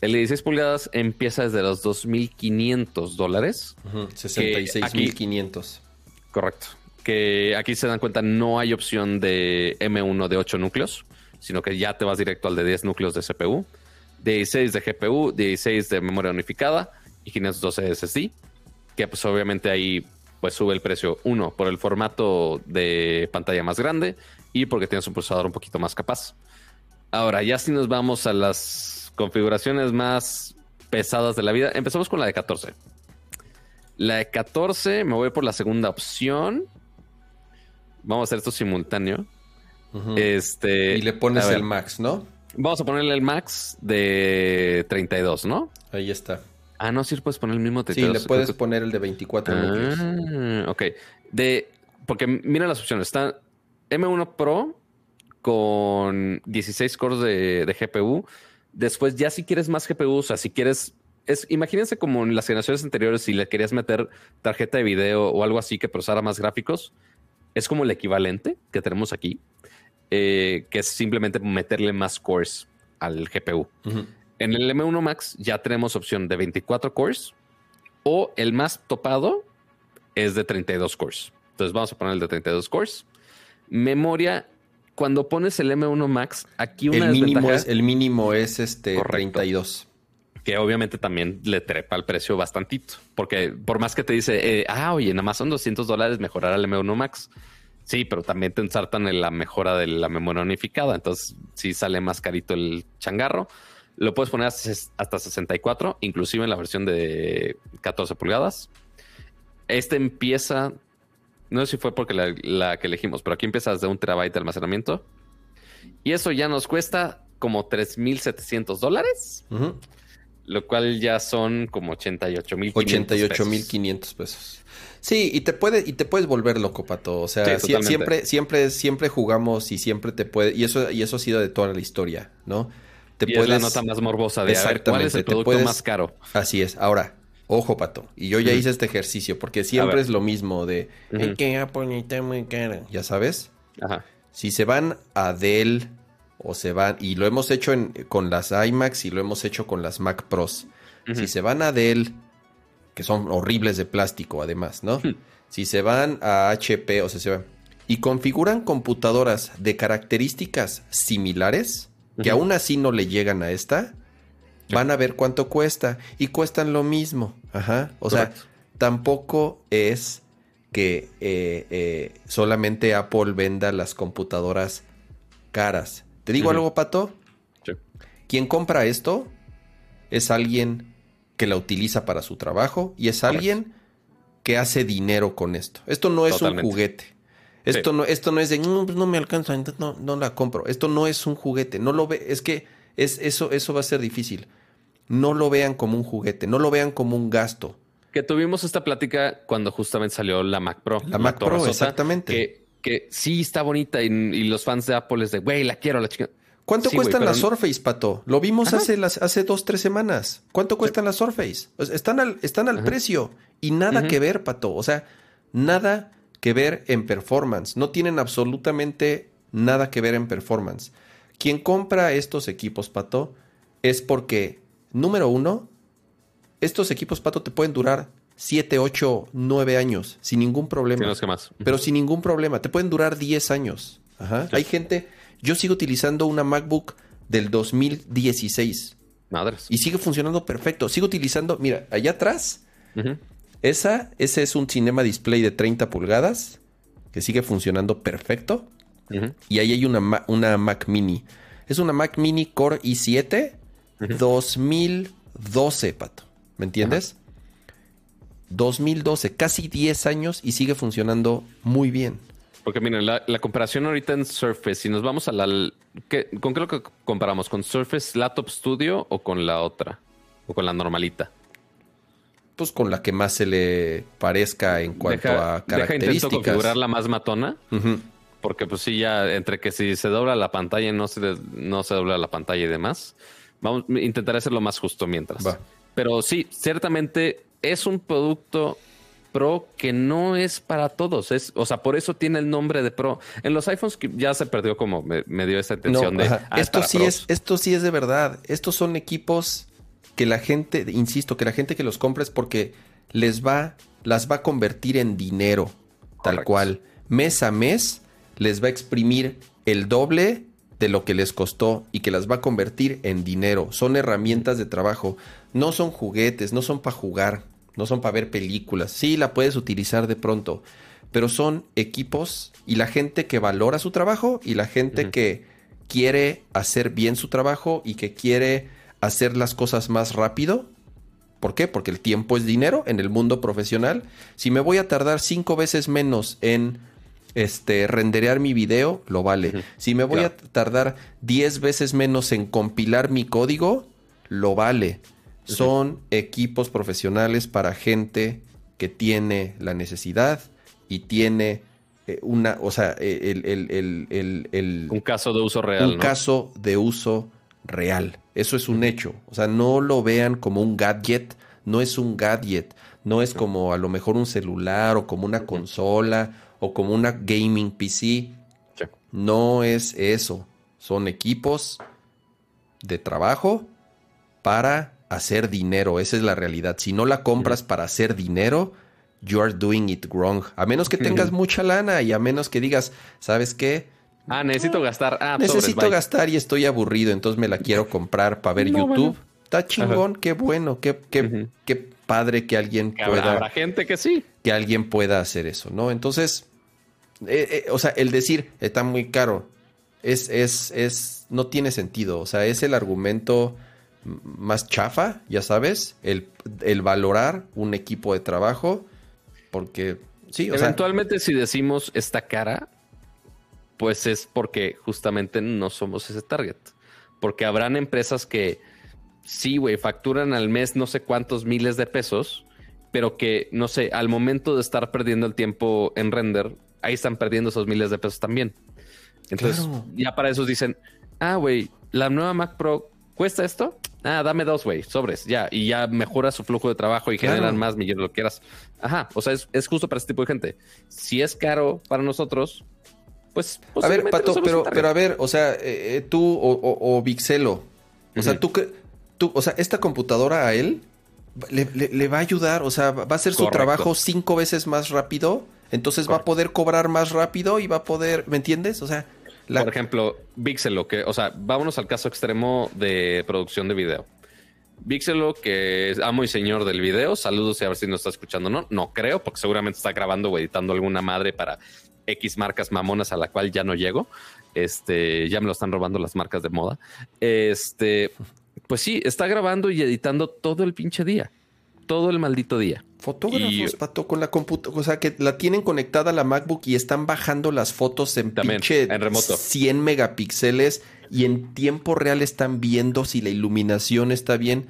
El de 16 pulgadas empieza desde los 2.500 dólares. 66.500. Correcto. Que aquí se dan cuenta no hay opción de M1 de 8 núcleos, sino que ya te vas directo al de 10 núcleos de CPU, 16 de GPU, 16 de memoria unificada y 512 SSD, que pues obviamente ahí pues sube el precio, uno, por el formato de pantalla más grande y porque tienes un procesador un poquito más capaz. Ahora, ya si nos vamos a las configuraciones más pesadas de la vida, empezamos con la de 14. La de 14, me voy por la segunda opción. Vamos a hacer esto simultáneo. Este. Y le pones el max, ¿no? Vamos a ponerle el max de 32, ¿no? Ahí está. Ah, no, sí puedes poner el mismo 32. Sí, le puedes poner el de 24 ah, Ok. De, porque mira las opciones. Está M1 Pro con 16 cores de, GPU. Después, ya si quieres más GPU, o sea, si quieres es, imagínense como en las generaciones anteriores, si le querías meter tarjeta de video o algo así que procesara más gráficos, es como el equivalente que tenemos aquí, eh, que es simplemente meterle más cores al GPU. En el M1 Max ya tenemos opción de 24 cores o el más topado es de 32 cores. Entonces vamos a poner el de 32 cores. Memoria cuando pones el M1 Max, aquí una el mínimo es el mínimo es este 32 que obviamente también le trepa el precio bastantito, porque por más que te dice, eh, ah, oye, nada más son 200 dólares mejorar al M1 Max. Sí, pero también te ensartan en la mejora de la memoria unificada, entonces sí sale más carito el changarro. Lo puedes poner hasta 64, inclusive en la versión de 14 pulgadas. Este empieza no sé si fue porque la, que elegimos, pero aquí empieza desde un terabyte de almacenamiento. Y eso ya nos cuesta como 3.700 dólares. Lo cual ya son como 88.500 88.500 pesos. Sí, y te puede y te puedes volver loco, pato. O sea, siempre siempre siempre jugamos y siempre te puede y eso y eso ha sido de toda la historia, ¿no? Te puedes, es la nota más morbosa de a cuál es el producto más caro. Así es. Ahora, Ojo, pato. Y yo ya hice este ejercicio porque siempre es lo mismo de que Apple muy caro. Ya sabes. Ajá. Si se van a Dell o se van, y lo hemos hecho con las iMacs y lo hemos hecho con las Mac Pros. Si se van a Dell, que son horribles de plástico además, ¿no? Si se van a HP, o sea, se van, y configuran computadoras de características similares, que aún así no le llegan a esta, Van a ver cuánto cuesta y cuestan lo mismo. Ajá. O sea, tampoco es que eh, eh, solamente Apple venda las computadoras caras. ¿Te digo algo, Pato? Sí. Quien compra esto es alguien que la utiliza para su trabajo y es alguien que hace dinero con esto. Esto no es un juguete. Esto, no, esto no es de, no, pues no me alcanza, no, no la compro. Esto no es un juguete. No lo ve, es que es, eso, eso va a ser difícil. No lo vean como un juguete, no lo vean como un gasto. Que tuvimos esta plática cuando justamente salió la Mac Pro. La, Mac Pro, exactamente. Que, que, sí está bonita y, los fans de Apple es de, güey, la quiero, la chica. ¿Cuánto cuestan las Surface, Pato? Lo vimos hace, las, hace dos, tres semanas. ¿Cuánto cuestan las Surface? están al, están al precio y nada que ver, Pato. O sea, nada que ver en performance. No tienen absolutamente nada que ver en performance. Quien compra estos equipos, Pato, es porque, número uno, estos equipos, Pato, te pueden durar 7, 8, 9 años sin ningún problema. más. Pero sin ningún problema. Te pueden durar 10 años. Ajá. Hay gente, yo sigo utilizando una MacBook del 2016. Madres. Y sigue funcionando perfecto. Sigo utilizando, mira, allá atrás, esa, ese es un Cinema Display de 30 pulgadas que sigue funcionando perfecto. Y ahí hay una, una Mac Mini. Es una Mac Mini Core i7 2012, pato. ¿Me entiendes? 2012, casi 10 años y sigue funcionando muy bien. Porque miren, la, comparación ahorita en Surface, si nos vamos a la... ¿Con qué lo que comparamos? ¿Con Surface Laptop Studio o con la otra? ¿O con la normalita? Pues con la que más se le parezca en cuanto a características. Deja configurar la más matona. Porque pues sí, ya entre que si se dobla la pantalla y no se, no se dobla la pantalla y demás. Vamos a intentar hacerlo más justo mientras. Pero sí, ciertamente es un producto Pro que no es para todos. Es, o sea, por eso tiene el nombre de Pro. En los iPhones ya se perdió como me, dio esa intención de. Ah, esto sí es, esto sí es de verdad. Estos son equipos que la gente, insisto, que la gente que los compra es porque les va, las va a convertir en dinero, tal cual. Mes a mes les va a exprimir el doble de lo que les costó y que las va a convertir en dinero. Son herramientas de trabajo, no son juguetes, no son para jugar, no son para ver películas. Sí, la puedes utilizar de pronto, pero son equipos y la gente que valora su trabajo y la gente que quiere hacer bien su trabajo y que quiere hacer las cosas más rápido, ¿Por qué? Porque el tiempo es dinero en el mundo profesional. Si me voy a tardar cinco veces menos en este, renderear mi video, lo vale. Si me voy a tardar diez veces menos en compilar mi código, lo vale. Son equipos profesionales para gente que tiene la necesidad y tiene eh, una, o sea, el, el, un caso de uso real. Un caso de uso real. Eso es un hecho. O sea, no lo vean como un gadget. No es un gadget. No es como a lo mejor un celular o como una consola o como una gaming PC. No es eso. Son equipos de trabajo para hacer dinero. Esa es la realidad. Si no la compras para hacer dinero, you are doing it wrong. A menos que tengas mucha lana y a menos que digas, ¿sabes qué? Ah, necesito gastar. Ah, necesito gastar y estoy aburrido, entonces me la quiero comprar para ver YouTube. Está chingón, qué bueno, qué, qué, qué padre que alguien pueda. Habrá gente que sí. Que alguien pueda hacer eso, ¿no? Entonces, eh, eh, o sea, el decir está muy caro es, es, es, no tiene sentido. O sea, es el argumento más chafa, ya sabes, el, el valorar un equipo de trabajo, porque sí, o Eventualmente, si decimos esta cara, pues es porque justamente no somos ese target. Porque habrán empresas que sí, güey, facturan al mes no sé cuántos miles de pesos, pero que, no sé, al momento de estar perdiendo el tiempo en render, ahí están perdiendo esos miles de pesos también. Entonces, ya para eso dicen, ah, güey, la nueva Mac Pro cuesta esto. Ah, dame dos, güey, sobres, ya. Y ya mejora su flujo de trabajo y generan más millones, lo quieras. Ajá, o sea, es, justo para este tipo de gente. Si es caro para nosotros, pues... A ver, Pato, pero, pero a ver, o sea, eh, eh, tú o, o, Vixelo, o sea, tú, tú, o sea, esta computadora a él le, va a ayudar, o sea, va a hacer su trabajo cinco veces más rápido entonces va a poder cobrar más rápido y va a poder, ¿me entiendes? O sea, por ejemplo, Vixelo, que, o sea, vámonos al caso extremo de producción de video. Vixelo, que es amo y señor del video, saludos y a ver si nos está escuchando, ¿no? No creo, porque seguramente está grabando o editando alguna madre para X marcas mamonas a la cual ya no llego. Este, ya me lo están robando las marcas de moda. Este, pues sí, está grabando y editando todo el pinche día todo el maldito día. Fotógrafos, Pato, con la computadora, o sea, que la tienen conectada a la MacBook y están bajando las fotos en pinche en remoto. 100 megapíxeles y en tiempo real están viendo si la iluminación está bien.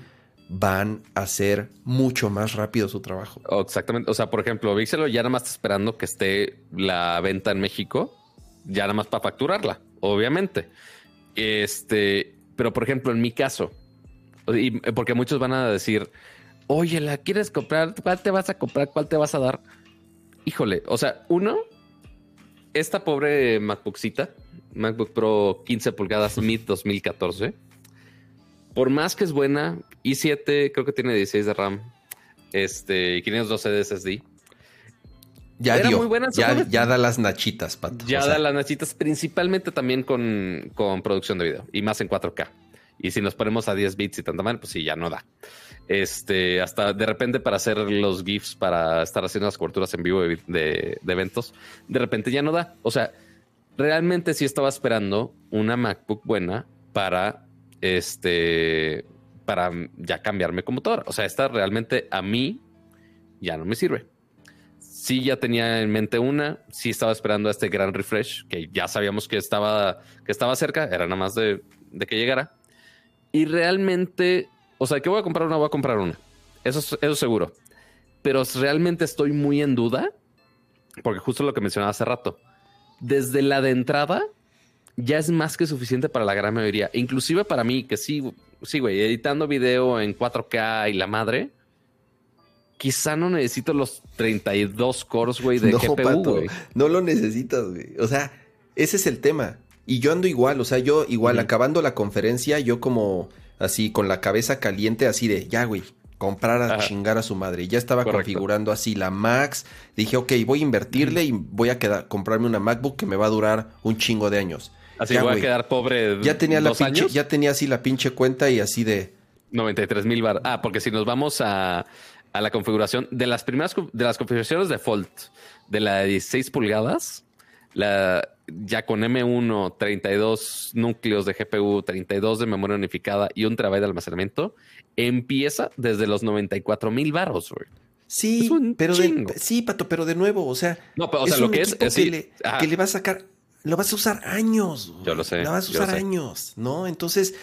Van a hacer mucho más rápido su trabajo. Oh, exactamente. O sea, por ejemplo, Vixelo ya nada más está esperando que esté la venta en México, ya nada más para facturarla, obviamente. Este, pero por ejemplo, en mi caso, y porque muchos van a decir, oye, ¿la quieres comprar? ¿Cuál te vas a comprar? ¿Cuál te vas a dar? Híjole, o sea, uno, esta pobre MacBookcita, MacBook Pro 15 pulgadas Mid 2014, por más que es buena, i7 creo que tiene 16 de RAM, este, 512 de SSD. Ya Era muy buena. Ya, ya, da las nachitas, Pato. Ya da las nachitas, principalmente también con, con producción de video y más en 4K. Y si nos ponemos a 10 bits y tanta mal, pues sí, ya no da. Este, hasta de repente para hacer los GIFs, para estar haciendo las coberturas en vivo de, eventos, de repente ya no da. O sea, realmente sí estaba esperando una MacBook buena para este, para ya cambiarme computadora. O sea, esta realmente a mí ya no me sirve. Sí, ya tenía en mente una, sí estaba esperando a este gran refresh, que ya sabíamos que estaba, que estaba cerca, era nada más de, que llegara. Y realmente o sea, que voy a comprar una, voy a comprar una. Eso, eso seguro. Pero realmente estoy muy en duda, porque justo lo que mencionaba hace rato, desde la de entrada ya es más que suficiente para la gran mayoría. Inclusive para mí, que sí, sí, güey, editando video en 4K y la madre, quizá no necesito los 32 cores, güey, de GPU, güey. No lo necesitas, güey. O sea, ese es el tema. Y yo ando igual, o sea, yo igual, acabando la conferencia, yo como así con la cabeza caliente, así de, ya, güey, comprar a chingar a su madre. Ya estaba configurando así la Max. Dije, ok, voy a invertirle y voy a quedar, comprarme una MacBook que me va a durar un chingo de años. Así voy a quedar pobre. Ya tenía la pinche, ya tenía así la pinche cuenta y así de 93 mil bar. Ah, porque si nos vamos a, a, la configuración de las primeras de las configuraciones default de la de 16 pulgadas, la ya con M1, 32 núcleos de GPU, 32 de memoria unificada y un terabyte de almacenamiento, empieza desde los 94 mil barros, güey. Sí, pero de, sí, Pato, pero de nuevo, o sea, no, o sea, lo que es, que, le, que, le, va a sacar, lo vas a usar años. Yo lo sé. Lo vas a usar años, ¿no? Entonces,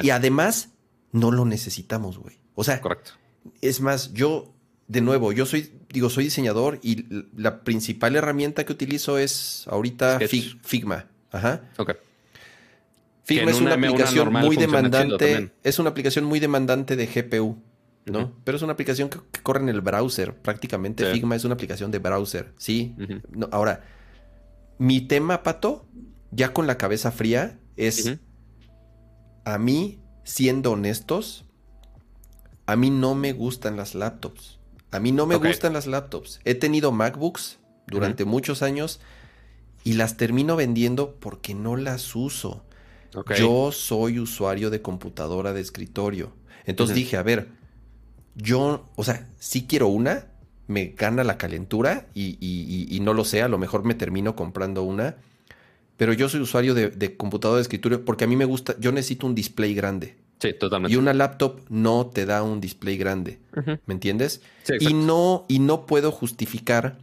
y además, no lo necesitamos, güey. O sea, correcto. Es más, yo, de nuevo, yo soy, digo, soy diseñador y la principal herramienta que utilizo es ahorita Figma. Ajá. Ok. Figma es una, aplicación muy demandante. Es una aplicación muy demandante de GPU. ¿no? Pero es una aplicación que, corre en el browser. Prácticamente Figma es una aplicación de browser, ¿sí? no, ahora, mi tema, Pato, ya con la cabeza fría, es a mí, siendo honestos, a mí no me gustan las laptops. A mí no me gustan las laptops. He tenido MacBooks durante muchos años y las termino vendiendo porque no las uso. Yo soy usuario de computadora de escritorio. Entonces dije, a ver, yo, o sea, si quiero una, me gana la calentura y, no lo sé, a lo mejor me termino comprando una. Pero yo soy usuario de, computadora de escritorio porque a mí me gusta, yo necesito un display grande. Sí, totalmente. Y una laptop no te da un display grande. ¿Me entiendes? Sí, y no, y no puedo justificar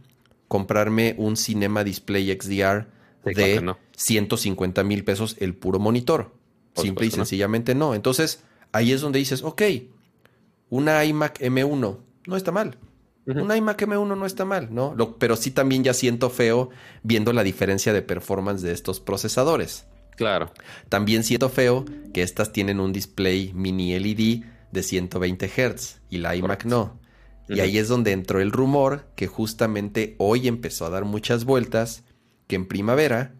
comprarme un Cinema Display XDR de 150 mil pesos el puro monitor. Simple y sencillamente no. Entonces, ahí es donde dices, ok, una iMac M1 no está mal. Una iMac M1 no está mal, ¿no? pero sí también ya siento feo viendo la diferencia de performance de estos procesadores. Claro. También siento feo que estas tienen un display mini LED de 120 Hz y la iMac no. Y ahí es donde entró el rumor que justamente hoy empezó a dar muchas vueltas que en primavera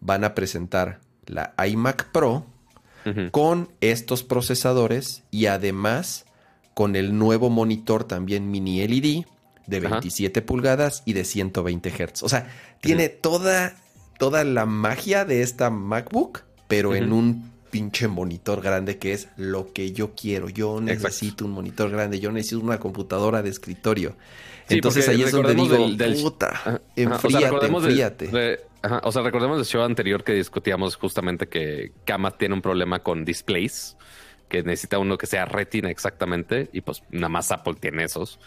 van a presentar la iMac Pro con estos procesadores y además con el nuevo monitor también mini LED de 27 pulgadas y de 120 Hz. O sea, tiene toda, toda la magia de esta MacBook, pero en un pinche monitor grande que es lo que yo quiero. Yo necesito un monitor grande, yo necesito una computadora de escritorio. Entonces ahí es donde digo, puta, enfríate, enfríate. o sea, recordemos del show anterior que discutíamos justamente que Kama tiene un problema con displays que necesita uno que sea retina exactamente y pues nada más Apple tiene esos.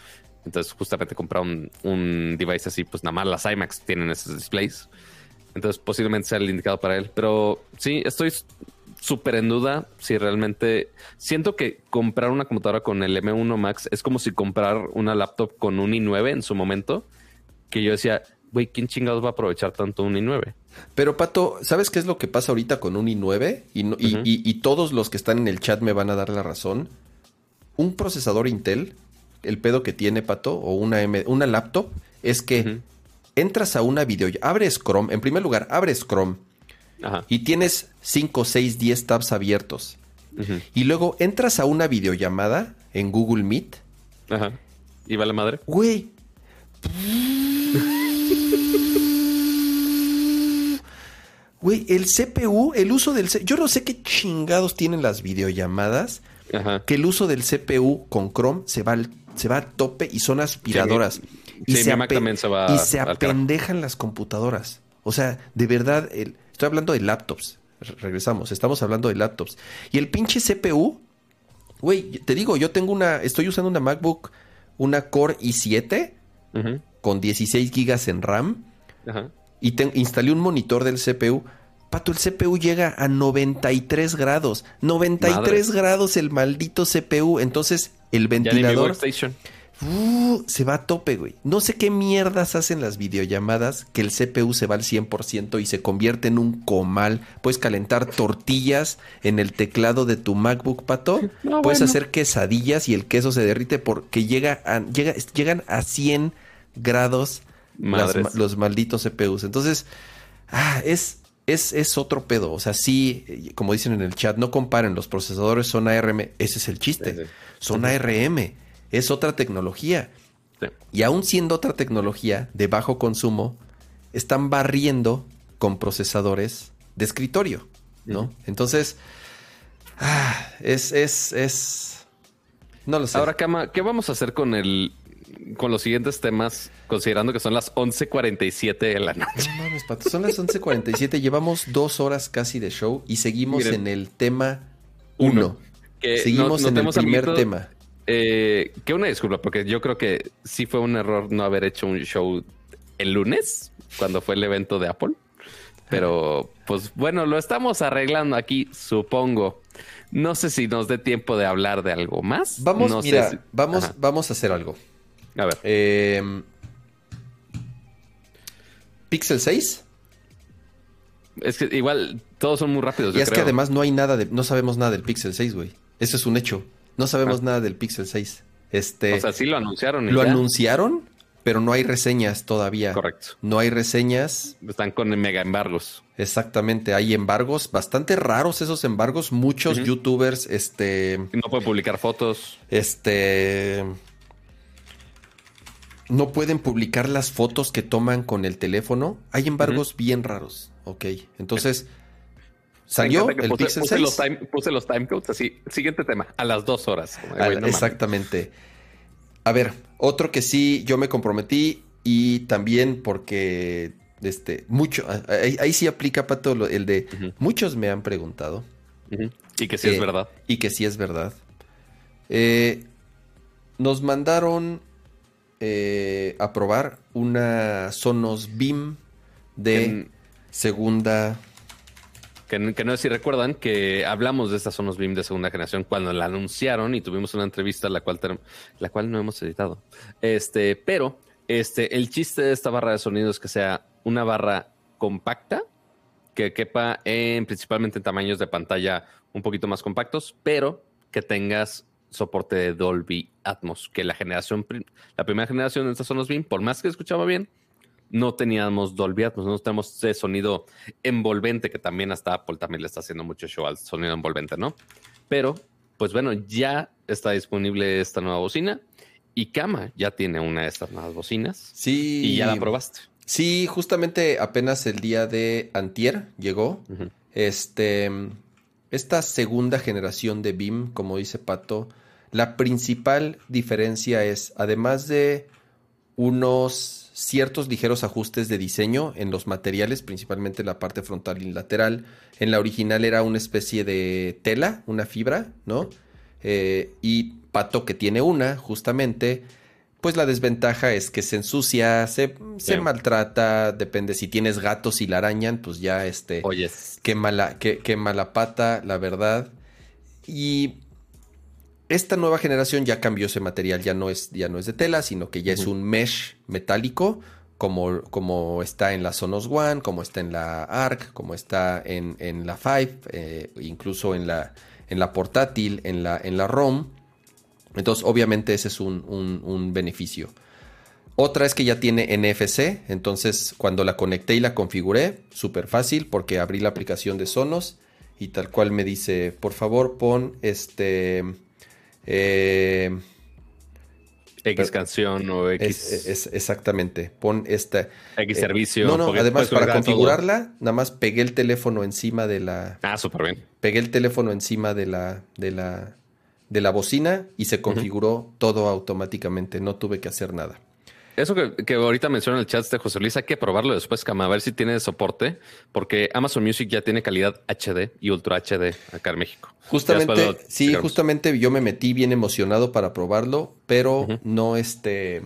Entonces justamente comprar un, un device así, pues nada más las iMacs tienen esos displays. Entonces posiblemente sea el indicado para él. Pero sí, estoy súper en duda si realmente siento que comprar una computadora con el M1 Max es como si comprar una laptop con un i9 en su momento, que yo decía, güey, ¿quién chingados va a aprovechar tanto un i9? Pero Pato, ¿sabes qué es lo que pasa ahorita con un i9? Y, todos los que están en el chat me van a dar la razón. Un procesador Intel, el pedo que tiene Pato, o una, una laptop, es que entras a una video, abres Chrome, en primer lugar, abres Chrome y tienes 5, 6, 10 tabs abiertos. Y luego entras a una videollamada en Google Meet. Ajá. ¿Y va la madre? Güey. Güey, el CPU, el uso del... Yo no sé qué chingados tienen las videollamadas. Que el uso del CPU con Chrome se va al, se va a tope y son aspiradoras. Y, se y se apendejan las computadoras. O sea, de verdad, estoy hablando de laptops. Regresamos, estamos hablando de laptops. Y el pinche CPU, güey, te digo, yo tengo una, estoy usando una MacBook, una Core i7 con 16 gigas en RAM. Ajá y instalé un monitor del CPU, Pato, el CPU llega a 93 grados. 93 grados el maldito CPU. Entonces, el ventilador. Uh, se va a tope, güey. No sé qué mierdas hacen las videollamadas que el CPU se va al 100% y se convierte en un comal. Puedes calentar tortillas en el teclado de tu MacBook, pato. Puedes hacer quesadillas y el queso se derrite porque llega llega, llegan a 100 grados los malditos CPUs. Entonces, ah, es, es, es, otro pedo. O sea, sí, como dicen en el chat, no comparen, los procesadores son ARM. Ese es el chiste. Son ARM. Es otra tecnología. Y aún siendo otra tecnología de bajo consumo, están barriendo con procesadores de escritorio, ¿no? Entonces, ah, es, es, es... No lo sé. Ahora, Kama, ¿qué vamos a hacer con el con los siguientes temas, considerando que son las 11.47 de la noche. No mames, Pato, son las 11.47. Llevamos dos horas casi de show y seguimos en el tema 1. Seguimos en el primer tema. Eh, que una disculpa, porque yo creo que sí fue un error no haber hecho un show el lunes, cuando fue el evento de Apple. Pero, pues bueno, lo estamos arreglando aquí, supongo. No sé si nos dé tiempo de hablar de algo más. Vamos, mira, vamos, vamos a hacer algo. A ver. Eh, Pixel 6. Es que igual todos son muy rápidos. Y es que además no hay nada de, no sabemos nada del Pixel 6, güey. Eso es un hecho. No sabemos ah. nada del Pixel 6. Este, o sea, sí lo anunciaron. Lo anunciaron, pero no hay reseñas todavía. Correcto. No hay reseñas. Están con mega embargos. Exactamente, hay embargos bastante raros esos embargos. Muchos youtubers, este... No pueden publicar fotos. Este... No pueden publicar las fotos que toman con el teléfono. Hay embargos bien raros. Ok, entonces... Salió el Pixel 6. Los puse los timecodes así. Siguiente tema, a las dos horas. exactamente. A ver, otro que sí yo me comprometí y también porque este mucho ahí, sí aplica para todo el de muchos me han preguntado y que sí es eh, verdad y que sí es verdad. Eh, nos mandaron eh, a probar una Sonos Beam de segunda que, no sé si recuerdan que hablamos de estas Sonos Beam de segunda generación cuando la anunciaron y tuvimos una entrevista la cual, la cual no hemos editado. Este, pero este, el chiste de esta barra de sonido es que sea una barra compacta que quepa en principalmente en tamaños de pantalla un poquito más compactos, pero que tengas soporte de Dolby Atmos, que la generación, la primera generación de estas Sonos Beam, por más que escuchaba bien, no teníamos Dolby Atmos, no tenemos ese sonido envolvente que también hasta Apple también le está haciendo mucho show al sonido envolvente, ¿no? Pero, pues bueno, ya está disponible esta nueva bocina y Kama ya tiene una de estas nuevas bocinas. Sí. Y ya la probaste. Sí, justamente apenas el día de Antier llegó. Este, esta segunda generación de BIM, como dice Pato, la principal diferencia es, además de unos ciertos ligeros ajustes de diseño en los materiales, principalmente la parte frontal y lateral. En la original era una especie de tela, una fibra, ¿no? Eh, y Pato que tiene una, justamente, pues la desventaja es que se ensucia, se, se maltrata, depende si tienes gatos y la arañan, pues ya este... Oyes. Qué mala, qué, qué mala pata, la verdad. Y esta nueva generación ya cambió ese material, ya no es, ya no es de tela, sino que ya es un mesh metálico, como, como, está en la Sonos One, como está en la ARC, como está en, la Five, eh, incluso en la, en la portátil, en la, en la ROM. Entonces, obviamente, ese es un, un beneficio. Otra es que ya tiene NFC, entonces cuando la conecté y la configuré, súper fácil porque abrí la aplicación de Sonos y tal cual me dice, por favor pon este eh, X canción o X. Es, exactamente. Pon esta. X eh, servicio. no, no, además para configurarla, nada más pegué el teléfono encima de la. Ah, súper bien. Pegué el teléfono encima de la, de la, de la bocina y se configuró todo automáticamente. No tuve que hacer nada. Eso que, ahorita menciona en el chat de José Luis, hay que probarlo después, Cama, a ver si tiene soporte, porque Amazon Music ya tiene calidad HD y Ultra HD acá en México. Justamente, sí, justamente yo me metí bien emocionado para probarlo, pero no este,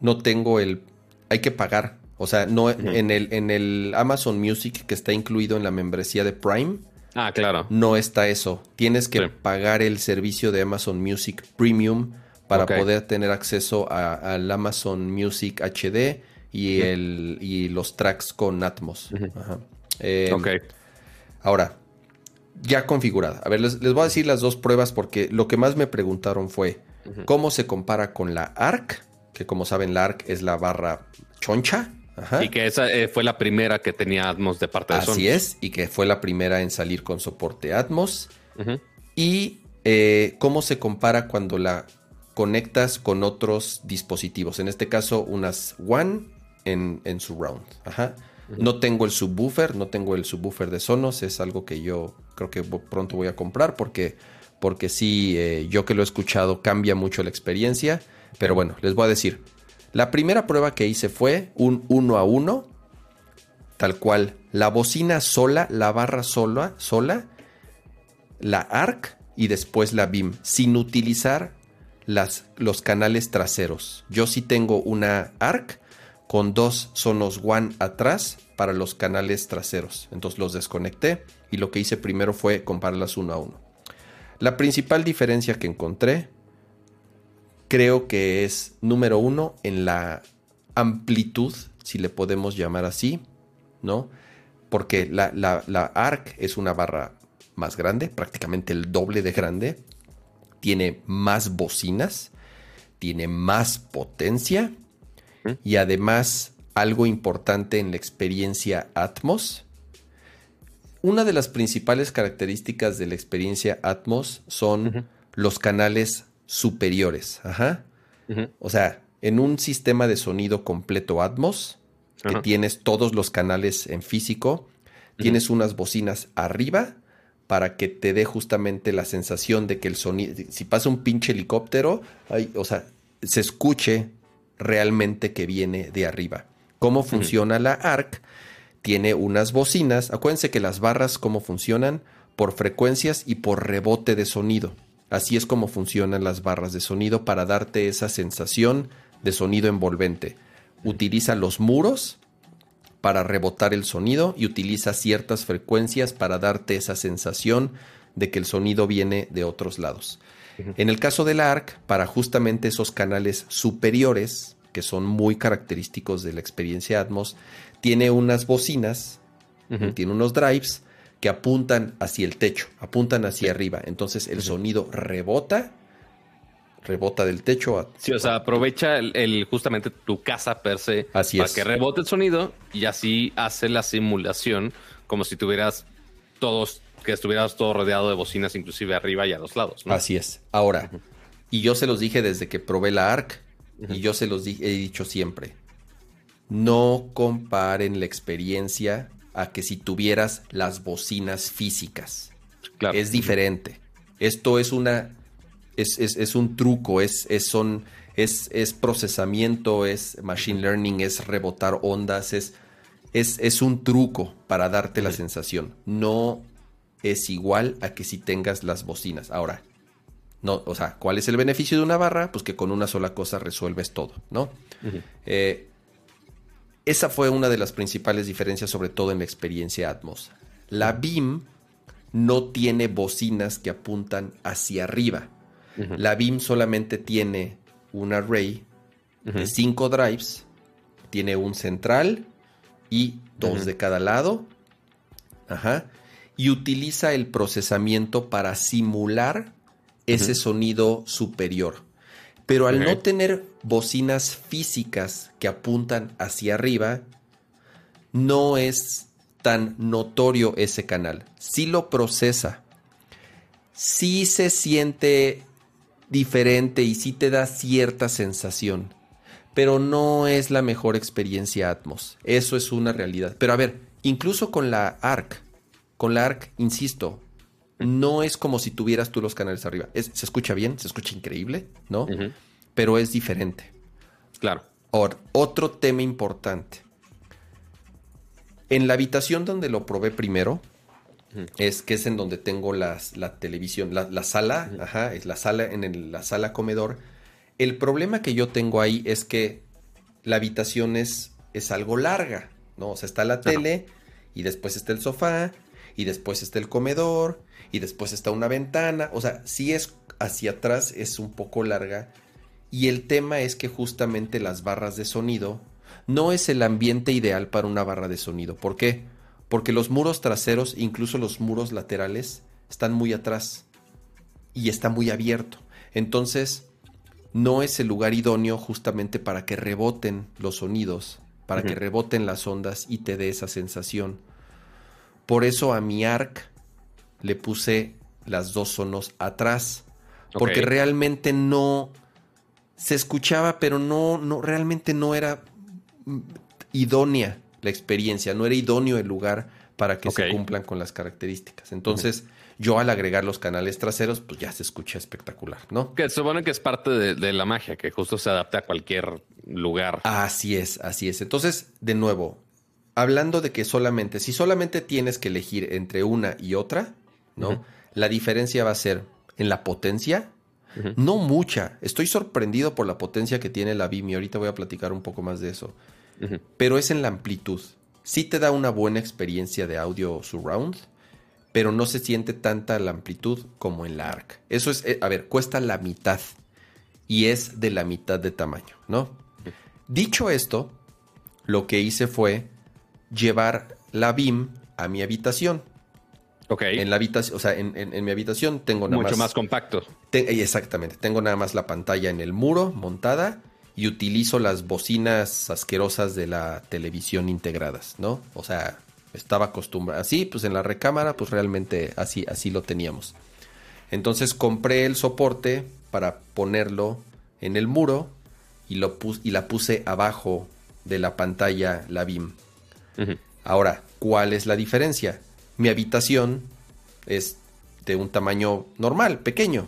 no tengo el, hay que pagar. O sea, no en el en el Amazon Music que está incluido en la membresía de Prime. Ah, claro. No está eso. Tienes que pagar el servicio de Amazon Music Premium para poder tener acceso al Amazon Music HD y, el, y los tracks con Atmos. Ok. Ahora, ya configurada. A ver, les, voy a decir las dos pruebas porque lo que más me preguntaron fue cómo se compara con la ARC, que como saben la ARC es la barra choncha. Y que esa eh, fue la primera que tenía Atmos de parte de Sony. Así es, y que fue la primera en salir con soporte Atmos. Y eh, cómo se compara cuando la conectas con otros dispositivos. En este caso, unas One en, en Surround. Ajá. No tengo el subwoofer, no tengo el subwoofer de Sonos. Es algo que yo creo que pronto voy a comprar porque, porque sí, eh, yo que lo he escuchado cambia mucho la experiencia. Pero bueno, les voy a decir. La primera prueba que hice fue un uno a uno, tal cual, la bocina sola, la barra sola, sola, la ARC y después la BIM, sin utilizar las, los canales traseros. Yo sí tengo una ARC con dos Sonos One atrás para los canales traseros. Entonces los desconecté y lo que hice primero fue compararlas uno a uno. La principal diferencia que encontré creo que es número uno en la amplitud, si le podemos llamar así, ¿no? Porque la, la ARC es una barra más grande, prácticamente el doble de grande, tiene más bocinas, tiene más potencia y además algo importante en la experiencia Atmos. Una de las principales características de la experiencia Atmos son los canales superiores. Ajá. O sea, en un sistema de sonido completo Atmos, que tienes todos los canales en físico, tienes unas bocinas arriba para que te dé justamente la sensación de que el sonido, si pasa un pinche helicóptero, o sea, se escuche realmente que viene de arriba. ¿Cómo funciona la ARC? Tiene unas bocinas. Acuérdense que las barras, ¿cómo funcionan? Por frecuencias y por rebote de sonido. Así es como funcionan las barras de sonido para darte esa sensación de sonido envolvente. Utiliza los muros para rebotar el sonido y utiliza ciertas frecuencias para darte esa sensación de que el sonido viene de otros lados. En el caso del ARC, para justamente esos canales superiores, que son muy característicos de la experiencia Atmos, tiene unas bocinas, tiene unos drives que apuntan hacia el techo, apuntan hacia arriba. Entonces el sonido rebota, rebota del techo. A, sí, o sea, aprovecha el, justamente tu casa per se así para que rebote el sonido y así hace la simulación como si tuvieras todos que estuvieras todo rodeado de bocinas, inclusive arriba y a los lados. Así es. Ahora, y yo se los dije desde que probé la ARC, y yo se los he dicho siempre, no comparen la experiencia a que si tuvieras las bocinas físicas. Claro. Es diferente. Esto es una. Es, es, un truco, es, es, son, es, es procesamiento, es machine learning, es rebotar ondas, es, es, es un truco para darte la sensación. No es igual a que si tengas las bocinas. Ahora, no, o sea, ¿cuál es el beneficio de una barra? Pues que con una sola cosa resuelves todo, ¿no? Eh, esa fue una de las principales diferencias, sobre todo en la experiencia Atmos. La BIM no tiene bocinas que apuntan hacia arriba. La BIM solamente tiene un array de cinco drives, tiene un central y dos de cada lado. Ajá y utiliza el procesamiento para simular ese sonido superior. Pero al no tener bocinas físicas que apuntan hacia arriba, no es tan notorio ese canal. Sí lo procesa. Sí se siente diferente y sí te da cierta sensación. Pero no es la mejor experiencia Atmos. Eso es una realidad. Pero a ver, incluso con la ARC, con la ARC, insisto, no es como si tuvieras tú los canales arriba. se escucha bien, se escucha increíble, ¿no? Pero es diferente. Claro. Ahora, otro tema importante. En la habitación donde lo probé primero, es que es en donde tengo la televisión, la, sala, ajá, es la sala, en la sala comedor. El problema que yo tengo ahí es que la habitación es, es algo larga, ¿no? O sea, está la tele y después está el sofá y después está el comedor y después está una ventana. O sea, si es hacia atrás es un poco larga y el tema es que justamente las barras de sonido no es el ambiente ideal para una barra de sonido. ¿Por qué? Porque los muros traseros, incluso los muros laterales, están muy atrás y está muy abierto. Entonces, no es el lugar idóneo justamente para que reboten los sonidos, para que reboten las ondas y te dé esa sensación. Por eso a mi ARC le puse las dos sonos atrás. Porque realmente no se escuchaba, pero no, no, realmente no era idónea la experiencia, no era idóneo el lugar para que se cumplan con las características. Entonces, yo al agregar los canales traseros, pues ya se escucha espectacular, ¿no? Que supone que es parte de, la magia, que justo se adapta a cualquier lugar. Así es, así es. Entonces, de nuevo, hablando de que solamente, si solamente tienes que elegir entre una y otra, ¿no? La diferencia va a ser en la potencia, no mucha. Estoy sorprendido por la potencia que tiene la BIM y ahorita voy a platicar un poco más de eso. Pero es en la amplitud. Sí te da una buena experiencia de audio surround, pero no se siente tanta la amplitud como en la ARC. Eso es, eh, a ver, cuesta la mitad y es de la mitad de tamaño, ¿no? Dicho esto, lo que hice fue llevar la BIM a mi habitación. Ok. En la habitación, o sea, en, mi habitación tengo nada más. Mucho más compacto. exactamente. Tengo nada más la pantalla en el muro montada y utilizo las bocinas asquerosas de la televisión integradas, ¿no? O sea, estaba acostumbrado. Así, pues en la recámara, pues realmente así, así lo teníamos. Entonces compré el soporte para ponerlo en el muro y, lo y la puse abajo de la pantalla, la BIM. Ahora, ¿cuál es la diferencia? Mi habitación es de un tamaño normal, pequeño,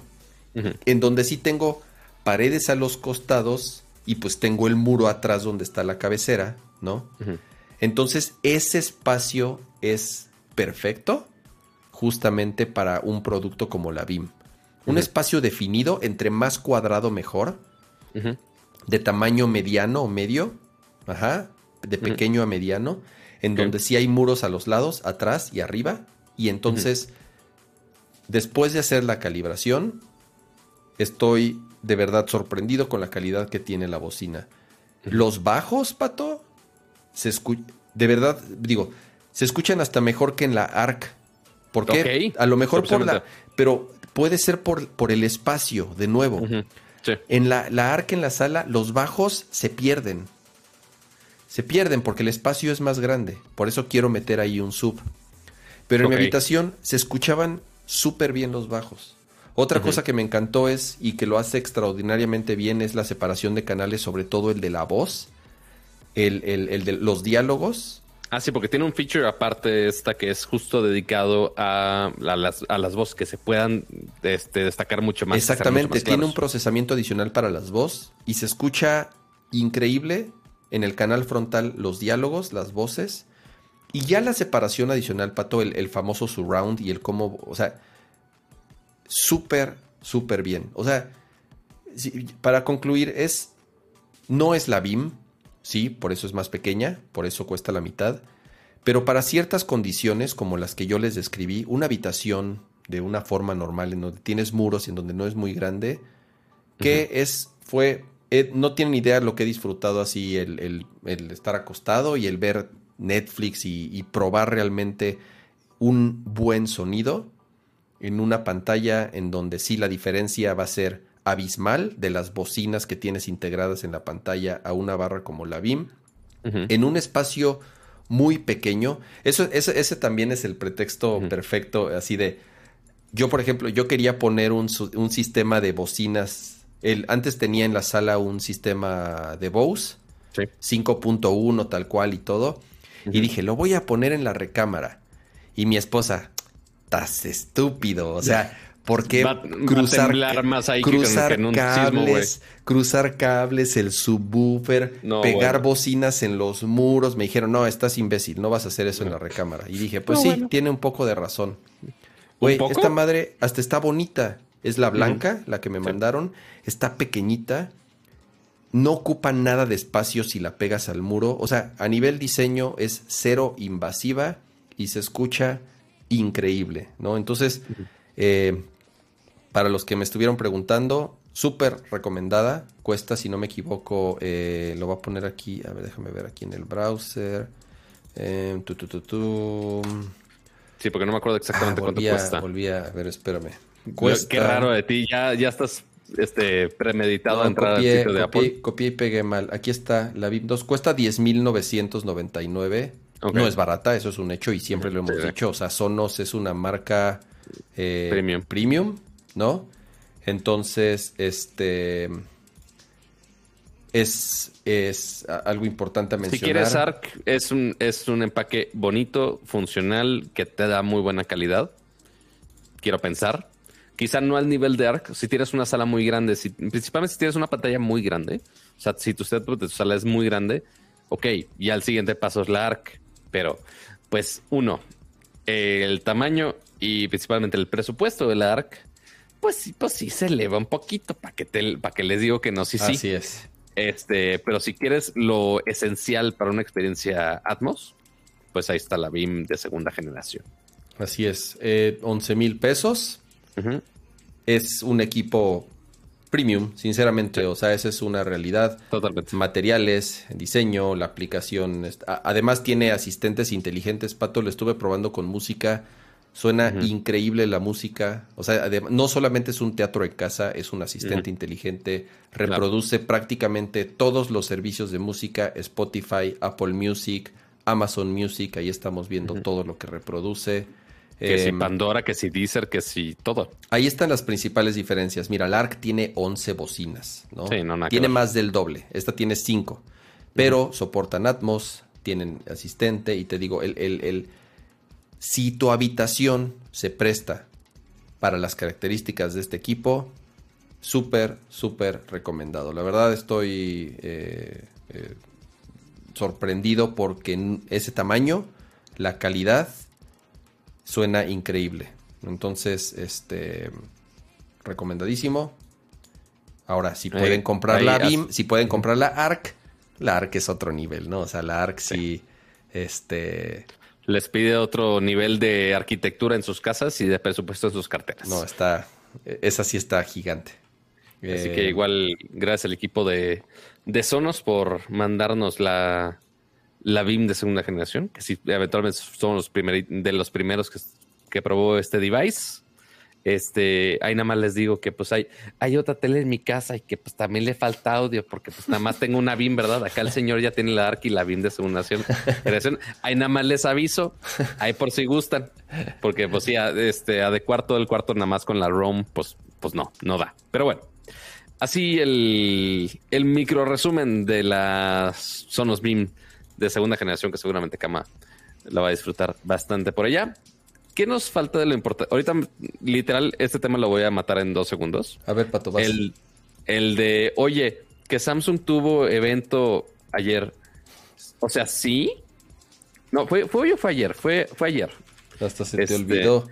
en donde sí tengo paredes a los costados y pues tengo el muro atrás donde está la cabecera, ¿no? Entonces, ese espacio es perfecto justamente para un producto como la BIM. Un espacio definido, entre más cuadrado mejor, de tamaño mediano o medio, ajá, de pequeño a mediano, en donde sí hay muros a los lados, atrás y arriba. Y entonces, después de hacer la calibración, estoy de verdad sorprendido con la calidad que tiene la bocina. Los bajos, Pato, se de verdad, digo, se escuchan hasta mejor que en la ARC. ¿Por qué? A lo mejor por la... Pero puede ser por, por el espacio, de nuevo. En la, la ARC en la sala, los bajos se pierden se pierden porque el espacio es más grande. Por eso quiero meter ahí un sub. Pero en mi habitación se escuchaban súper bien los bajos. Otra cosa que me encantó es, y que lo hace extraordinariamente bien, es la separación de canales, sobre todo el de la voz, el, de los diálogos. Ah, sí, porque tiene un feature aparte esta que es justo dedicado a, las, voces que se puedan este, destacar mucho más. Exactamente, tiene un procesamiento adicional para las voces y se escucha increíble en el canal frontal los diálogos, las voces, y ya la separación adicional, Pato, el, el famoso surround y el cómo, o sea, súper, súper bien. O sea, para concluir, es, no es la BIM, sí, por eso es más pequeña, por eso cuesta la mitad, pero para ciertas condiciones como las que yo les describí, una habitación de una forma normal en donde tienes muros y en donde no es muy grande, que es, fue eh, no tienen idea lo que he disfrutado así, el, estar acostado y el ver Netflix y, probar realmente un buen sonido en una pantalla en donde sí la diferencia va a ser abismal de las bocinas que tienes integradas en la pantalla a una barra como la BIM, en un espacio muy pequeño. Eso, ese, también es el pretexto perfecto, así de... Yo, por ejemplo, yo quería poner un, un sistema de bocinas antes tenía en la sala un sistema de Bose, 5.1 tal cual y todo. Y dije, lo voy a poner en la recámara. Y mi esposa, estás estúpido. O sea, ¿por qué cruzar, cruzar cables, cruzar cables, el subwoofer, pegar bocinas en los muros? Me dijeron, no, estás imbécil, no vas a hacer eso en la recámara. Y dije, pues sí, tiene un poco de razón. Güey, esta madre hasta está bonita. Es la blanca, la que me mandaron. Está pequeñita. No ocupa nada de espacio si la pegas al muro. O sea, a nivel diseño es cero invasiva y se escucha increíble, ¿no? Entonces, eh, para los que me estuvieron preguntando, súper recomendada. Cuesta, si no me equivoco, eh, lo voy a poner aquí. A ver, déjame ver aquí en el browser. Eh, sí, porque no me acuerdo exactamente ah, cuánto cuesta. Volví a ver, espérame. Qué raro de ti, ya, ya estás este, premeditado a entrar al sitio de Apple. Copié y pegué mal. Aquí está, la VIP 2 cuesta 10.999. No es barata, eso es un hecho y siempre lo hemos dicho. O sea, Sonos es una marca eh, premium. premium, ¿no? Entonces, este es, es algo importante a mencionar. Si quieres ARC, es un, es un empaque bonito, funcional, que te da muy buena calidad. Quiero pensar Quizá no al nivel de ARC, si tienes una sala muy grande, si, principalmente si tienes una pantalla muy grande, o sea, si tu setup de tu sala es muy grande, ok, y al siguiente paso es la ARC, pero pues uno, el tamaño y principalmente el presupuesto de la ARC, pues sí, pues sí se eleva un poquito para que te, para que les digo que no, sí, sí. Así es. Este, pero si quieres lo esencial para una experiencia Atmos, pues ahí está la BIM de segunda generación. Así es, eh, 11 mil pesos. Es un equipo premium, sinceramente. O sea, esa es una realidad. Totalmente. Materiales, diseño, la aplicación. Además, tiene asistentes inteligentes. Pato, lo estuve probando con música. Suena increíble la música. O sea, no solamente es un teatro en casa, es un asistente inteligente. Reproduce prácticamente todos los servicios de música: Spotify, Apple Music, Amazon Music. Ahí estamos viendo todo lo que reproduce. Que si em, Pandora, que si Deezer, que si todo. Ahí están las principales diferencias. Mira, la ARC tiene 11 bocinas, ¿no? Sí, no, tiene más del doble. Esta tiene 5. Pero soportan Atmos, tienen asistente y te digo, el, el, el, si tu habitación se presta para las características de este equipo, súper, súper recomendado. La verdad estoy eh, eh, sorprendido porque ese tamaño, la calidad suena increíble. Entonces, este, recomendadísimo. Ahora, si pueden comprar la BIM, si pueden comprar la ARC, la ARC es otro nivel, ¿no? O sea, la ARC sí, este... Les pide otro nivel de arquitectura en sus casas y de presupuesto en sus carteras. No, está, esa sí está gigante. Así que eh, igual, gracias al equipo de, de Sonos por mandarnos la, la BIM de segunda generación, que sí, eventualmente son los de los primeros que, que, probó este device. Este, ahí nada más les digo que pues hay, hay otra tele en mi casa y que pues también le falta audio porque pues nada más tengo una BIM, ¿verdad? Acá el señor ya tiene la ARC y la BIM de segunda generación. Ahí nada más les aviso, ahí por si gustan, porque pues sí, este, adecuar todo el cuarto nada más con la ROM, pues, pues no, no da. Pero bueno, así el, el micro resumen de las Sonos BIM de segunda generación que seguramente Kama la va a disfrutar bastante por allá. ¿Qué nos falta de lo importante? Ahorita, literal, este tema lo voy a matar en dos segundos. A ver, Pato, vas. El, el de, oye, que Samsung tuvo evento ayer. O sea, sí. No, fue, fue hoy o fue ayer. Fue, fue ayer. Hasta se te este, olvidó.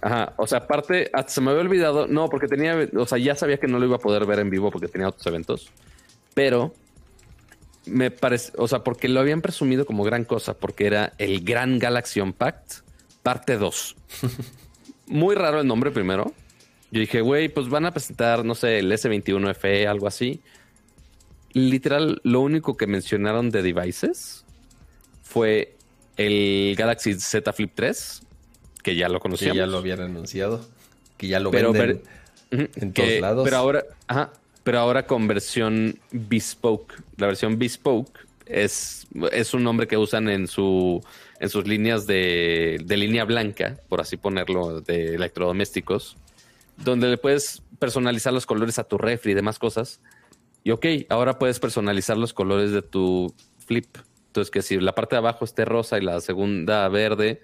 Ajá, o sea, aparte, hasta se me había olvidado, no, porque tenía, o sea, ya sabía que no lo iba a poder ver en vivo porque tenía otros eventos, pero me parece, o sea, porque lo habían presumido como gran cosa, porque era el Gran Galaxy Unpacked, parte 2. Muy raro el nombre primero. Yo dije, güey, pues van a presentar, no sé, el S21FE, algo así. Literal, lo único que mencionaron de devices fue el Galaxy Z Flip 3, que ya lo conocíamos. Que ya lo habían anunciado, que ya lo venden en todos lados. Pero ahora, ajá, pero ahora con versión bespoke. La versión bespoke es, es un nombre que usan en su en sus líneas de, de línea blanca, por así ponerlo, de electrodomésticos, donde le puedes personalizar los colores a tu refri y demás cosas. Y ok, ahora puedes personalizar los colores de tu flip. Entonces, que si la parte de abajo esté rosa y la segunda verde,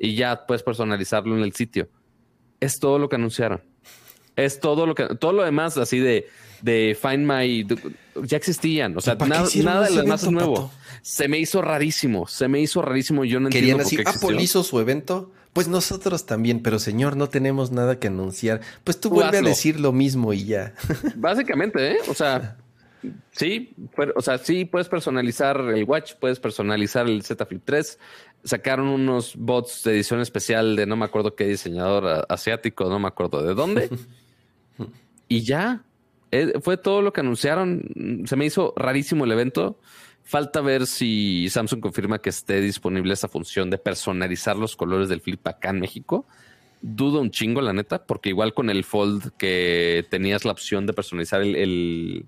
y ya puedes personalizarlo en el sitio. Es todo lo que anunciaron. Es todo lo que, todo lo demás así de, de Find My, ya existían. O sea, nada, nada de lo demás es nuevo. Se me hizo rarísimo, se me hizo rarísimo. Yo no Querían entiendo por qué Apple hizo su evento. Pues nosotros también, pero señor, no tenemos nada que anunciar. Pues tú, vuelve a decir lo mismo y ya. Básicamente, ¿eh? O sea, sí, o sea, sí puedes personalizar el Watch, puedes personalizar el Z Flip 3. Sacaron unos bots de edición especial de no me acuerdo qué diseñador asiático, no me acuerdo de dónde. y ya, eh, fue todo lo que anunciaron. Se me hizo rarísimo el evento. Falta ver si Samsung confirma que esté disponible esa función de personalizar los colores del flip acá en México. Dudo un chingo, la neta, porque igual con el Fold que tenías la opción de personalizar el,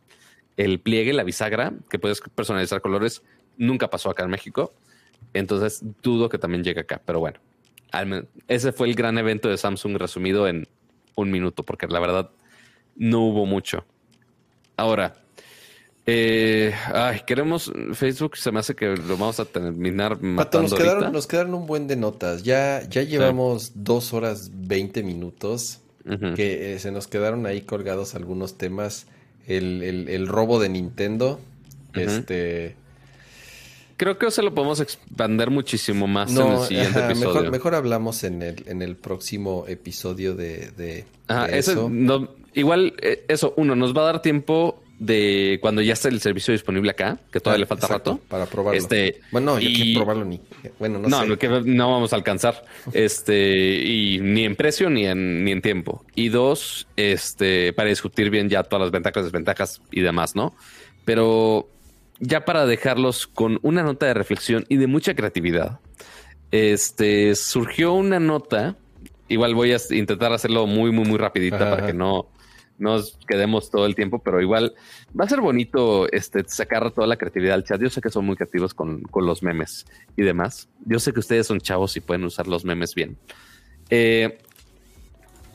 el pliegue, la bisagra, que puedes personalizar colores, nunca pasó acá en México. Entonces dudo que también llegue acá. Pero bueno, ese fue el gran evento de Samsung resumido en un minuto, porque la verdad no hubo mucho. Ahora, eh, ay, queremos Facebook, se me hace que lo vamos a terminar matando nos quedaron, nos quedaron un buen de notas. Ya, ya llevamos dos horas veinte minutos. que eh, se nos quedaron ahí colgados algunos temas. El, el, robo de Nintendo. Este. Creo que se lo podemos expander muchísimo más en el siguiente episodio. Mejor, hablamos en el, en el próximo episodio de, eso. igual, eh, eso, uno, nos va a dar tiempo de cuando ya está el servicio disponible acá, que todavía le falta rato. Para probarlo. Este, bueno, no, yo quiero probarlo ni. Bueno, no, no sé. no vamos a alcanzar. Este, y ni en precio ni en, ni en tiempo. Y dos, este, para discutir bien ya todas las ventajas, desventajas y demás, ¿no? Pero ya para dejarlos con una nota de reflexión y de mucha creatividad. Este surgió una nota. Igual voy a intentar hacerlo muy, muy, muy rapidita para que no, nos quedemos todo el tiempo, pero igual va a ser bonito este, sacar toda la creatividad al chat. Yo sé que son muy creativos con, los memes y demás. Yo sé que ustedes son chavos y pueden usar los memes bien. Eh,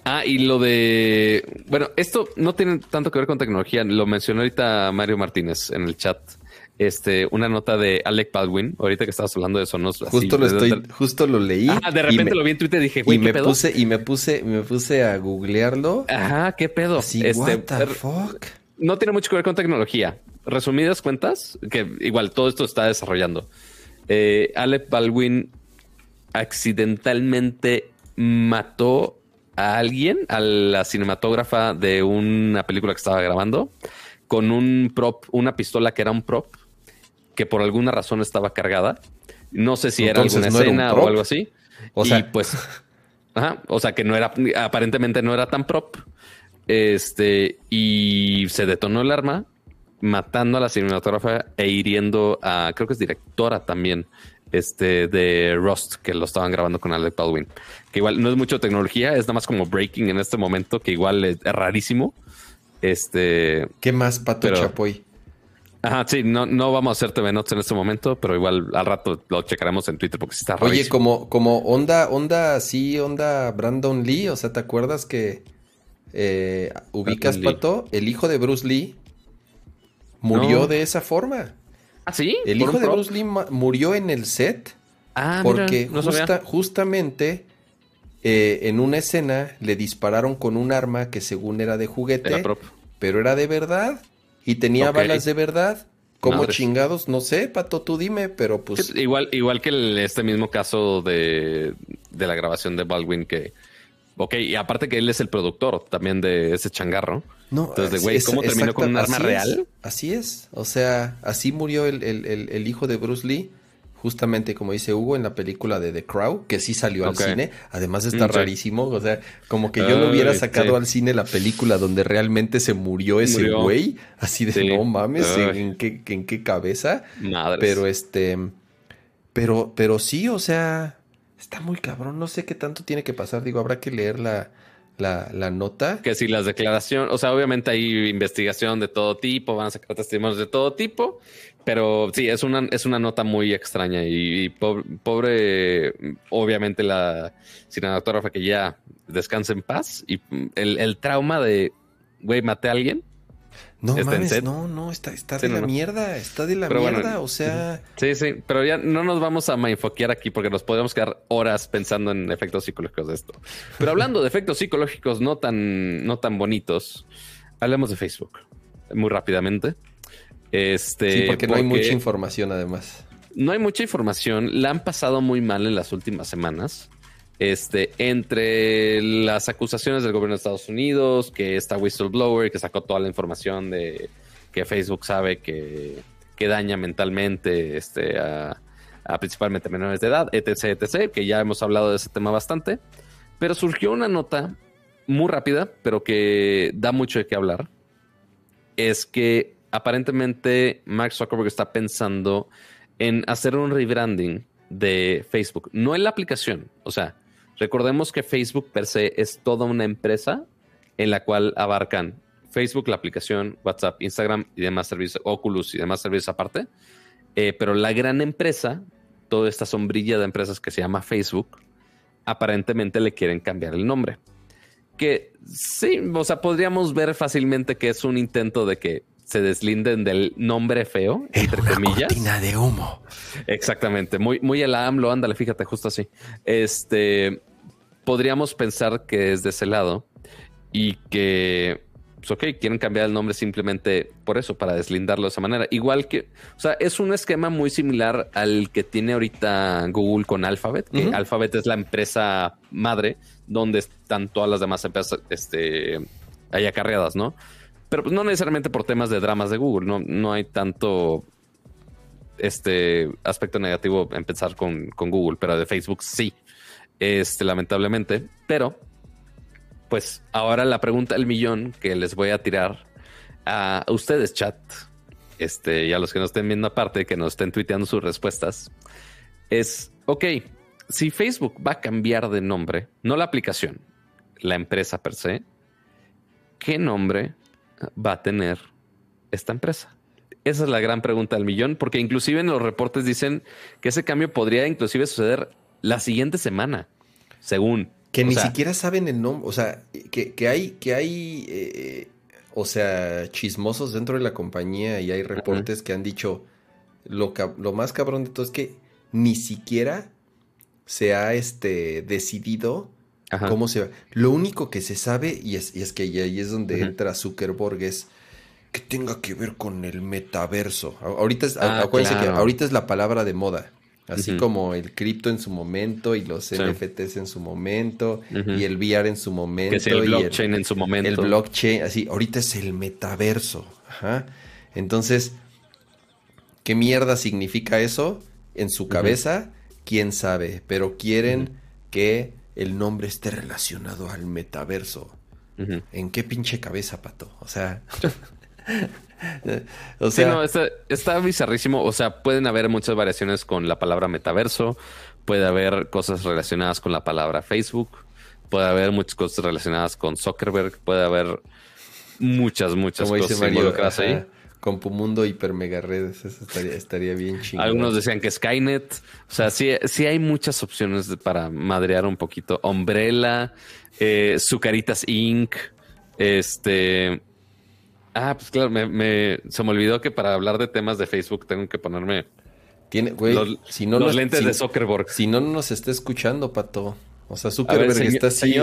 ah, y lo de... Bueno, esto no tiene tanto que ver con tecnología. Lo mencionó ahorita Mario Martínez en el chat este, una nota de Alec Baldwin, ahorita que estabas hablando de sonos. Justo lo estoy, justo lo leí. Ah, de repente lo vi en Twitter y dije, güey, y me puse, y me puse, me puse a googlearlo. Ajá, qué pedo. este, what the fuck? No tiene mucho que ver con tecnología. Resumidas cuentas, que igual todo esto está desarrollando. Eh, Alec Baldwin accidentalmente mató a alguien, a la cinematógrafa de una película que estaba grabando, con un prop, una pistola que era un prop que por alguna razón estaba cargada. No sé si era alguna escena o algo así. O sea, pues, o sea que no era, aparentemente no era tan prop. Este, y se detonó el arma, matando a la cinematógrafa e hiriendo a, creo que es directora también, este, de Rust, que lo estaban grabando con Alec Baldwin. Que igual no es mucho tecnología, es nada más como breaking en este momento, que igual es, rarísimo. Este. ¿Qué más, Pato Chapoy? Ajá, sí, no, no vamos a hacer TV Notes en este momento, pero igual al rato lo checaremos en Twitter porque está Oye, como, como onda, onda, sí, onda Brandon Lee, o sea, ¿te acuerdas que eh, ubicas, Pato? El hijo de Bruce Lee murió de esa forma. ¿Ah, sí? El hijo de Bruce Lee murió en el set. Ah, porque justamente eh, en una escena le dispararon con un arma que según era de juguete, pero era de verdad. Y tenía balas de verdad. ¿Cómo chingados? No sé, Pato, tú dime, pero pues... Igual, igual que este mismo caso de, la grabación de Baldwin que... Ok, y aparte que él es el productor también de ese changarro. No, Entonces, güey, ¿cómo terminó con un arma real? así es. O sea, así murió el, el hijo de Bruce Lee justamente como dice Hugo en la película de The Crow, que sí salió al cine, además está mm, rarísimo, o sea, como que yo lo hubiera sacado al cine la película donde realmente se murió ese güey, así de no mames, ¿en qué, en qué cabeza? Pero este, pero, pero sí, o sea, está muy cabrón, no sé qué tanto tiene que pasar, digo, habrá que leer la, la, la, nota. Que si las declaraciones, o sea, obviamente hay investigación de todo tipo, van a sacar testimonios de todo tipo, pero sí, es una, es una nota muy extraña y, pobre, obviamente, la cinematógrafa que ya descansa en paz y el, trauma de, güey, maté a alguien. No mames, no, no, está, está de la mierda, está de la mierda, o sea. Sí, sí, pero ya no nos vamos a enfoquear aquí porque nos podemos quedar horas pensando en efectos psicológicos de esto. Pero hablando de efectos psicológicos no tan, no tan bonitos, hablemos de Facebook muy rápidamente. Este, sí, porque, no hay mucha información además. No hay mucha información. La han pasado muy mal en las últimas semanas. Este, entre las acusaciones del gobierno de Estados Unidos, que esta whistleblower que sacó toda la información de que Facebook sabe que, que daña mentalmente este, a, a, principalmente menores de edad, etc, etc, que ya hemos hablado de ese tema bastante. Pero surgió una nota muy rápida, pero que da mucho de qué hablar. Es que aparentemente Mark Zuckerberg está pensando en hacer un rebranding de Facebook, no en la aplicación. O sea, recordemos que Facebook per se es toda una empresa en la cual abarcan Facebook, la aplicación, WhatsApp, Instagram y demás servicios, Oculus y demás servicios aparte. Eh, pero la gran empresa, toda esta sombrilla de empresas que se llama Facebook, aparentemente le quieren cambiar el nombre. Que sí, o sea, podríamos ver fácilmente que es un intento de que se deslinden del nombre feo, entre una comillas. Cortina de humo. Exactamente. Muy, muy el AMLO, ándale, fíjate, justo así. Este podríamos pensar que es de ese lado. y que, pues ok, quieren cambiar el nombre simplemente por eso, para deslindarlo de esa manera. Igual que, o sea, es un esquema muy similar al que tiene ahorita Google con Alphabet, que Alphabet es la empresa madre donde están todas las demás empresas este, ahí acarreadas, ¿no? Pero pues no necesariamente por temas de dramas de Google, no, no hay tanto este aspecto negativo empezar con, con Google, pero de Facebook sí, este, lamentablemente. Pero, pues ahora la pregunta del millón que les voy a tirar a ustedes, chat, este, y a los que nos estén viendo aparte, que nos estén tuiteando sus respuestas, es, ok, si Facebook va a cambiar de nombre, no la aplicación, la empresa per se, ¿qué nombre va a tener esta empresa? Esa es la gran pregunta del millón, porque inclusive en los reportes dicen que ese cambio podría inclusive suceder la siguiente semana, según. Que ni siquiera saben el nombre, o sea, que, hay, que hay, eh, o sea, chismosos dentro de la compañía y hay reportes que han dicho, lo, lo más cabrón de todo es que ni siquiera se ha este, decidido cómo se. Lo único que se sabe, y es, y es que ahí es donde entra Zuckerberg, es que tenga que ver con el metaverso. Ahorita es, ah, acuérdense que ahorita es la palabra de moda. Así como el cripto en su momento y los NFTs en su momento y el VR en su momento. Que el blockchain en su momento. El blockchain, así, ahorita es el metaverso. Ajá. Entonces, ¿qué mierda significa eso? En su cabeza, quién sabe, pero quieren que el nombre esté relacionado al metaverso. ¿En qué pinche cabeza, pato? O sea. o sea, no, está, bizarrísimo. O sea, pueden haber muchas variaciones con la palabra metaverso, puede haber cosas relacionadas con la palabra Facebook, puede haber muchas cosas relacionadas con Zuckerberg, puede haber muchas, muchas cosas involucradas ahí. Compumundo Hiper Mega Redes, eso estaría, bien chingón. Algunos decían que Skynet. O sea, sí, sí hay muchas opciones para madrear un poquito. Umbrella, eh, Zucaritas Inc. Este. Ah, pues claro, me, se me olvidó que para hablar de temas de Facebook tengo que ponerme Tiene, güey, los, si no los lentes de Zuckerberg. Si no, no nos está escuchando, pato. O sea, Zuckerberg está así,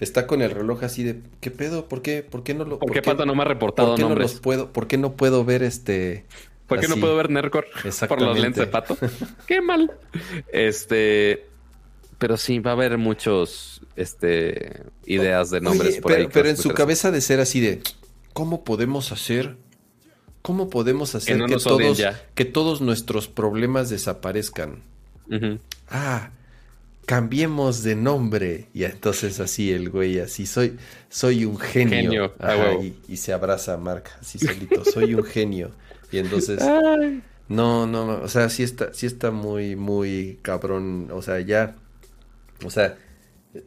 está con el reloj así de, ¿qué pedo? ¿Por qué, por qué no lo? ¿Por, qué Pato no me ha reportado ¿por qué nombres? No los puedo, ¿Por qué no puedo ver este? ¿Por qué no puedo ver Nercor por los lentes de Pato? qué mal. Este, pero sí va a haber muchos, este, ideas de nombres por pero, ahí. Pero en su cabeza de ser así de, ¿cómo podemos hacer? ¿Cómo podemos hacer que, todos, que todos nuestros problemas desaparezcan? Ah, cambiemos de nombre. Y entonces así el güey, así, soy, soy un genio. y, se abraza a Mark, así solito, soy un genio. Y entonces, no, no, o sea, sí está, sí está muy, muy cabrón. O sea, ya, o sea,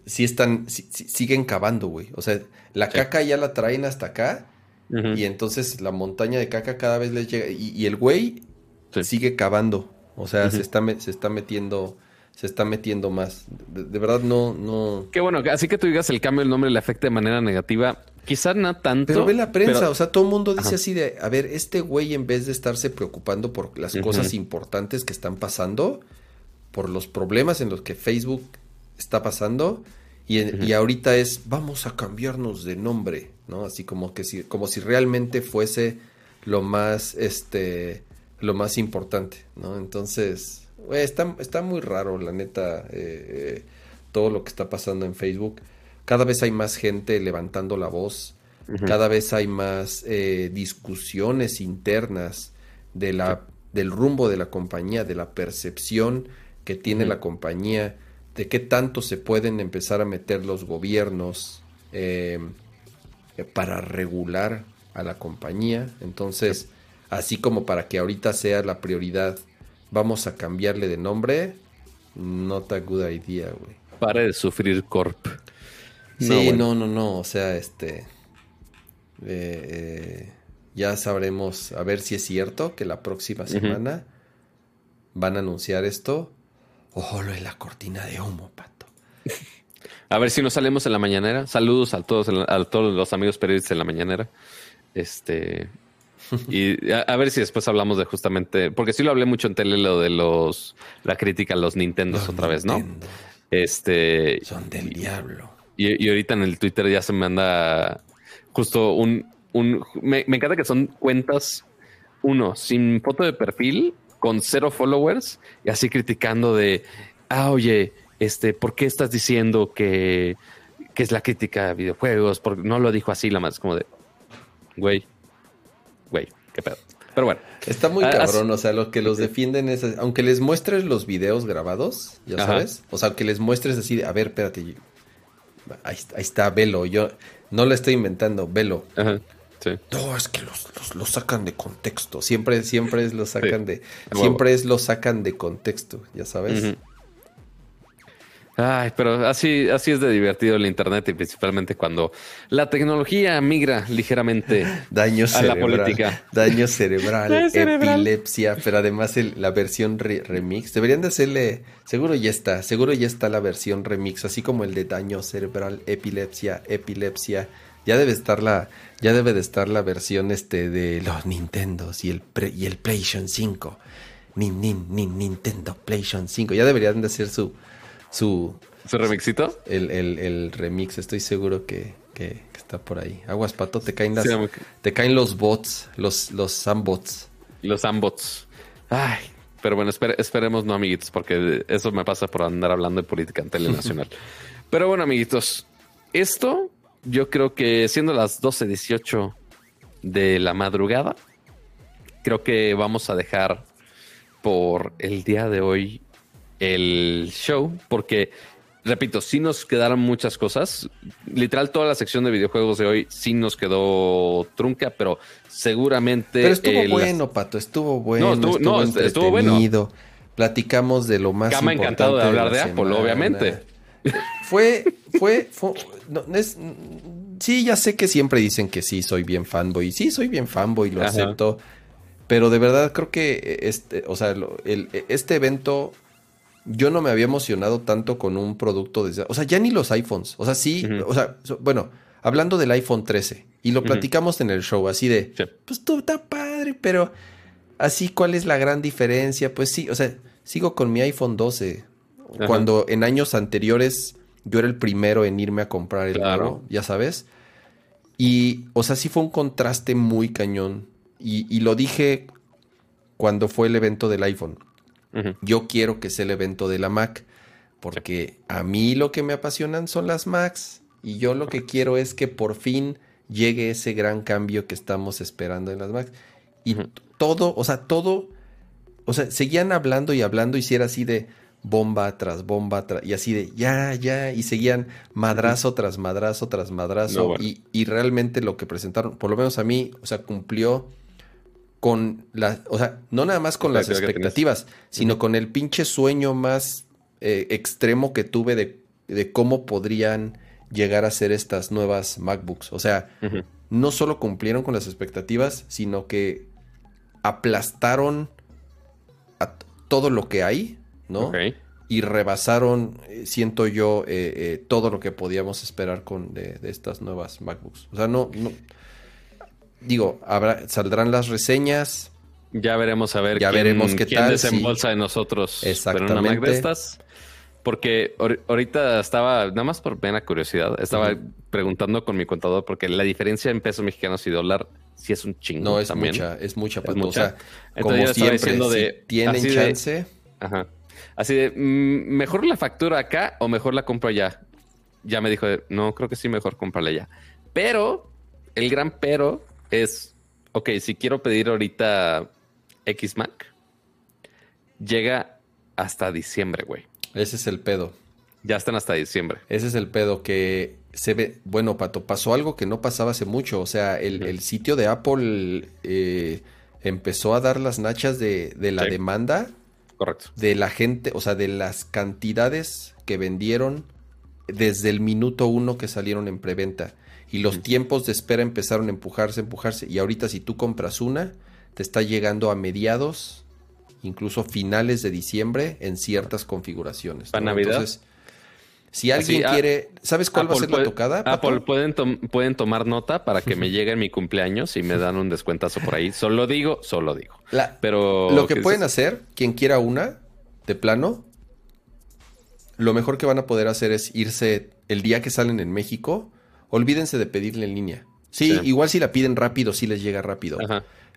sí están, siguen cavando, güey. O sea, la caca ya la traen hasta acá y entonces la montaña de caca cada vez les llega. Y, el güey sigue cavando. O sea, se, está, se está metiendo. Se está metiendo más. De, verdad, no, no. Qué bueno, así que tú digas el cambio del nombre le afecta de manera negativa. Quizás no tanto. Pero ve la prensa, o sea, todo el mundo dice así de, a ver, este güey en vez de estarse preocupando por las cosas importantes que están pasando, por los problemas en los que Facebook está pasando, y, ahorita es, vamos a cambiarnos de nombre, ¿no? Así como que si, como si realmente fuese lo más, este, lo más importante, ¿no? Entonces, está, está muy raro, la neta, eh, todo lo que está pasando en Facebook. Cada vez hay más gente levantando la voz, cada vez hay más eh, discusiones internas de la, del rumbo de la compañía, de la percepción que tiene la compañía de qué tanto se pueden empezar a meter los gobiernos eh, para regular a la compañía. Entonces, así como para que ahorita sea la prioridad, vamos a cambiarle de nombre, not a good idea, güey. Para de sufrir Corp. Sí, no, no, no, o sea, este... Eh, eh, ya sabremos, a ver si es cierto que la próxima semana van a anunciar esto Ojo, lo es la cortina de humo, pato. A ver si nos salimos en la mañanera. Saludos a todos, a todos los amigos periodistas en la mañanera. Este. Y a, ver si después hablamos de justamente. Porque sí lo hablé mucho en tele, lo de los. La crítica a los Nintendos otra vez, ¿no? Este. Son del diablo. Y, ahorita en el Twitter ya se me anda justo un... un me, me encanta que son cuentas, uno, sin foto de perfil, con cero followers, y así criticando de, ah, oye, este, ¿por qué estás diciendo que, que es la crítica a videojuegos? Porque no lo dijo así, la más como de, güey, güey, qué pedo. Pero bueno. Está muy cabrón, o sea, lo que los defienden es, aunque les muestres los videos grabados, ya sabes, o sea, que les muestres así, a ver, espérate, ahí, está, velo, yo no lo estoy inventando, velo. Ajá. Sí. No, es que los, sacan de contexto. Siempre, siempre es lo sacan de. Siempre es lo sacan de contexto, ya sabes. Ay, pero así, así es de divertido el internet y principalmente cuando la tecnología migra ligeramente daño a la política. Daño cerebral, epilepsia, pero además la versión remix. Deberían de hacerle, seguro ya está, seguro ya está la versión remix, así como el de daño cerebral, epilepsia, epilepsia. Ya debe estar la, ya debe de estar la versión este de los Nintendos y el y el PlayStation 5. Nin, nin, nin, Nintendo PlayStation 5. Ya deberían de hacer su su... ¿Su remixito? El, remix, estoy seguro que, está por ahí. Aguas, pato, te caen las, te caen los bots, los, los Sambots. Los Sambots. Ay, pero bueno, esperemos no, amiguitos, porque eso me pasa por andar hablando de política en tele nacional. pero bueno, amiguitos, esto yo creo que siendo las 12.18 de la madrugada, creo que vamos a dejar por el día de hoy el show, porque, repito, sí nos quedaron muchas cosas. Literal, toda la sección de videojuegos de hoy sí nos quedó trunca, pero seguramente... Pero estuvo bueno, Pato, estuvo bueno. No, estuvo, bueno. Platicamos de lo más Cama encantado de hablar de, Apple, obviamente. Fue, fue, fue sí, ya sé que siempre dicen que sí, soy bien fanboy. Sí, soy bien fanboy, lo acepto. Pero de verdad creo que este, o sea, el, este evento yo no me había emocionado tanto con un producto de... O sea, ya ni los iPhones. O sea, sí, o sea, bueno, hablando del iPhone 13, y lo platicamos en el show, así de, pues tú está padre, pero así, ¿cuál es la gran diferencia? Pues sí, o sea, sigo con mi iPhone 12. Cuando en años anteriores yo era el primero en irme a comprar el claro. ya sabes. Y, o sea, sí fue un contraste muy cañón. Y, y lo dije cuando fue el evento del iPhone. Yo quiero que sea el evento de la Mac, porque a mí lo que me apasionan son las Macs y yo lo que quiero es que por fin llegue ese gran cambio que estamos esperando en las Macs. Y todo, o sea, todo, o sea, seguían hablando y hablando y si era así de bomba tras bomba y así de ya, ya, y seguían madrazo tras madrazo tras madrazo y, y realmente lo que presentaron, por lo menos a mí, o sea, cumplió con las, o sea, no nada más con las expectativas, sino con el pinche sueño más eh, extremo que tuve de, cómo podrían llegar a ser estas nuevas MacBooks. O sea, no solo cumplieron con las expectativas, sino que aplastaron a todo lo que hay, ¿no? Y rebasaron, eh, siento yo, eh, todo lo que podíamos esperar con de, de, estas nuevas MacBooks. O sea, no, no, digo, habrá, saldrán las reseñas. Ya veremos a ver ya veremos qué quién desembolsa de nosotros Exactamente. una Mac de estas. Porque ahorita estaba, nada más por pena curiosidad, estaba preguntando con mi contador porque la diferencia en pesos mexicanos y dólar sí es un chingo. No, es mucha, es mucha, es mucha. como siempre, de, tienen chance. ajá. Así de, mm, ¿mejor la factura acá o mejor la compro allá? Ya me dijo, no, creo que sí, mejor comprarla allá. Pero, el gran pero es, ok, si quiero pedir ahorita X Mac, llega hasta diciembre, güey. Ese es el pedo. Ya están hasta diciembre. Ese es el pedo que se ve. Bueno, Pato, pasó algo que no pasaba hace mucho. O sea, el, sitio de Apple eh, empezó a dar las nachas de, la demanda. Correcto. De la gente, o sea, de las cantidades que vendieron desde el minuto uno que salieron en preventa y los tiempos de espera empezaron a empujarse, empujarse. Y ahorita si tú compras una, te está llegando a mediados, incluso finales de diciembre en ciertas configuraciones. ¿Para Navidad? Entonces, si alguien ah, quiere, ¿sabes cuál va a ser la tocada? Apple pueden, pueden tomar nota para que me llegue en mi cumpleaños y me dan un descuentazo por ahí. Solo digo, solo digo. Pero lo que pueden hacer, quien quiera una, de plano, lo mejor que van a poder hacer es irse el día que salen en México, olvídense de pedirle en línea. Sí, igual si la piden rápido, sí les llega rápido.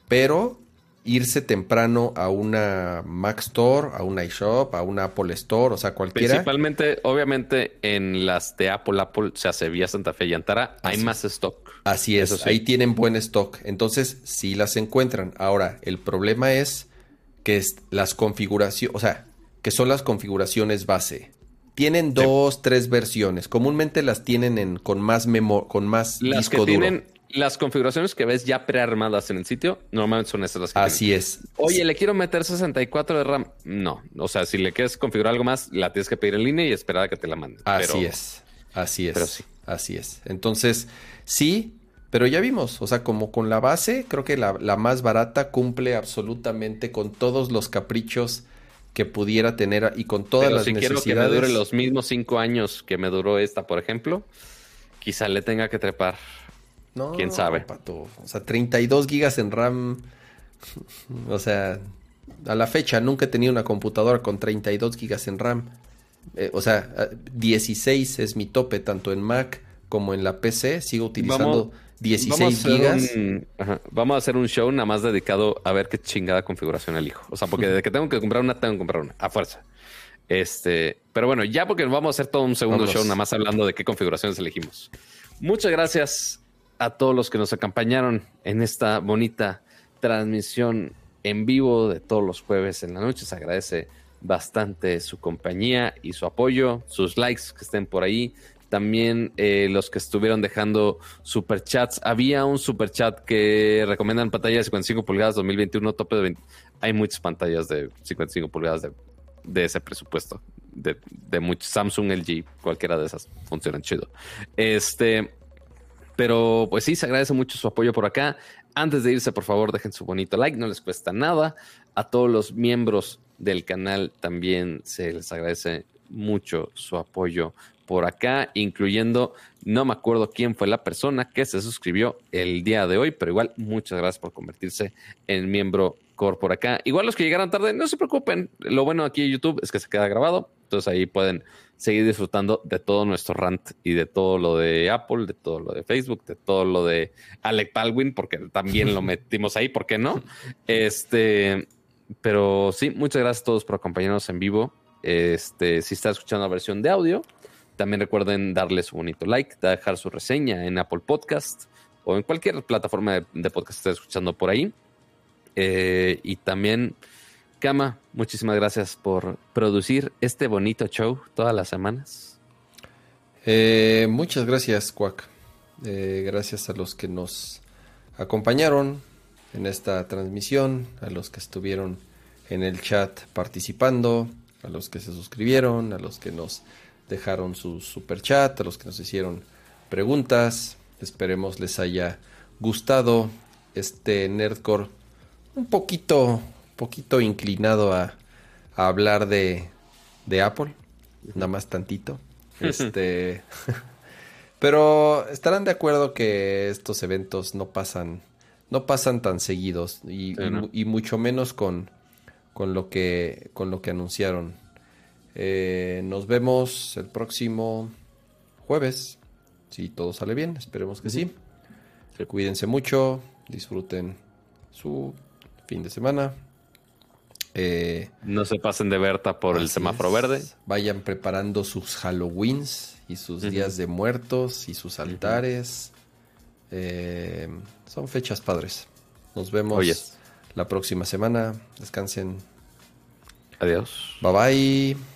Pero irse temprano a una Mac Store, a una iShop, a una Apple Store, o sea, cualquiera. Principalmente, obviamente, en las de Apple, Apple, o sea, Sevilla, Santa Fe y Antara, hay más stock. Así es, ahí tienen buen stock. Entonces, sí las encuentran. Ahora, el problema es que las configuraciones, o sea, que son las configuraciones base. Tienen dos, tres versiones. Comúnmente las tienen en, con más memo, con más las que Tienen las configuraciones que ves ya prearmadas en el sitio, normalmente son esas las que Así es. Oye, ¿le quiero meter 64 de RAM? No. O sea, si le quieres configurar algo más, la tienes que pedir en línea y esperar a que te la manden. Así es. Así es. Pero sí. Así es. Entonces, sí, pero ya vimos, o sea, como con la base, creo que la, la más barata cumple absolutamente con todos los caprichos que pudiera tener y con todas las si necesidades. quiero que me dure los mismos cinco años que me duró esta, por ejemplo, quizá le tenga que trepar. No, quién sabe. Pato. O sea, 32 gigas en RAM. O sea, a la fecha nunca he tenido una computadora con 32 gigas en RAM. Eh, o sea, 16 es mi tope tanto en Mac como en la PC. Sigo utilizando 16 gigas. vamos a hacer un show nada más dedicado a ver qué chingada configuración elijo. O sea, porque desde que tengo que comprar una, tengo que comprar una, a fuerza. Este, pero bueno, ya porque vamos a hacer todo un segundo show nada más hablando de qué configuraciones elegimos. Muchas gracias a todos los que nos acompañaron en esta bonita transmisión en vivo de todos los jueves en la noche. Se agradece bastante su compañía y su apoyo, sus likes que estén por ahí. También eh, los que estuvieron dejando superchats. Había un superchat que recomiendan pantallas de 55 pulgadas 2021, tope de 20. Hay muchas pantallas de 55 pulgadas de, ese presupuesto. De, de muchos Samsung, LG, cualquiera de esas funcionan chido. Este, pero pues sí, se agradece mucho su apoyo por acá. Antes de irse, por favor, dejen su bonito like, no les cuesta nada. A todos los miembros del canal también se les agradece mucho su apoyo por acá, incluyendo, no me acuerdo quién fue la persona que se suscribió el día de hoy, pero igual muchas gracias por convertirse en miembro core por acá. Igual los que llegaron tarde, no se preocupen, lo bueno aquí en YouTube es que se queda grabado, entonces ahí pueden seguir disfrutando de todo nuestro rant y de todo lo de Apple, de todo lo de Facebook, de todo lo de Alec Baldwin, porque también lo metimos ahí, ¿por qué no? Este, pero sí, muchas gracias a todos por acompañarnos en vivo. Este, si está escuchando la versión de audio, también recuerden darle su bonito like, dejar su reseña en Apple Podcast o en cualquier plataforma de, podcast que esté escuchando por ahí. Eh, y también, Kama, muchísimas gracias por producir este bonito show todas las semanas. Eh, muchas gracias, Quack. Eh, gracias a los que nos acompañaron en esta transmisión, a los que estuvieron en el chat participando, a los que se suscribieron, a los que nos dejaron su super chat, a los que nos hicieron preguntas. Esperemos les haya gustado este Nerdcore un poquito, poquito inclinado a, hablar de, de, Apple, nada más tantito. Este, pero estarán de acuerdo que estos eventos no pasan, no pasan tan seguidos y, y, mucho menos con, con lo que, con lo que anunciaron eh, nos vemos el próximo jueves. Si todo sale bien, esperemos que sí. Cuídense mucho, disfruten su fin de semana. Eh, no se pasen de Berta por el semáforo verde. Vayan preparando sus Halloweens y sus días de muertos y sus altares. Eh, son fechas padres. Nos vemos la próxima semana. Descansen. Adiós. Bye bye.